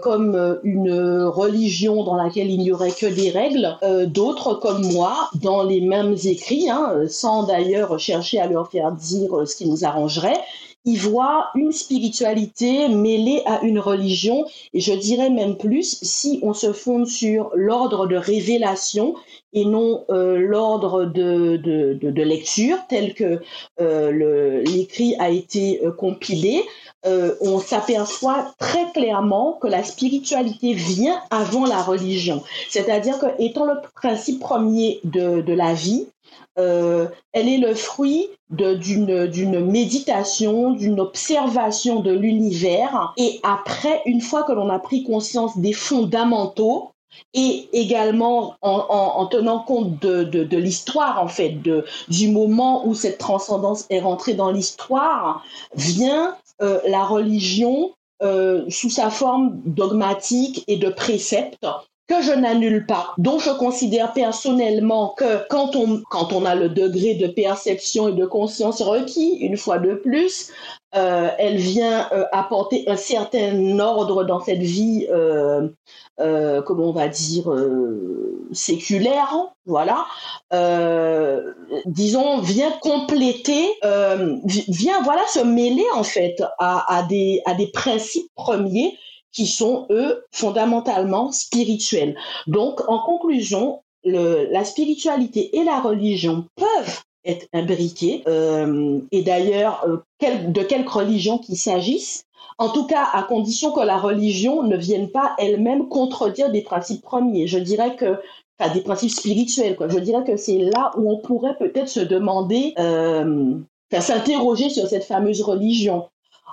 comme une religion dans laquelle il n'y aurait que des règles. D'autres, comme moi, dans les mêmes écrits, hein, sans d'ailleurs chercher à leur faire dire ce qui nous arrangerait, y voient une spiritualité mêlée à une religion, et je dirais même plus, si on se fonde sur l'ordre de révélation et non euh, l'ordre de, lecture tel que euh, l'écrit a été euh, compilé, euh, on s'aperçoit très clairement que la spiritualité vient avant la religion. C'est-à-dire que étant le principe premier de, de la vie, euh, elle est le fruit d'une méditation, d'une observation de l'univers. Et après, une fois que l'on a pris conscience des fondamentaux, et également en, en, en tenant compte de, de, de l'histoire, en fait, de, du moment où cette transcendance est rentrée dans l'histoire, vient euh, la religion euh, sous sa forme dogmatique et de préceptes que je n'annule pas, dont je considère personnellement que quand on, quand on a le degré de perception et de conscience requis, une fois de plus, euh, elle vient euh, apporter un certain ordre dans cette vie, euh, comment on va dire, séculaire, voilà. disons, vient compléter, vient voilà se mêler en fait à, des, à des principes premiers qui sont, eux, fondamentalement spirituels. Donc, en conclusion, la spiritualité et la religion peuvent être imbriquées. Euh, et d'ailleurs, euh, de quelque religion qu'il s'agisse, en tout cas à condition que la religion ne vienne pas elle-même contredire des principes premiers. Je dirais que enfin, des principes spirituels. Je dirais que c'est là où on pourrait peut-être se demander, euh, s'interroger sur cette fameuse religion.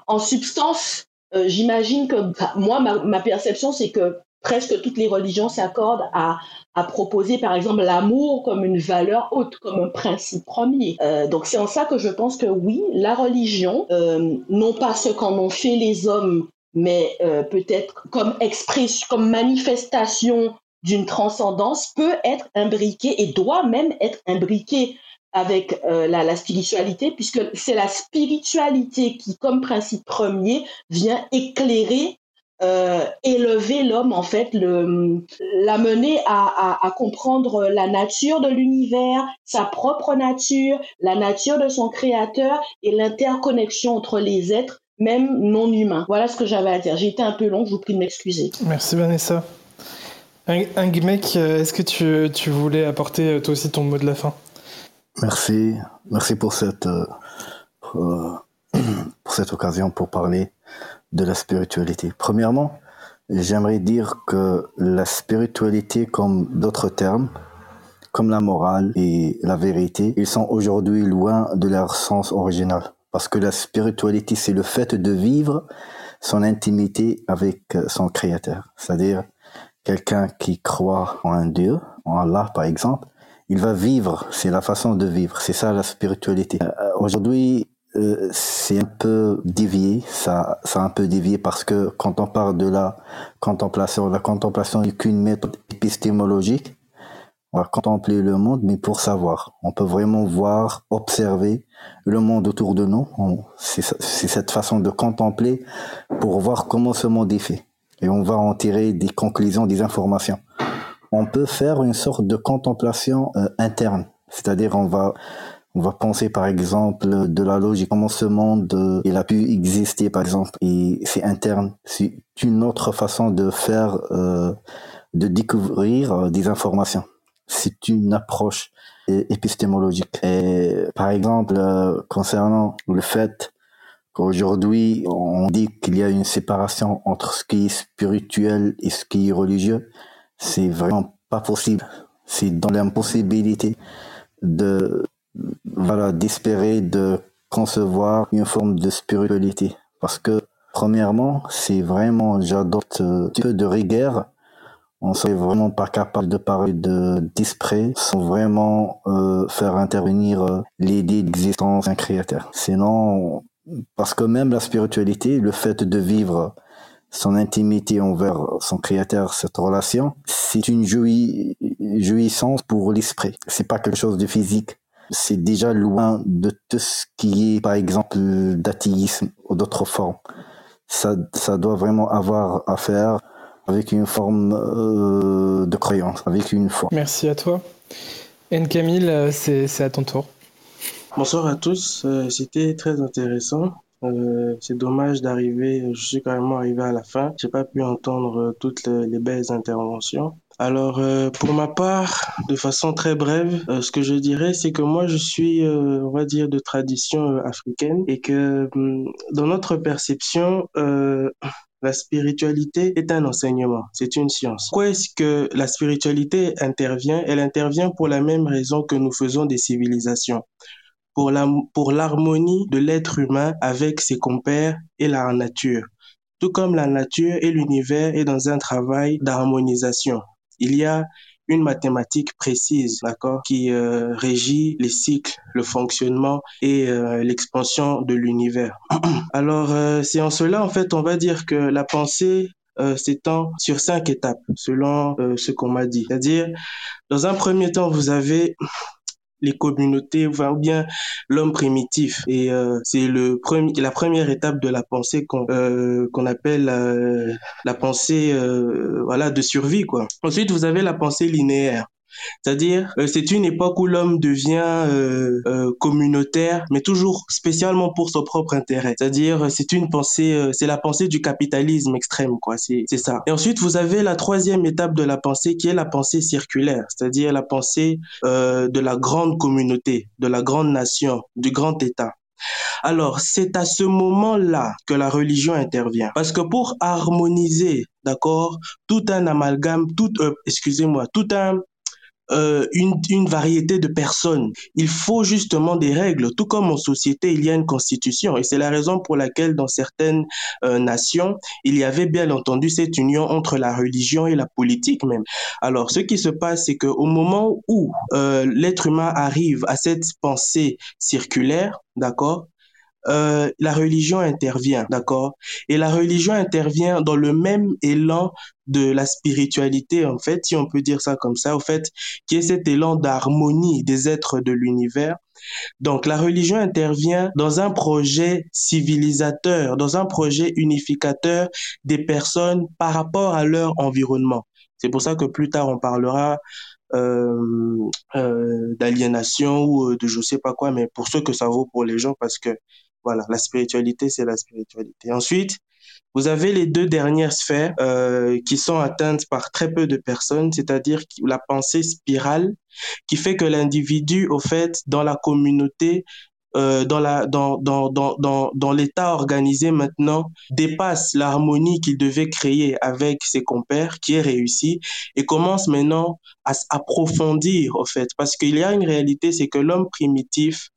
En substance, euh, j'imagine que moi, ma, perception, c'est que presque toutes les religions s'accordent à, proposer, par exemple, l'amour comme une valeur haute, comme un principe premier. Euh, donc c'est en ça que je pense que oui, la religion, euh, non pas ce qu'en ont fait les hommes, mais peut-être comme expression, comme manifestation d'une transcendance, peut être imbriquée et doit même être imbriquée avec euh, la, spiritualité, puisque c'est la spiritualité qui, comme principe premier, vient éclairer, euh, élever l'homme, en fait, l'amener à, comprendre la nature de l'univers, sa propre nature, la nature de son créateur et l'interconnexion entre les êtres, même non humains. Voilà ce que j'avais à dire. J'ai été un peu long, je vous prie de m'excuser. Merci Vanessa. Un, un est-ce que tu, voulais apporter euh, toi aussi ton mot de la fin? Merci, merci pour cette, euh, pour cette occasion pour parler de la spiritualité. Premièrement, j'aimerais dire que la spiritualité, comme d'autres termes, comme la morale et la vérité, ils sont aujourd'hui loin de leur sens original. Parce que la spiritualité, c'est le fait de vivre son intimité avec son créateur. C'est-à-dire quelqu'un qui croit en un Dieu, en Allah par exemple, il va vivre, c'est la façon de vivre, c'est ça la spiritualité. Euh, aujourd'hui, euh, c'est un peu dévié, ça, ça a un peu dévié parce que quand on parle de la contemplation, la contemplation n'est qu'une méthode épistémologique. On va contempler le monde, mais pour savoir. On peut vraiment voir, observer le monde autour de nous. C'est cette façon de contempler pour voir comment ce monde est fait. Et on va en tirer des conclusions, des informations on peut faire une sorte de contemplation euh, interne. C'est-à-dire, on va, on va penser par exemple de la logique, comment ce monde euh, il a pu exister par exemple, et c'est interne. C'est une autre façon de faire, euh, de découvrir des informations. C'est une approche épistémologique. Et par exemple, concernant le fait qu'aujourd'hui on dit qu'il y a une séparation entre ce qui est spirituel et ce qui est religieux, c'est vraiment pas possible. C'est dans l'impossibilité de, voilà, d'espérer de concevoir une forme de spiritualité. Parce que, premièrement, c'est vraiment, j'adopte un peu de rigueur. On serait vraiment pas capable de parler de d'esprit sans vraiment euh, faire intervenir euh, l'idée d'existence d'un créateur. Sinon, parce que même la spiritualité, le fait de vivre son intimité envers son créateur, cette relation, c'est une jouissance pour l'esprit. C'est pas quelque chose de physique. C'est déjà loin de tout ce qui est, par exemple, d'athéisme ou d'autres formes. Ça, ça doit vraiment avoir à faire avec une forme euh, de croyance, avec une foi. Merci à toi. N. Camille, euh, c'est à ton tour. Bonsoir à tous. Euh, c'était très intéressant. Euh, c'est dommage d'arriver, je suis carrément arrivé à la fin. J'ai pas pu entendre euh, toutes les, belles interventions. Alors, euh, pour ma part, de façon très brève, ce que je dirais, c'est que moi, je suis, on va dire, de tradition africaine et que hum, dans notre perception, la spiritualité est un enseignement, c'est une science. Pourquoi est-ce que la spiritualité intervient? Elle intervient pour la même raison que nous faisons des civilisations pour l'harmonie de l'être humain avec ses compères et la nature. Tout comme la nature et l'univers est dans un travail d'harmonisation. Il y a une mathématique précise, d'accord, qui euh, régit les cycles, le fonctionnement et euh, l'expansion de l'univers. Alors, euh, c'est en cela, en fait, on va dire que la pensée s'étend sur cinq étapes, selon ce qu'on m'a dit. C'est-à-dire, dans un premier temps, vous avez les communautés, ou bien l'homme primitif. Et euh, c'est le premier, la première étape de la pensée qu'on euh, qu'on appelle euh, la pensée voilà de survie quoi. Ensuite, vous avez la pensée linéaire. C'est-à-dire, euh, c'est une époque où l'homme devient euh, euh, communautaire, mais toujours spécialement pour son propre intérêt. C'est-à-dire, c'est une pensée, c'est la pensée du capitalisme extrême, quoi. C'est ça. Et ensuite, vous avez la troisième étape de la pensée qui est la pensée circulaire, c'est-à-dire la pensée de la grande communauté, de la grande nation, du grand État. Alors, c'est à ce moment-là que la religion intervient. Parce que pour harmoniser, d'accord, tout un amalgame, tout, excusez-moi, tout un, euh, une, une variété de personnes. Il faut justement des règles, tout comme en société, il y a une constitution. Et c'est la raison pour laquelle dans certaines euh, nations, il y avait bien entendu cette union entre la religion et la politique même. Alors, ce qui se passe, c'est qu'au moment où euh, l'être humain arrive à cette pensée circulaire, d'accord, euh, la religion intervient, d'accord? Et la religion intervient dans le même élan de la spiritualité, en fait, si on peut dire ça comme ça, au fait, qui est cet élan d'harmonie des êtres de l'univers. Donc la religion intervient dans un projet civilisateur, dans un projet unificateur des personnes par rapport à leur environnement. C'est pour ça que plus tard on parlera euh, euh, d'aliénation ou de je sais pas quoi, mais pour ceux que ça vaut pour les gens, parce que voilà, la spiritualité, c'est la spiritualité. Ensuite, vous avez les deux dernières sphères euh, qui sont atteintes par très peu de personnes, c'est-à-dire la pensée spirale, qui fait que l'individu, au fait, dans la communauté, euh, dans la dans dans dans dans, dans l'état organisé maintenant dépasse l'harmonie qu'il devait créer avec ses compères qui est réussi et commence maintenant à s'approfondir au fait parce qu'il y a une réalité c'est que l'homme primitif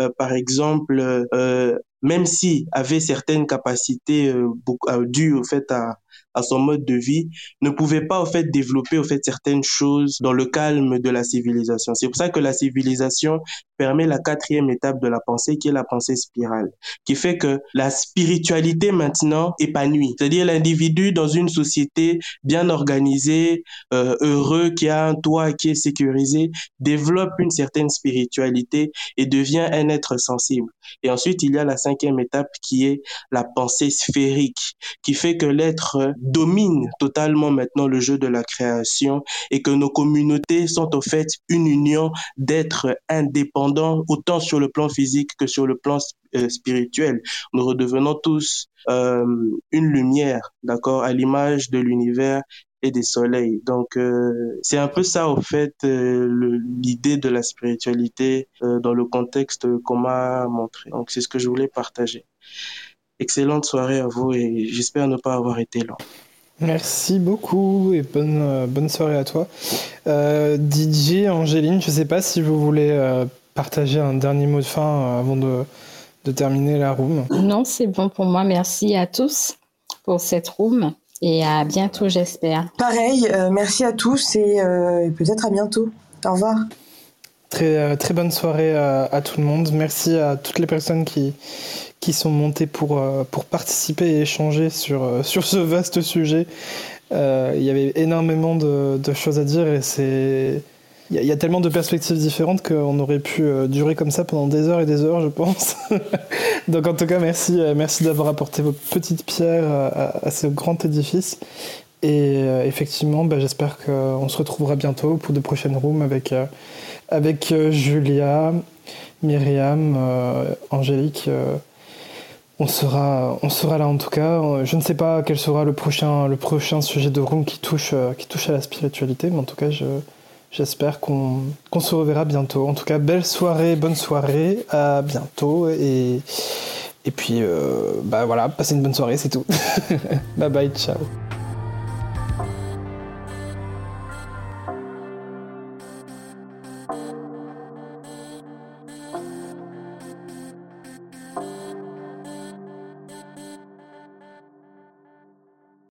euh, par exemple euh, même si avait certaines capacités euh, euh dues au fait à à son mode de vie, ne pouvait pas au fait développer au fait certaines choses dans le calme de la civilisation. C'est pour ça que la civilisation permet la quatrième étape de la pensée qui est la pensée spirale, qui fait que la spiritualité maintenant épanouit, c'est-à-dire l'individu dans une société bien organisée, euh, heureux, qui a un toit qui est sécurisé, développe une certaine spiritualité et devient un être sensible. Et ensuite, il y a la cinquième étape qui est la pensée sphérique, qui fait que l'être domine totalement maintenant le jeu de la création et que nos communautés sont en fait une union d'êtres indépendants autant sur le plan physique que sur le plan euh, spirituel. Nous redevenons tous euh, une lumière, d'accord, à l'image de l'univers et des soleils. Donc euh, c'est un peu ça au fait l'idée de la spiritualité dans le contexte qu'on m'a montré. Donc c'est ce que je voulais partager. Excellente soirée à vous et j'espère ne pas avoir été long. Merci beaucoup et bonne, bonne soirée à toi. Euh, DJ, Angéline, je ne sais pas si vous voulez euh, partager un dernier mot de fin avant de, de terminer la room. Non, c'est bon pour moi. Merci à tous pour cette room et à bientôt, j'espère. Pareil, merci à tous et peut-être à bientôt. Au revoir. Très, très bonne soirée à, tout le monde. Merci à toutes les personnes qui, qui sont montés pour, euh, pour participer et échanger sur, euh, sur ce vaste sujet. Euh, il y avait énormément de, de choses à dire et c'est. Il y, a tellement de perspectives différentes qu'on aurait pu durer comme ça pendant des heures et des heures, je pense. Donc en tout cas, merci, merci d'avoir apporté vos petites pierres à, ce grand édifice. Et effectivement, bah, j'espère qu'on se retrouvera bientôt pour de prochaines rooms avec, avec Julia, Myriam, Angélique on sera, on sera là en tout cas. Je ne sais pas quel sera le prochain, le prochain sujet de room qui touche, euh, qui touche à la spiritualité, mais en tout cas, j'espère qu'on se reverra bientôt. En tout cas, belle soirée, bonne soirée, à bientôt et, et puis, euh, bah voilà, passez une bonne soirée, c'est tout. bye bye, ciao.